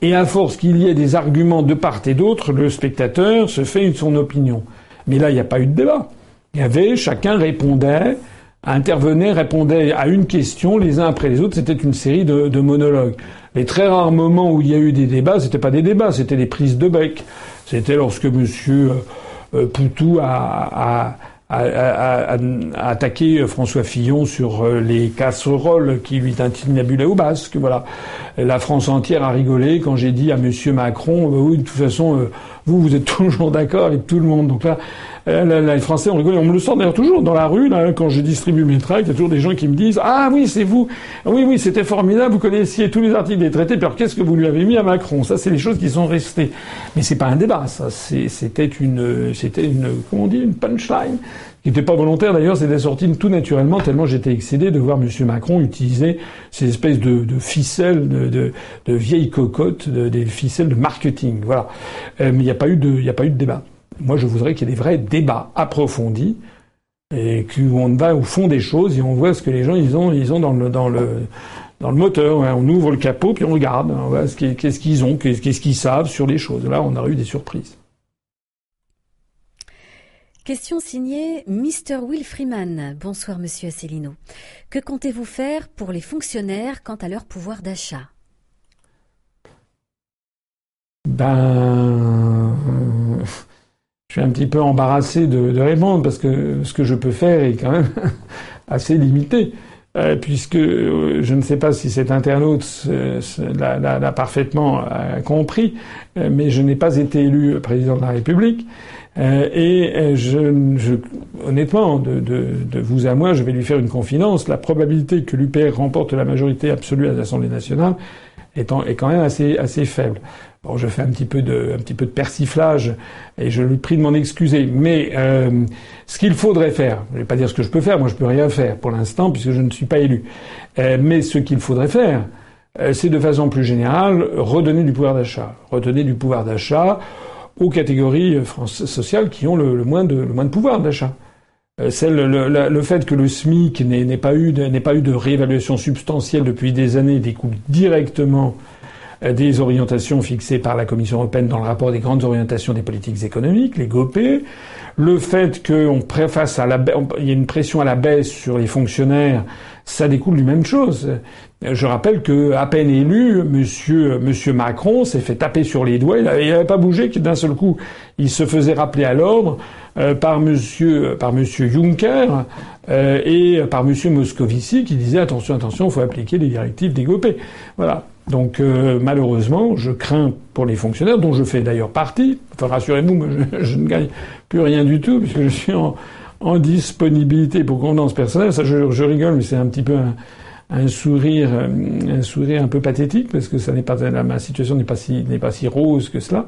Et à force qu'il y ait des arguments de part et d'autre, le spectateur se fait son opinion. Mais là, il n'y a pas eu de débat. Il y avait, chacun répondait, intervenait, répondait à une question les uns après les autres. C'était une série de monologues. Les très rares moments où il y a eu des débats, c'était pas des débats, c'était des prises de bec. C'était lorsque Monsieur euh, euh, Poutou a, attaqué François Fillon sur euh, les casseroles qui lui tintinabulaient au basque. Voilà. La France entière a rigolé quand j'ai dit à Monsieur Macron, oui, de toute façon, vous, vous êtes toujours d'accord avec tout le monde. Donc là, les Français ont rigolé. On me le sort d'ailleurs toujours dans la rue, là, quand je distribue mes tracts, il y a toujours des gens qui me disent Ah oui, c'est vous. Oui, oui, c'était formidable. Vous connaissiez tous les articles des traités. Alors, qu'est-ce que vous lui avez mis à Macron? Ça, c'est les choses qui sont restées. Mais c'est pas un débat. Ça, c'était une, c'était une, comment on dit, une punchline qui n'était pas volontaire d'ailleurs, c'était sorti tout naturellement, tellement j'étais excédé de voir M. Macron utiliser ces espèces de, de ficelles, de, de, vieilles cocottes, des ficelles de marketing. Voilà. Euh, mais il n'y a pas eu de, il a pas eu de débat. Moi, je voudrais qu'il y ait des vrais débats approfondis et qu'on va au fond des choses et on voit ce que les gens ils ont, ils ont dans le, dans le, dans le moteur. On ouvre le capot puis on regarde, on voit qu'est-ce qu'ils ont, qu'est-ce qu'ils savent sur les choses. Là, on a eu des surprises. Question signée Mr. Will Freeman. Bonsoir Monsieur Asselineau. Que comptez-vous faire pour les fonctionnaires quant à leur pouvoir d'achat? Ben, je suis un petit peu embarrassé de, répondre parce que ce que je peux faire est quand même assez limité. Euh, puisque euh, je ne sais pas si cet internaute l'a parfaitement euh, compris, mais je n'ai pas été élu président de la République. Et je, je, honnêtement, de, de, de, vous à moi, je vais lui faire une confidence. La probabilité que l'UPR remporte la majorité absolue à l'Assemblée nationale est, est, quand même assez, assez faible. Bon, je fais un petit peu de, un petit peu de persiflage et je lui prie de m'en excuser. Mais euh, ce qu'il faudrait faire, je vais pas dire ce que je peux faire, moi je peux rien faire pour l'instant puisque je ne suis pas élu. Euh, mais ce qu'il faudrait faire, c'est de façon plus générale redonner du pouvoir d'achat, redonner du pouvoir d'achat aux catégories euh, sociales qui ont le, moins, de, le moins de pouvoir d'achat. Euh, le, fait que le SMIC n'ait pas eu de réévaluation substantielle depuis des années découle directement euh, des orientations fixées par la Commission européenne dans le rapport des grandes orientations des politiques économiques, les GOP. Le fait qu'on préface à la, il y a une pression à la baisse sur les fonctionnaires, ça découle d'une même chose. Je rappelle que à peine élu, Monsieur, Macron s'est fait taper sur les doigts. Il n'avait pas bougé. D'un seul coup, il se faisait rappeler à l'ordre euh, par Monsieur, par Monsieur Juncker euh, et par Monsieur Moscovici qui disait attention, attention, il faut appliquer les directives des GOP. Voilà. Donc euh, malheureusement, je crains pour les fonctionnaires, dont je fais d'ailleurs partie. Enfin, rassurez-vous, je, je, ne gagne plus rien du tout puisque je suis en, en disponibilité pour convenance personnelle. Ça, je, je rigole, mais c'est un petit peu un, un sourire, un sourire un peu pathétique parce que ça n'est pas ma situation n'est pas si n'est pas si rose que cela.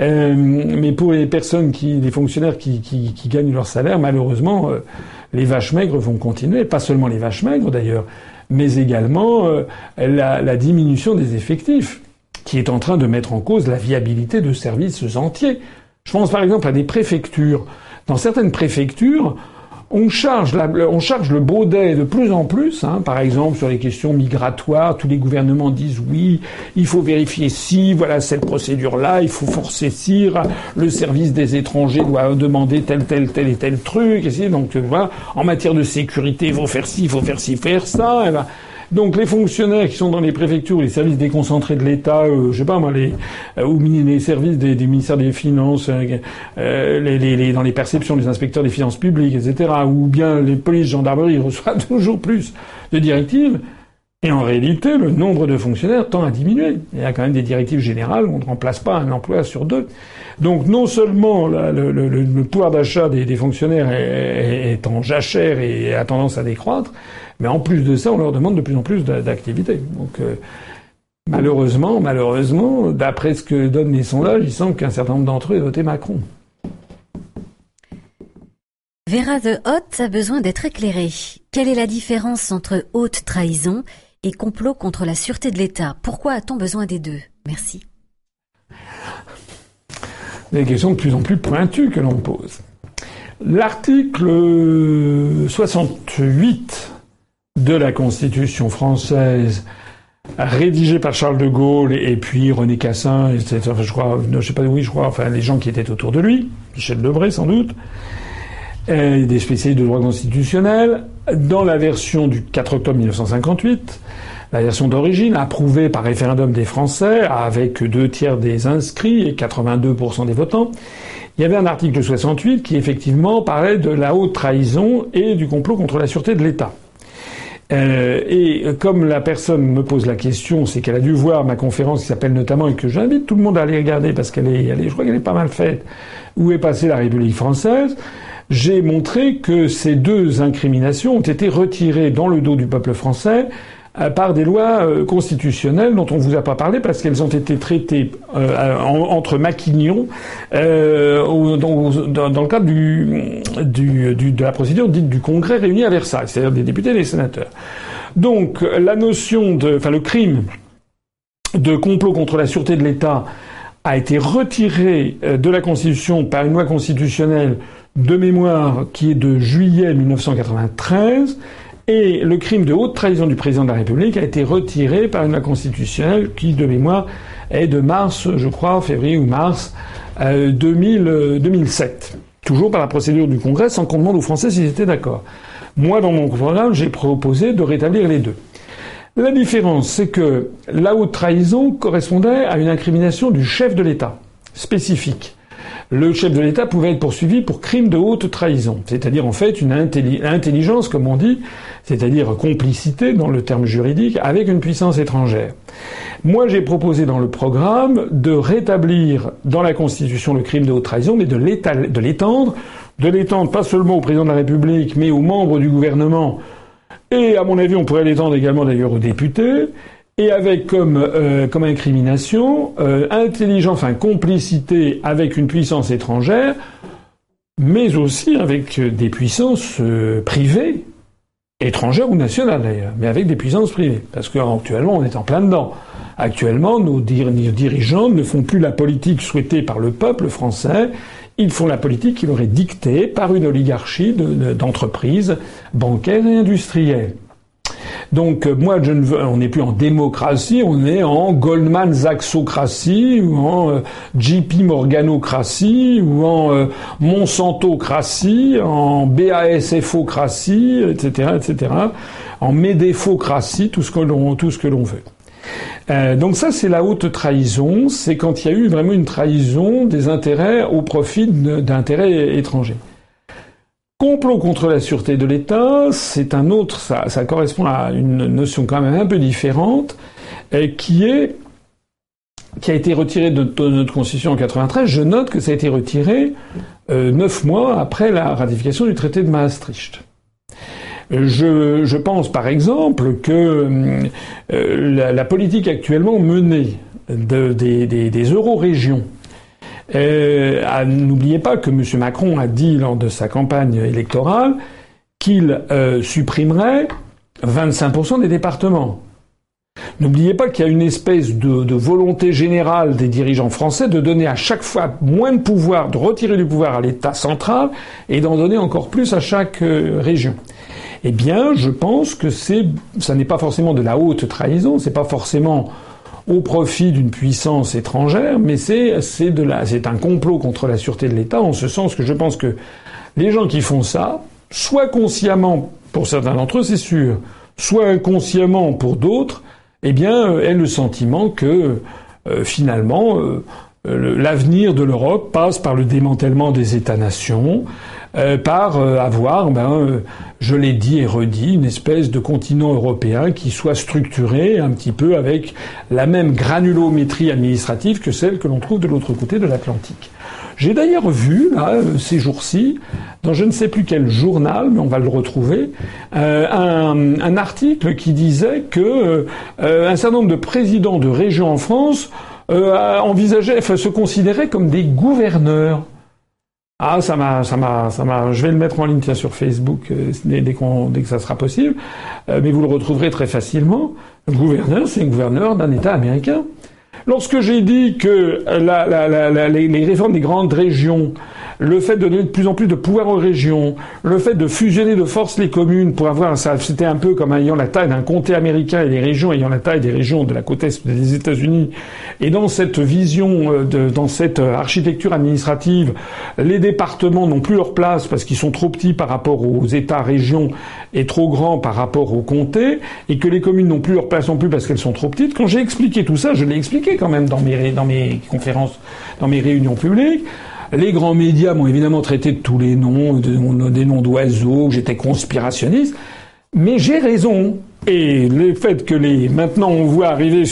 Euh, mais pour les personnes qui, les fonctionnaires qui, qui, qui gagnent leur salaire, malheureusement, euh, les vaches maigres vont continuer. Pas seulement les vaches maigres d'ailleurs, mais également euh, la, la diminution des effectifs qui est en train de mettre en cause la viabilité de services entiers. Je pense par exemple à des préfectures. Dans certaines préfectures, on charge, la, on charge le baudet de plus en plus. Hein, par exemple, sur les questions migratoires, tous les gouvernements disent oui, il faut vérifier si, voilà cette procédure-là, il faut forcer si, le service des étrangers doit demander tel, tel, tel et tel truc. Et donc voilà, en matière de sécurité, il faut faire ci, il faut faire ci, faire ça. Et ben, donc les fonctionnaires qui sont dans les préfectures, les services déconcentrés de l'État, euh, je sais pas moi, les euh, ou les services des, ministères des Finances, euh, dans les perceptions des inspecteurs des finances publiques, etc., ou bien les polices, gendarmeries reçoivent toujours plus de directives. Et en réalité, le nombre de fonctionnaires tend à diminuer. Il y a quand même des directives générales, on ne remplace pas un emploi sur deux. Donc non seulement le, pouvoir d'achat des, fonctionnaires est en jachère et a tendance à décroître, mais en plus de ça, on leur demande de plus en plus d'activité. Donc euh, malheureusement, malheureusement, d'après ce que donnent les sondages, il semble qu'un certain nombre d'entre eux aient voté Macron. Vera de Hoth a besoin d'être éclairée. Quelle est la différence entre haute trahison et complot contre la sûreté de l'État? Pourquoi a-t-on besoin des deux? Merci. Des questions de plus en plus pointues que l'on pose. L'article 68 de la Constitution française rédigé par Charles de Gaulle et puis René Cassin, je crois, je sais pas, oui, je crois, enfin les gens qui étaient autour de lui, Michel Debré sans doute, et des spécialistes de droit constitutionnel, dans la version du 4 octobre 1958, la version d'origine, approuvée par référendum des Français, avec deux tiers des inscrits et 82% des votants, il y avait un article 68 qui effectivement parlait de la haute trahison et du complot contre la sûreté de l'État. Euh, et comme la personne me pose la question, c'est qu'elle a dû voir ma conférence qui s'appelle notamment et que j'invite tout le monde à aller regarder parce qu'elle est, est, je crois qu'elle est pas mal faite. Où est passée la République française? J'ai montré que ces deux incriminations ont été retirées dans le dos du peuple français par des lois euh, constitutionnelles dont on vous a pas parlé parce qu'elles ont été traitées euh, entre maquignons dans, dans, le cadre du, de la procédure dite du Congrès réuni à Versailles, c'est-à-dire des députés et des sénateurs. Donc la notion de, enfin le crime de complot contre la sûreté de l'État a été retiré de la Constitution par une loi constitutionnelle de mémoire qui est de juillet 1993 et le crime de haute trahison du président de la République a été retiré par une loi constitutionnelle qui, de mémoire, est de mars, je crois, février ou mars 2000, 2007. Euh, Toujours par la procédure du Congrès, sans qu'on demande aux Français s'ils étaient d'accord. Moi, dans mon programme, j'ai proposé de rétablir les deux. La différence, c'est que la haute trahison correspondait à une incrimination du chef de l'État, spécifique le chef de l'État pouvait être poursuivi pour crime de haute trahison, c'est-à-dire en fait une intelligence, comme on dit, c'est-à-dire complicité dans le terme juridique, avec une puissance étrangère. Moi, j'ai proposé dans le programme de rétablir dans la Constitution le crime de haute trahison, mais de l'étendre, de l'étendre pas seulement au président de la République, mais aux membres du gouvernement. Et à mon avis, on pourrait l'étendre également d'ailleurs aux députés et avec comme, euh, comme incrimination euh, intelligence, enfin complicité avec une puissance étrangère, mais aussi avec des puissances euh, privées, étrangères ou nationales d'ailleurs, mais avec des puissances privées, parce qu'actuellement on est en plein dedans. Actuellement, nos, dirigeants ne font plus la politique souhaitée par le peuple français, ils font la politique qui leur est dictée par une oligarchie d'entreprises bancaires et industrielles. Donc euh, moi, je ne veux, on n'est plus en démocratie, on est en Goldman Sachsocratie ou en euh, JP Morganocratie ou en euh, Monsantocratie, en BASFocratie, etc., etc., en Medefocratie, tout ce que l'on tout ce que l'on veut. Euh, donc ça, c'est la haute trahison. C'est quand il y a eu vraiment une trahison des intérêts au profit d'intérêts étrangers. Complot contre la sûreté de l'État, c'est un autre, ça, correspond à une notion quand même un peu différente, qui est qui a été retiré de, notre constitution en 93. Je note que ça a été retiré euh, neuf mois après la ratification du traité de Maastricht. Je, pense par exemple que euh, la, politique actuellement menée de, des, des, des euro-régions n'oubliez pas que M. Macron a dit lors de sa campagne électorale qu'il euh, supprimerait 25% des départements. N'oubliez pas qu'il y a une espèce de, volonté générale des dirigeants français de donner à chaque fois moins de pouvoir, de retirer du pouvoir à l'État central et d'en donner encore plus à chaque euh, région. Eh bien, je pense que ça n'est pas forcément de la haute trahison, c'est pas forcément au profit d'une puissance étrangère, mais c'est c'est de la c'est un complot contre la sûreté de l'État en ce sens que je pense que les gens qui font ça, soit consciemment pour certains d'entre eux, c'est sûr, soit inconsciemment pour d'autres, eh bien, euh, aient le sentiment que euh, finalement euh, l'avenir de l'Europe passe par le démantèlement des États-nations, euh, par euh, avoir, ben, euh, je l'ai dit et redit, une espèce de continent européen qui soit structuré un petit peu avec la même granulométrie administrative que celle que l'on trouve de l'autre côté de l'Atlantique. J'ai d'ailleurs vu, là, ces jours-ci, dans je ne sais plus quel journal, mais on va le retrouver, un, un, article qui disait que un certain nombre de présidents de régions en France envisageaient, enfin, se considéraient comme des gouverneurs. Ah, ça m'a, ça m'a, ça m'a. Je vais le mettre en ligne sur Facebook euh, dès, que ça sera possible, euh, mais vous le retrouverez très facilement. Le gouverneur, c'est un gouverneur d'un État américain. Lorsque j'ai dit que les réformes des grandes régions le fait de donner de plus en plus de pouvoir aux régions, le fait de fusionner de force les communes pour avoir ça, c'était un peu comme ayant la taille d'un comté américain et les régions ayant la taille des régions de la côte est des États-Unis. Et dans cette vision, euh, dans cette euh, architecture administrative, les départements n'ont plus leur place parce qu'ils sont trop petits par rapport aux États-régions et trop grands par rapport aux comtés, et que les communes n'ont plus leur place non plus parce qu'elles sont trop petites. Quand j'ai expliqué tout ça, je l'ai expliqué quand même dans mes, dans mes conférences, dans mes réunions publiques. Les grands médias m'ont évidemment traité de tous les noms, des noms d'oiseaux, j'étais conspirationniste. Mais j'ai raison. Et le fait que les, maintenant on voit arriver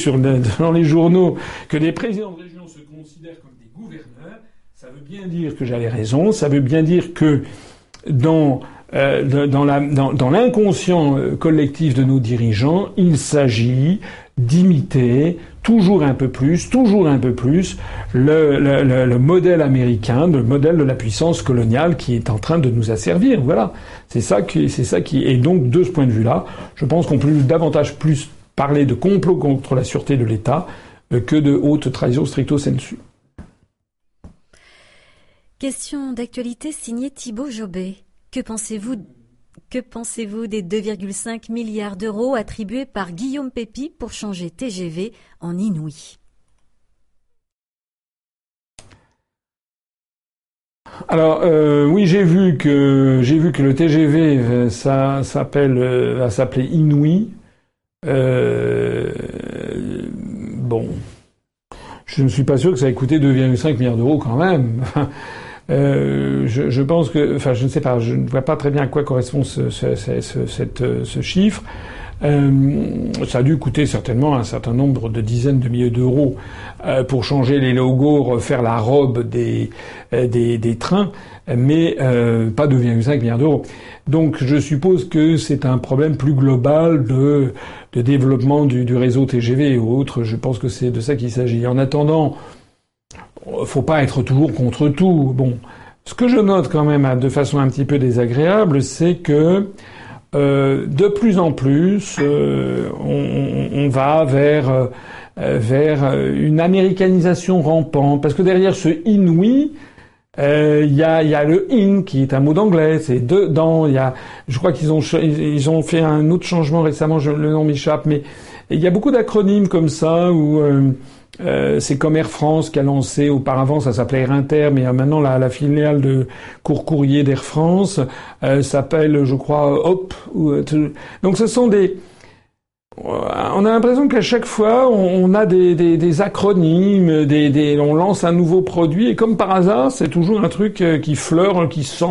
dans les journaux que les présidents de région se considèrent comme des gouverneurs, ça veut bien dire que j'avais raison, ça veut bien dire que dans euh, l'inconscient euh, collectif de nos dirigeants, il s'agit d'imiter toujours un peu plus, toujours un peu plus le, modèle américain, le modèle de la puissance coloniale qui est en train de nous asservir. Voilà, c'est ça qui, c'est. Et donc de ce point de vue-là, je pense qu'on peut davantage plus parler de complot contre la sûreté de l'État euh, que de haute trahison stricto sensu. Question d'actualité signée Thibaut Jobet. Que pensez-vous que pensez-vous des 2,5 milliards d'euros attribués par Guillaume Pépi pour changer TGV en Inouï? Alors euh, oui, j'ai vu que j'ai vu que le TGV euh, ça s'appelle euh, va s'appeler Inouï. bon, je ne suis pas sûr que ça ait coûté 2,5 milliards d'euros quand même. Euh, je, je, pense que, enfin, je ne sais pas, je ne vois pas très bien à quoi correspond ce, ce, ce, cette, ce chiffre. Euh, ça a dû coûter certainement un certain nombre de dizaines de milliers d'euros euh, pour changer les logos, refaire la robe des, euh, des, des trains, mais euh, pas 2,5 milliards d'euros. Donc je suppose que c'est un problème plus global de, de développement du, du réseau TGV et autres. Je pense que c'est de ça qu'il s'agit. En attendant, faut pas être toujours contre tout. Bon, ce que je note quand même de façon un petit peu désagréable, c'est que euh, de plus en plus, euh, on, va vers euh, vers une américanisation rampante, parce que derrière ce inouï, il y, a, y, a, le in qui est un mot d'anglais, c'est dedans. Il y a, je crois qu'ils ont ils ont fait un autre changement récemment, je, le nom m'échappe, mais il y a beaucoup d'acronymes comme ça où euh, c'est comme Air France qui a lancé auparavant, ça s'appelait Air Inter, mais maintenant la, filiale de court courrier d'Air France euh, s'appelle, je crois, Hop. Euh, donc ce sont des on a l'impression qu'à chaque fois, on a des, des, acronymes, des, des, on lance un nouveau produit, et comme par hasard, c'est toujours un truc qui fleure, qui sent,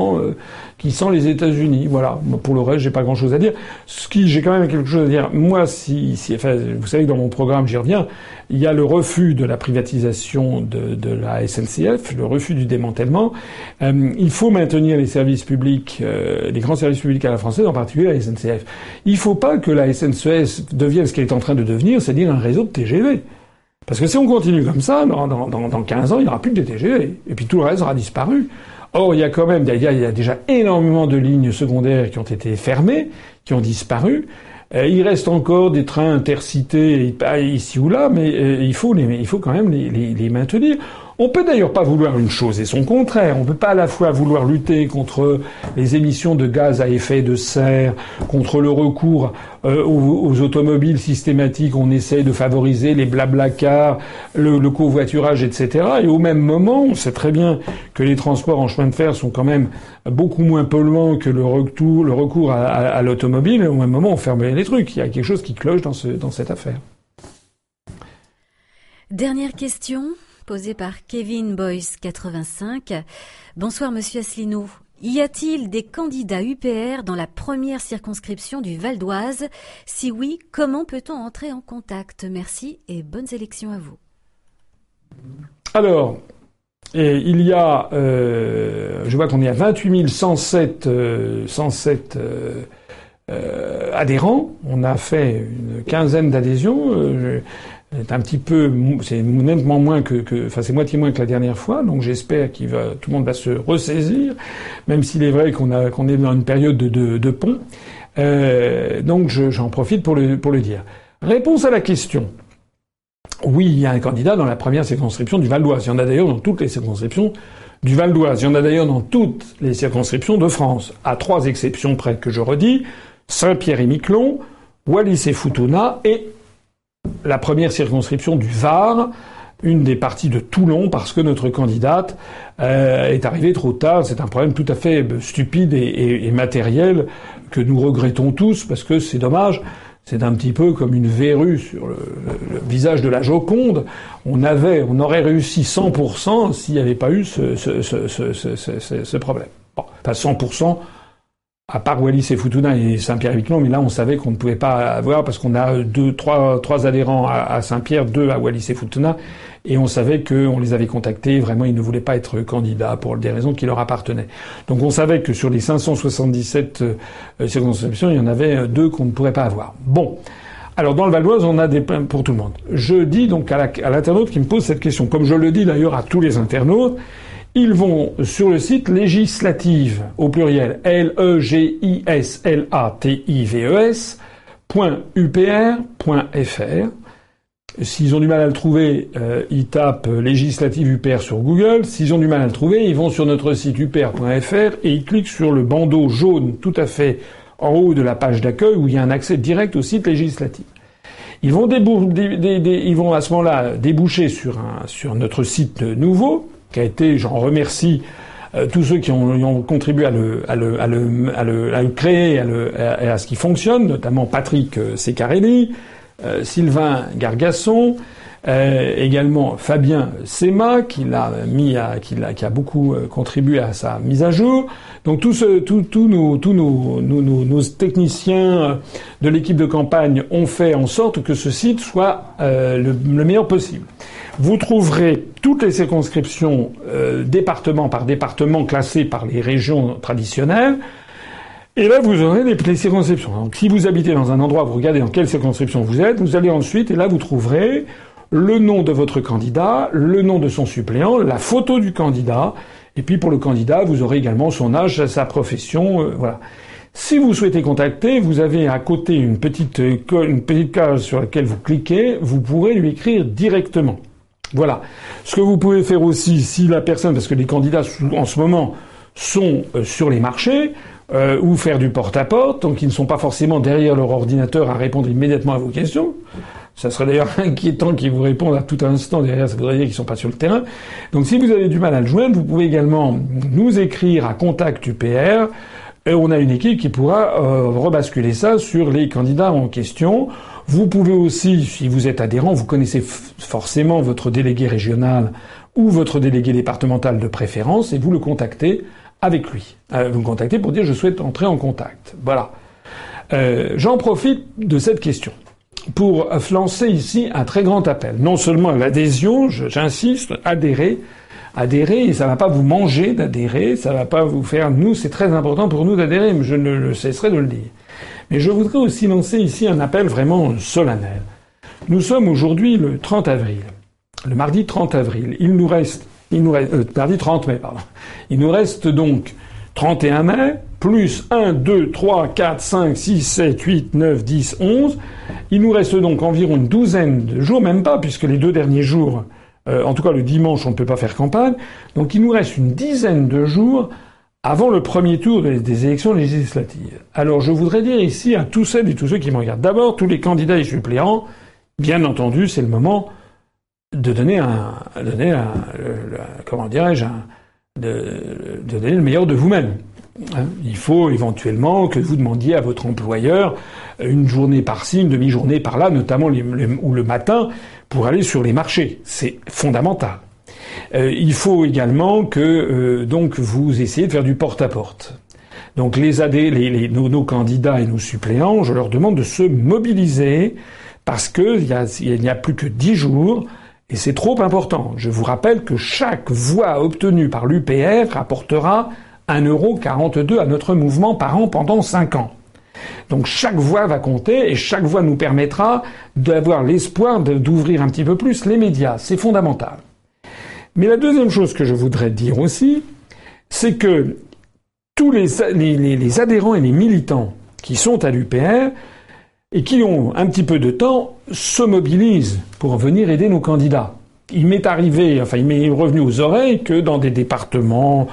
qui sent les États-Unis. Voilà. Pour le reste, j'ai pas grand-chose à dire. Ce qui, j'ai quand même quelque chose à dire. Moi, si, si enfin, vous savez que dans mon programme, j'y reviens. Il y a le refus de la privatisation de, de la SNCF, le refus du démantèlement. Euh, il faut maintenir les services publics, euh, les grands services publics à la française, en particulier la SNCF. Il faut pas que la SNCF devienne ce qu'elle est en train de devenir, c'est-à-dire un réseau de TGV. Parce que si on continue comme ça, dans, dans, dans 15 ans, il n'y aura plus que des TGV. Et puis tout le reste aura disparu. Or, il y a quand même, il y a, il y a déjà énormément de lignes secondaires qui ont été fermées, qui ont disparu. Euh, il reste encore des trains intercités ici ou là, mais euh, il faut, il faut quand même les maintenir. On peut d'ailleurs pas vouloir une chose et son contraire. On peut pas à la fois vouloir lutter contre les émissions de gaz à effet de serre, contre le recours euh, aux, automobiles systématiques. On essaye de favoriser les cars, le, covoiturage, etc. Et au même moment, on sait très bien que les transports en chemin de fer sont quand même beaucoup moins polluants que le, recours à, l'automobile. Et au même moment, on ferme les trucs. Il y a quelque chose qui cloche dans cette affaire. Dernière question posé par Kevin Boyce 85. Bonsoir Monsieur Asselineau. Y a-t-il des candidats UPR dans la première circonscription du Val d'Oise? Si oui, comment peut-on entrer en contact? Merci et bonnes élections à vous. Alors, il y a, euh, je vois qu'on est à 28 107, 107 adhérents. On a fait une quinzaine d'adhésions. C'est un petit peu, c'est nettement moins que, enfin c'est moitié moins que la dernière fois, donc j'espère qu'il va, tout le monde va se ressaisir, même s'il est vrai qu'on est dans une période de, de, pont. Euh, donc j'en profite pour le, pour le dire. Réponse à la question. Oui, il y a un candidat dans la première circonscription du Val d'Oise. Il y en a d'ailleurs dans toutes les circonscriptions du Val d'Oise. Il y en a d'ailleurs dans toutes les circonscriptions de France, à trois exceptions près que je redis Saint-Pierre et Miquelon, Wallis et Futuna et la première circonscription du Var, une des parties de Toulon, parce que notre candidate euh, est arrivée trop tard. C'est un problème tout à fait stupide et, matériel que nous regrettons tous, parce que c'est dommage. C'est un petit peu comme une verrue sur le, visage de la Joconde. On avait, on aurait réussi 100% s'il n'y avait pas eu ce, ce, ce, ce problème. Bon, pas 100%, à part Wallis et Futuna et Saint-Pierre-et-Miquelon, mais là on savait qu'on ne pouvait pas avoir parce qu'on a deux, trois, trois adhérents à, Saint-Pierre, deux à Wallis et Futuna, et on savait qu'on les avait contactés. Vraiment, ils ne voulaient pas être candidats pour des raisons qui leur appartenaient. Donc on savait que sur les 577 euh, circonscriptions, il y en avait deux qu'on ne pourrait pas avoir. Bon. Alors dans le Valois, on a des pour tout le monde. Je dis donc à l'internaute qui me pose cette question, comme je le dis d'ailleurs à tous les internautes, ils vont sur le site législative au pluriel L E G I S L A T I V E S .upr.fr. S'ils ont du mal à le trouver, euh, ils tapent législative UPR sur Google. S'ils ont du mal à le trouver, ils vont sur notre site upr.fr et ils cliquent sur le bandeau jaune tout à fait en haut de la page d'accueil où il y a un accès direct au site législatif. Ils vont, à ce moment-là déboucher sur notre site nouveau qui a été, j'en remercie euh, tous ceux qui ont, contribué à le, créer, à, à, ce qui fonctionne, notamment Patrick euh, Secarelli, euh, Sylvain Gargasson, également Fabien Sema qui a, beaucoup contribué à sa mise à jour. Donc tous nos, techniciens de l'équipe de campagne ont fait en sorte que ce site soit le meilleur possible. Vous trouverez toutes les circonscriptions euh, département par département classées par les régions traditionnelles. Et là, vous aurez les, circonscriptions. Donc, si vous habitez dans un endroit, vous regardez dans quelle circonscription vous êtes, vous allez ensuite, et là, vous trouverez le nom de votre candidat, le nom de son suppléant, la photo du candidat, et puis pour le candidat, vous aurez également son âge, sa profession, euh, voilà. Si vous souhaitez contacter, vous avez à côté une petite, une petite case sur laquelle vous cliquez, vous pourrez lui écrire directement. Voilà. Ce que vous pouvez faire aussi, si la personne, parce que les candidats en ce moment sont euh, sur les marchés, euh, ou faire du porte-à-porte, donc ils ne sont pas forcément derrière leur ordinateur à répondre immédiatement à vos questions. Ça serait d'ailleurs inquiétant qu'ils vous répondent à tout instant derrière, ça voudrait dire qu'ils ne sont pas sur le terrain. Donc si vous avez du mal à le joindre, vous pouvez également nous écrire à contact UPR, et on a une équipe qui pourra euh, rebasculer ça sur les candidats en question. Vous pouvez aussi, si vous êtes adhérent, vous connaissez forcément votre délégué régional ou votre délégué départemental de préférence et vous le contactez avec lui. Euh, vous le contactez pour dire je souhaite entrer en contact. Voilà. Euh, j'en profite de cette question pour lancer ici un très grand appel. Non seulement l'adhésion, j'insiste, adhérer, adhérer, et ça va pas vous manger d'adhérer, ça va pas vous faire, nous, c'est très important pour nous d'adhérer, mais je ne le cesserai de le dire. Mais je voudrais aussi lancer ici un appel vraiment solennel. Nous sommes aujourd'hui le 30 avril, le mardi 30 avril. Il nous reste, il nous reste, euh, mardi 30 mai, pardon. Il nous reste donc 31 mai, plus 1, 2, 3, 4, 5, 6, 7, 8, 9, 10, 11. Il nous reste donc environ une douzaine de jours, même pas, puisque les deux derniers jours, euh, en tout cas le dimanche, on ne peut pas faire campagne. Donc il nous reste une dizaine de jours avant le premier tour des, élections législatives. Alors je voudrais dire ici à tous celles et tous ceux qui me regardent, d'abord tous les candidats et suppléants, bien entendu, c'est le moment de donner un, donner un, comment dirais-je, de, donner le meilleur de vous-même. Hein, il faut éventuellement que vous demandiez à votre employeur une journée par-ci, une demi-journée par-là, notamment le matin, pour aller sur les marchés. C'est fondamental. Euh, il faut également que euh, donc vous essayez de faire du porte-à-porte. Donc les AD, nos, candidats et nos suppléants, je leur demande de se mobiliser parce qu'il n'y a, a plus que dix jours et c'est trop important. Je vous rappelle que chaque voix obtenue par l'UPR rapportera 1,42€ à notre mouvement par an pendant cinq ans. Donc chaque voix va compter et chaque voix nous permettra d'avoir l'espoir d'ouvrir un petit peu plus les médias. C'est fondamental. Mais la deuxième chose que je voudrais dire aussi, c'est que tous les, adhérents et les militants qui sont à l'UPR et qui ont un petit peu de temps se mobilisent pour venir aider nos candidats. Il m'est arrivé, enfin il m'est revenu aux oreilles que dans des départements,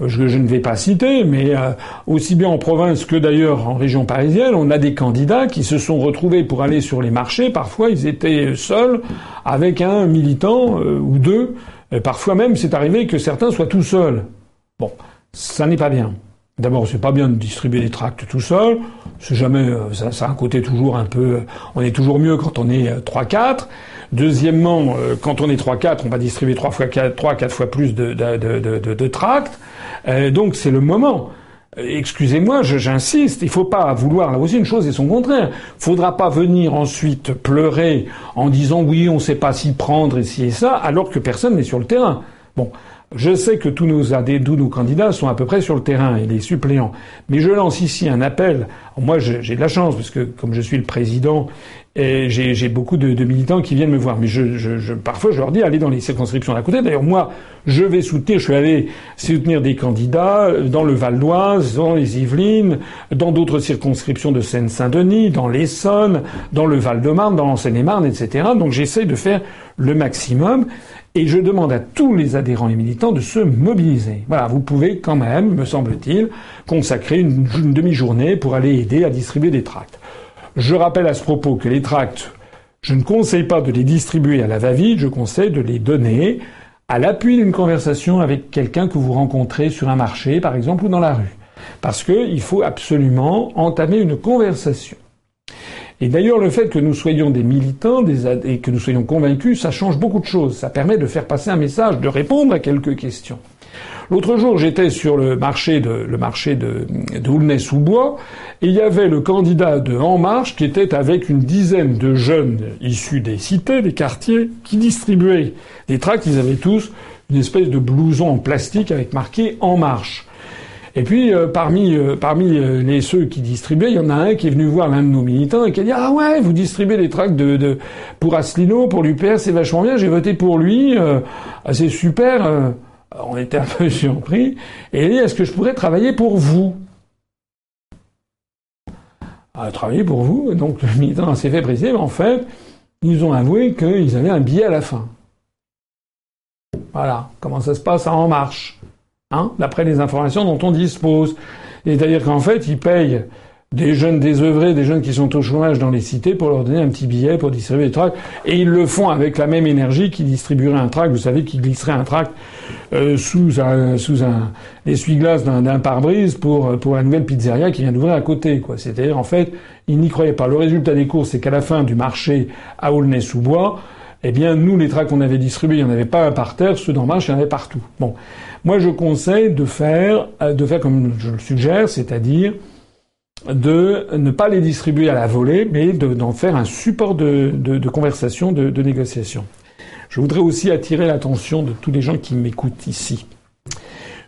je, je ne vais pas citer, mais euh, aussi bien en province que d'ailleurs en région parisienne, on a des candidats qui se sont retrouvés pour aller sur les marchés. Parfois, ils étaient seuls avec un militant euh, ou deux et parfois même, c'est arrivé que certains soient tout seuls. Bon, ça n'est pas bien. D'abord, c'est pas bien de distribuer des tracts tout seul. C'est jamais, euh, ça, ça, a un côté toujours un peu, euh, on est toujours mieux quand on est 3-4. Euh, Deuxièmement, quand on est 3-4, on va distribuer 3 fois 4, 3, 4 fois plus de, de, de, de, de tracts. donc c'est le moment excusez-moi, j'insiste, il faut pas vouloir là aussi une chose et son contraire. Faudra pas venir ensuite pleurer en disant oui, on sait pas s'y prendre et ci et ça, alors que personne n'est sur le terrain. Bon, je sais que tous nos tous nos candidats sont à peu près sur le terrain et les suppléants. Mais je lance ici un appel. Moi, j'ai de la chance parce que comme je suis le président, j'ai beaucoup de, militants qui viennent me voir. Mais je, je, parfois, je leur dis allez dans les circonscriptions d'à côté. D'ailleurs, moi, je vais soutenir. Je suis allé soutenir des candidats dans le Val d'Oise, dans les Yvelines, dans d'autres circonscriptions de Seine-Saint-Denis, dans l'Essonne, dans le Val-de-Marne, dans l'Seine-et-Marne, etc. Donc, j'essaie de faire le maximum. Et je demande à tous les adhérents et militants de se mobiliser. Voilà, vous pouvez quand même, me semble-t-il, consacrer une, demi-journée pour aller aider à distribuer des tracts. Je rappelle à ce propos que les tracts, je ne conseille pas de les distribuer à la va-vite, je conseille de les donner à l'appui d'une conversation avec quelqu'un que vous rencontrez sur un marché, par exemple, ou dans la rue. Parce qu'il faut absolument entamer une conversation. Et d'ailleurs, le fait que nous soyons des militants et que nous soyons convaincus, ça change beaucoup de choses. Ça permet de faire passer un message, de répondre à quelques questions. L'autre jour, j'étais sur le marché de, de sous bois et il y avait le candidat de En Marche qui était avec une dizaine de jeunes issus des cités, des quartiers, qui distribuaient des tracts. Ils avaient tous une espèce de blouson en plastique avec marqué En Marche. Et puis euh, parmi euh, parmi euh, les ceux qui distribuaient, il y en a un qui est venu voir l'un de nos militants et qui a dit ah ouais vous distribuez des tracts de, pour Asselineau pour l'UPR c'est vachement bien j'ai voté pour lui ah, c'est super on était un peu surpris. Et il dit est-ce que je pourrais travailler pour vous? Ah, travailler pour vous? Donc le militant s'est fait préciser mais en fait ils ont avoué qu'ils avaient un billet à la fin. Voilà. Comment ça se passe En Marche? Hein, d'après les informations dont on dispose. C'est-à-dire qu'en fait, ils payent des jeunes désœuvrés, des jeunes qui sont au chômage dans les cités pour leur donner un petit billet pour distribuer des tracts. Et ils le font avec la même énergie qu'ils distribueraient un tract. Vous savez qu'ils glisseraient un tract euh, sous un, sous un essuie-glace d'un pare-brise pour, pour la nouvelle pizzeria qui vient d'ouvrir à côté. quoi. C'est-à-dire, en fait, ils n'y croyaient pas. Le résultat des courses, c'est qu'à la fin du marché à Aulnay-sous-Bois, eh bien, nous, les tracts qu'on avait distribués, il n'y en avait pas un par terre, ceux d'en marche, il y en avait partout. Bon. Moi, je conseille de faire, euh, de faire comme je le suggère, c'est-à-dire de ne pas les distribuer à la volée, mais d'en faire un support de, de, conversation, de, négociation. Je voudrais aussi attirer l'attention de tous les gens qui m'écoutent ici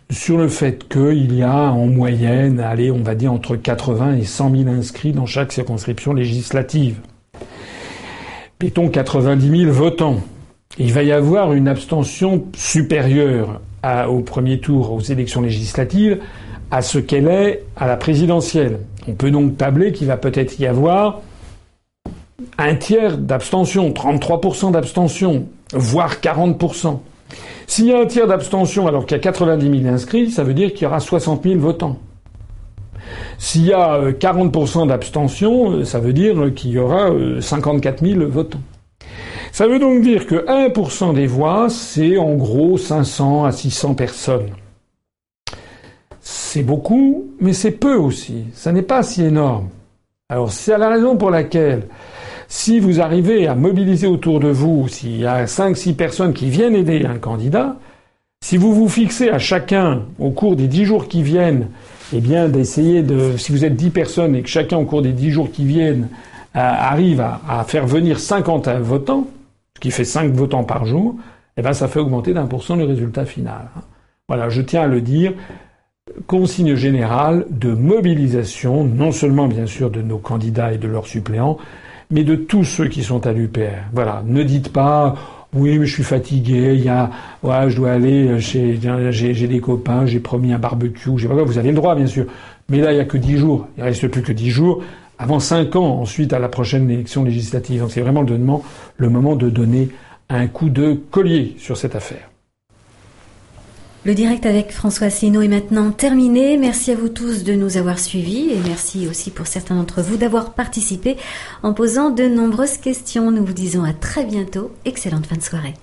sur le fait qu'il y a en moyenne, allez, on va dire entre 80 et 100 000 inscrits dans chaque circonscription législative. Mettons 90 000 votants. Il va y avoir une abstention supérieure au premier tour aux élections législatives à ce qu'elle est à la présidentielle. On peut donc tabler qu'il va peut-être y avoir un tiers d'abstention, 33% d'abstention, voire 40%. S'il y a un tiers d'abstention alors qu'il y a 90 000 inscrits, ça veut dire qu'il y aura 60 000 votants. S'il y a 40% euh, d'abstention, ça veut dire qu'il y aura 54 euh, 000 votants. Ça veut donc dire que 1% des voix, c'est en gros 500 à 600 personnes. C'est beaucoup, mais c'est peu aussi. Ça n'est pas si énorme. Alors c'est la raison pour laquelle, si vous arrivez à mobiliser autour de vous, s'il y a 5-6 personnes qui viennent aider un candidat, si vous vous fixez à chacun, au cours des 10 jours qui viennent, eh bien d'essayer de, si vous êtes 10 personnes et que chacun au cours des 10 jours qui viennent euh, arrive à, faire venir 50 votants, qui fait 5 votants par jour, eh ben ça fait augmenter d'un pour cent le résultat final. Hein. Voilà, je tiens à le dire. Consigne générale de mobilisation, non seulement bien sûr de nos candidats et de leurs suppléants, mais de tous ceux qui sont à l'UPR. Voilà, ne dites pas oui, mais je suis fatigué, il y a, ouais, je dois aller chez, j'ai des copains, j'ai promis un barbecue, j'ai pas vous avez le droit, bien sûr. Mais là, il y a que dix jours. Il reste plus que dix jours avant cinq ans ensuite à la prochaine élection législative. Donc c'est vraiment le, le moment de donner un coup de collier sur cette affaire. Le direct avec François Asselineau est maintenant terminé. Merci à vous tous de nous avoir suivis et merci aussi pour certains d'entre vous d'avoir participé en posant de nombreuses questions. Nous vous disons à très bientôt. Excellente fin de soirée.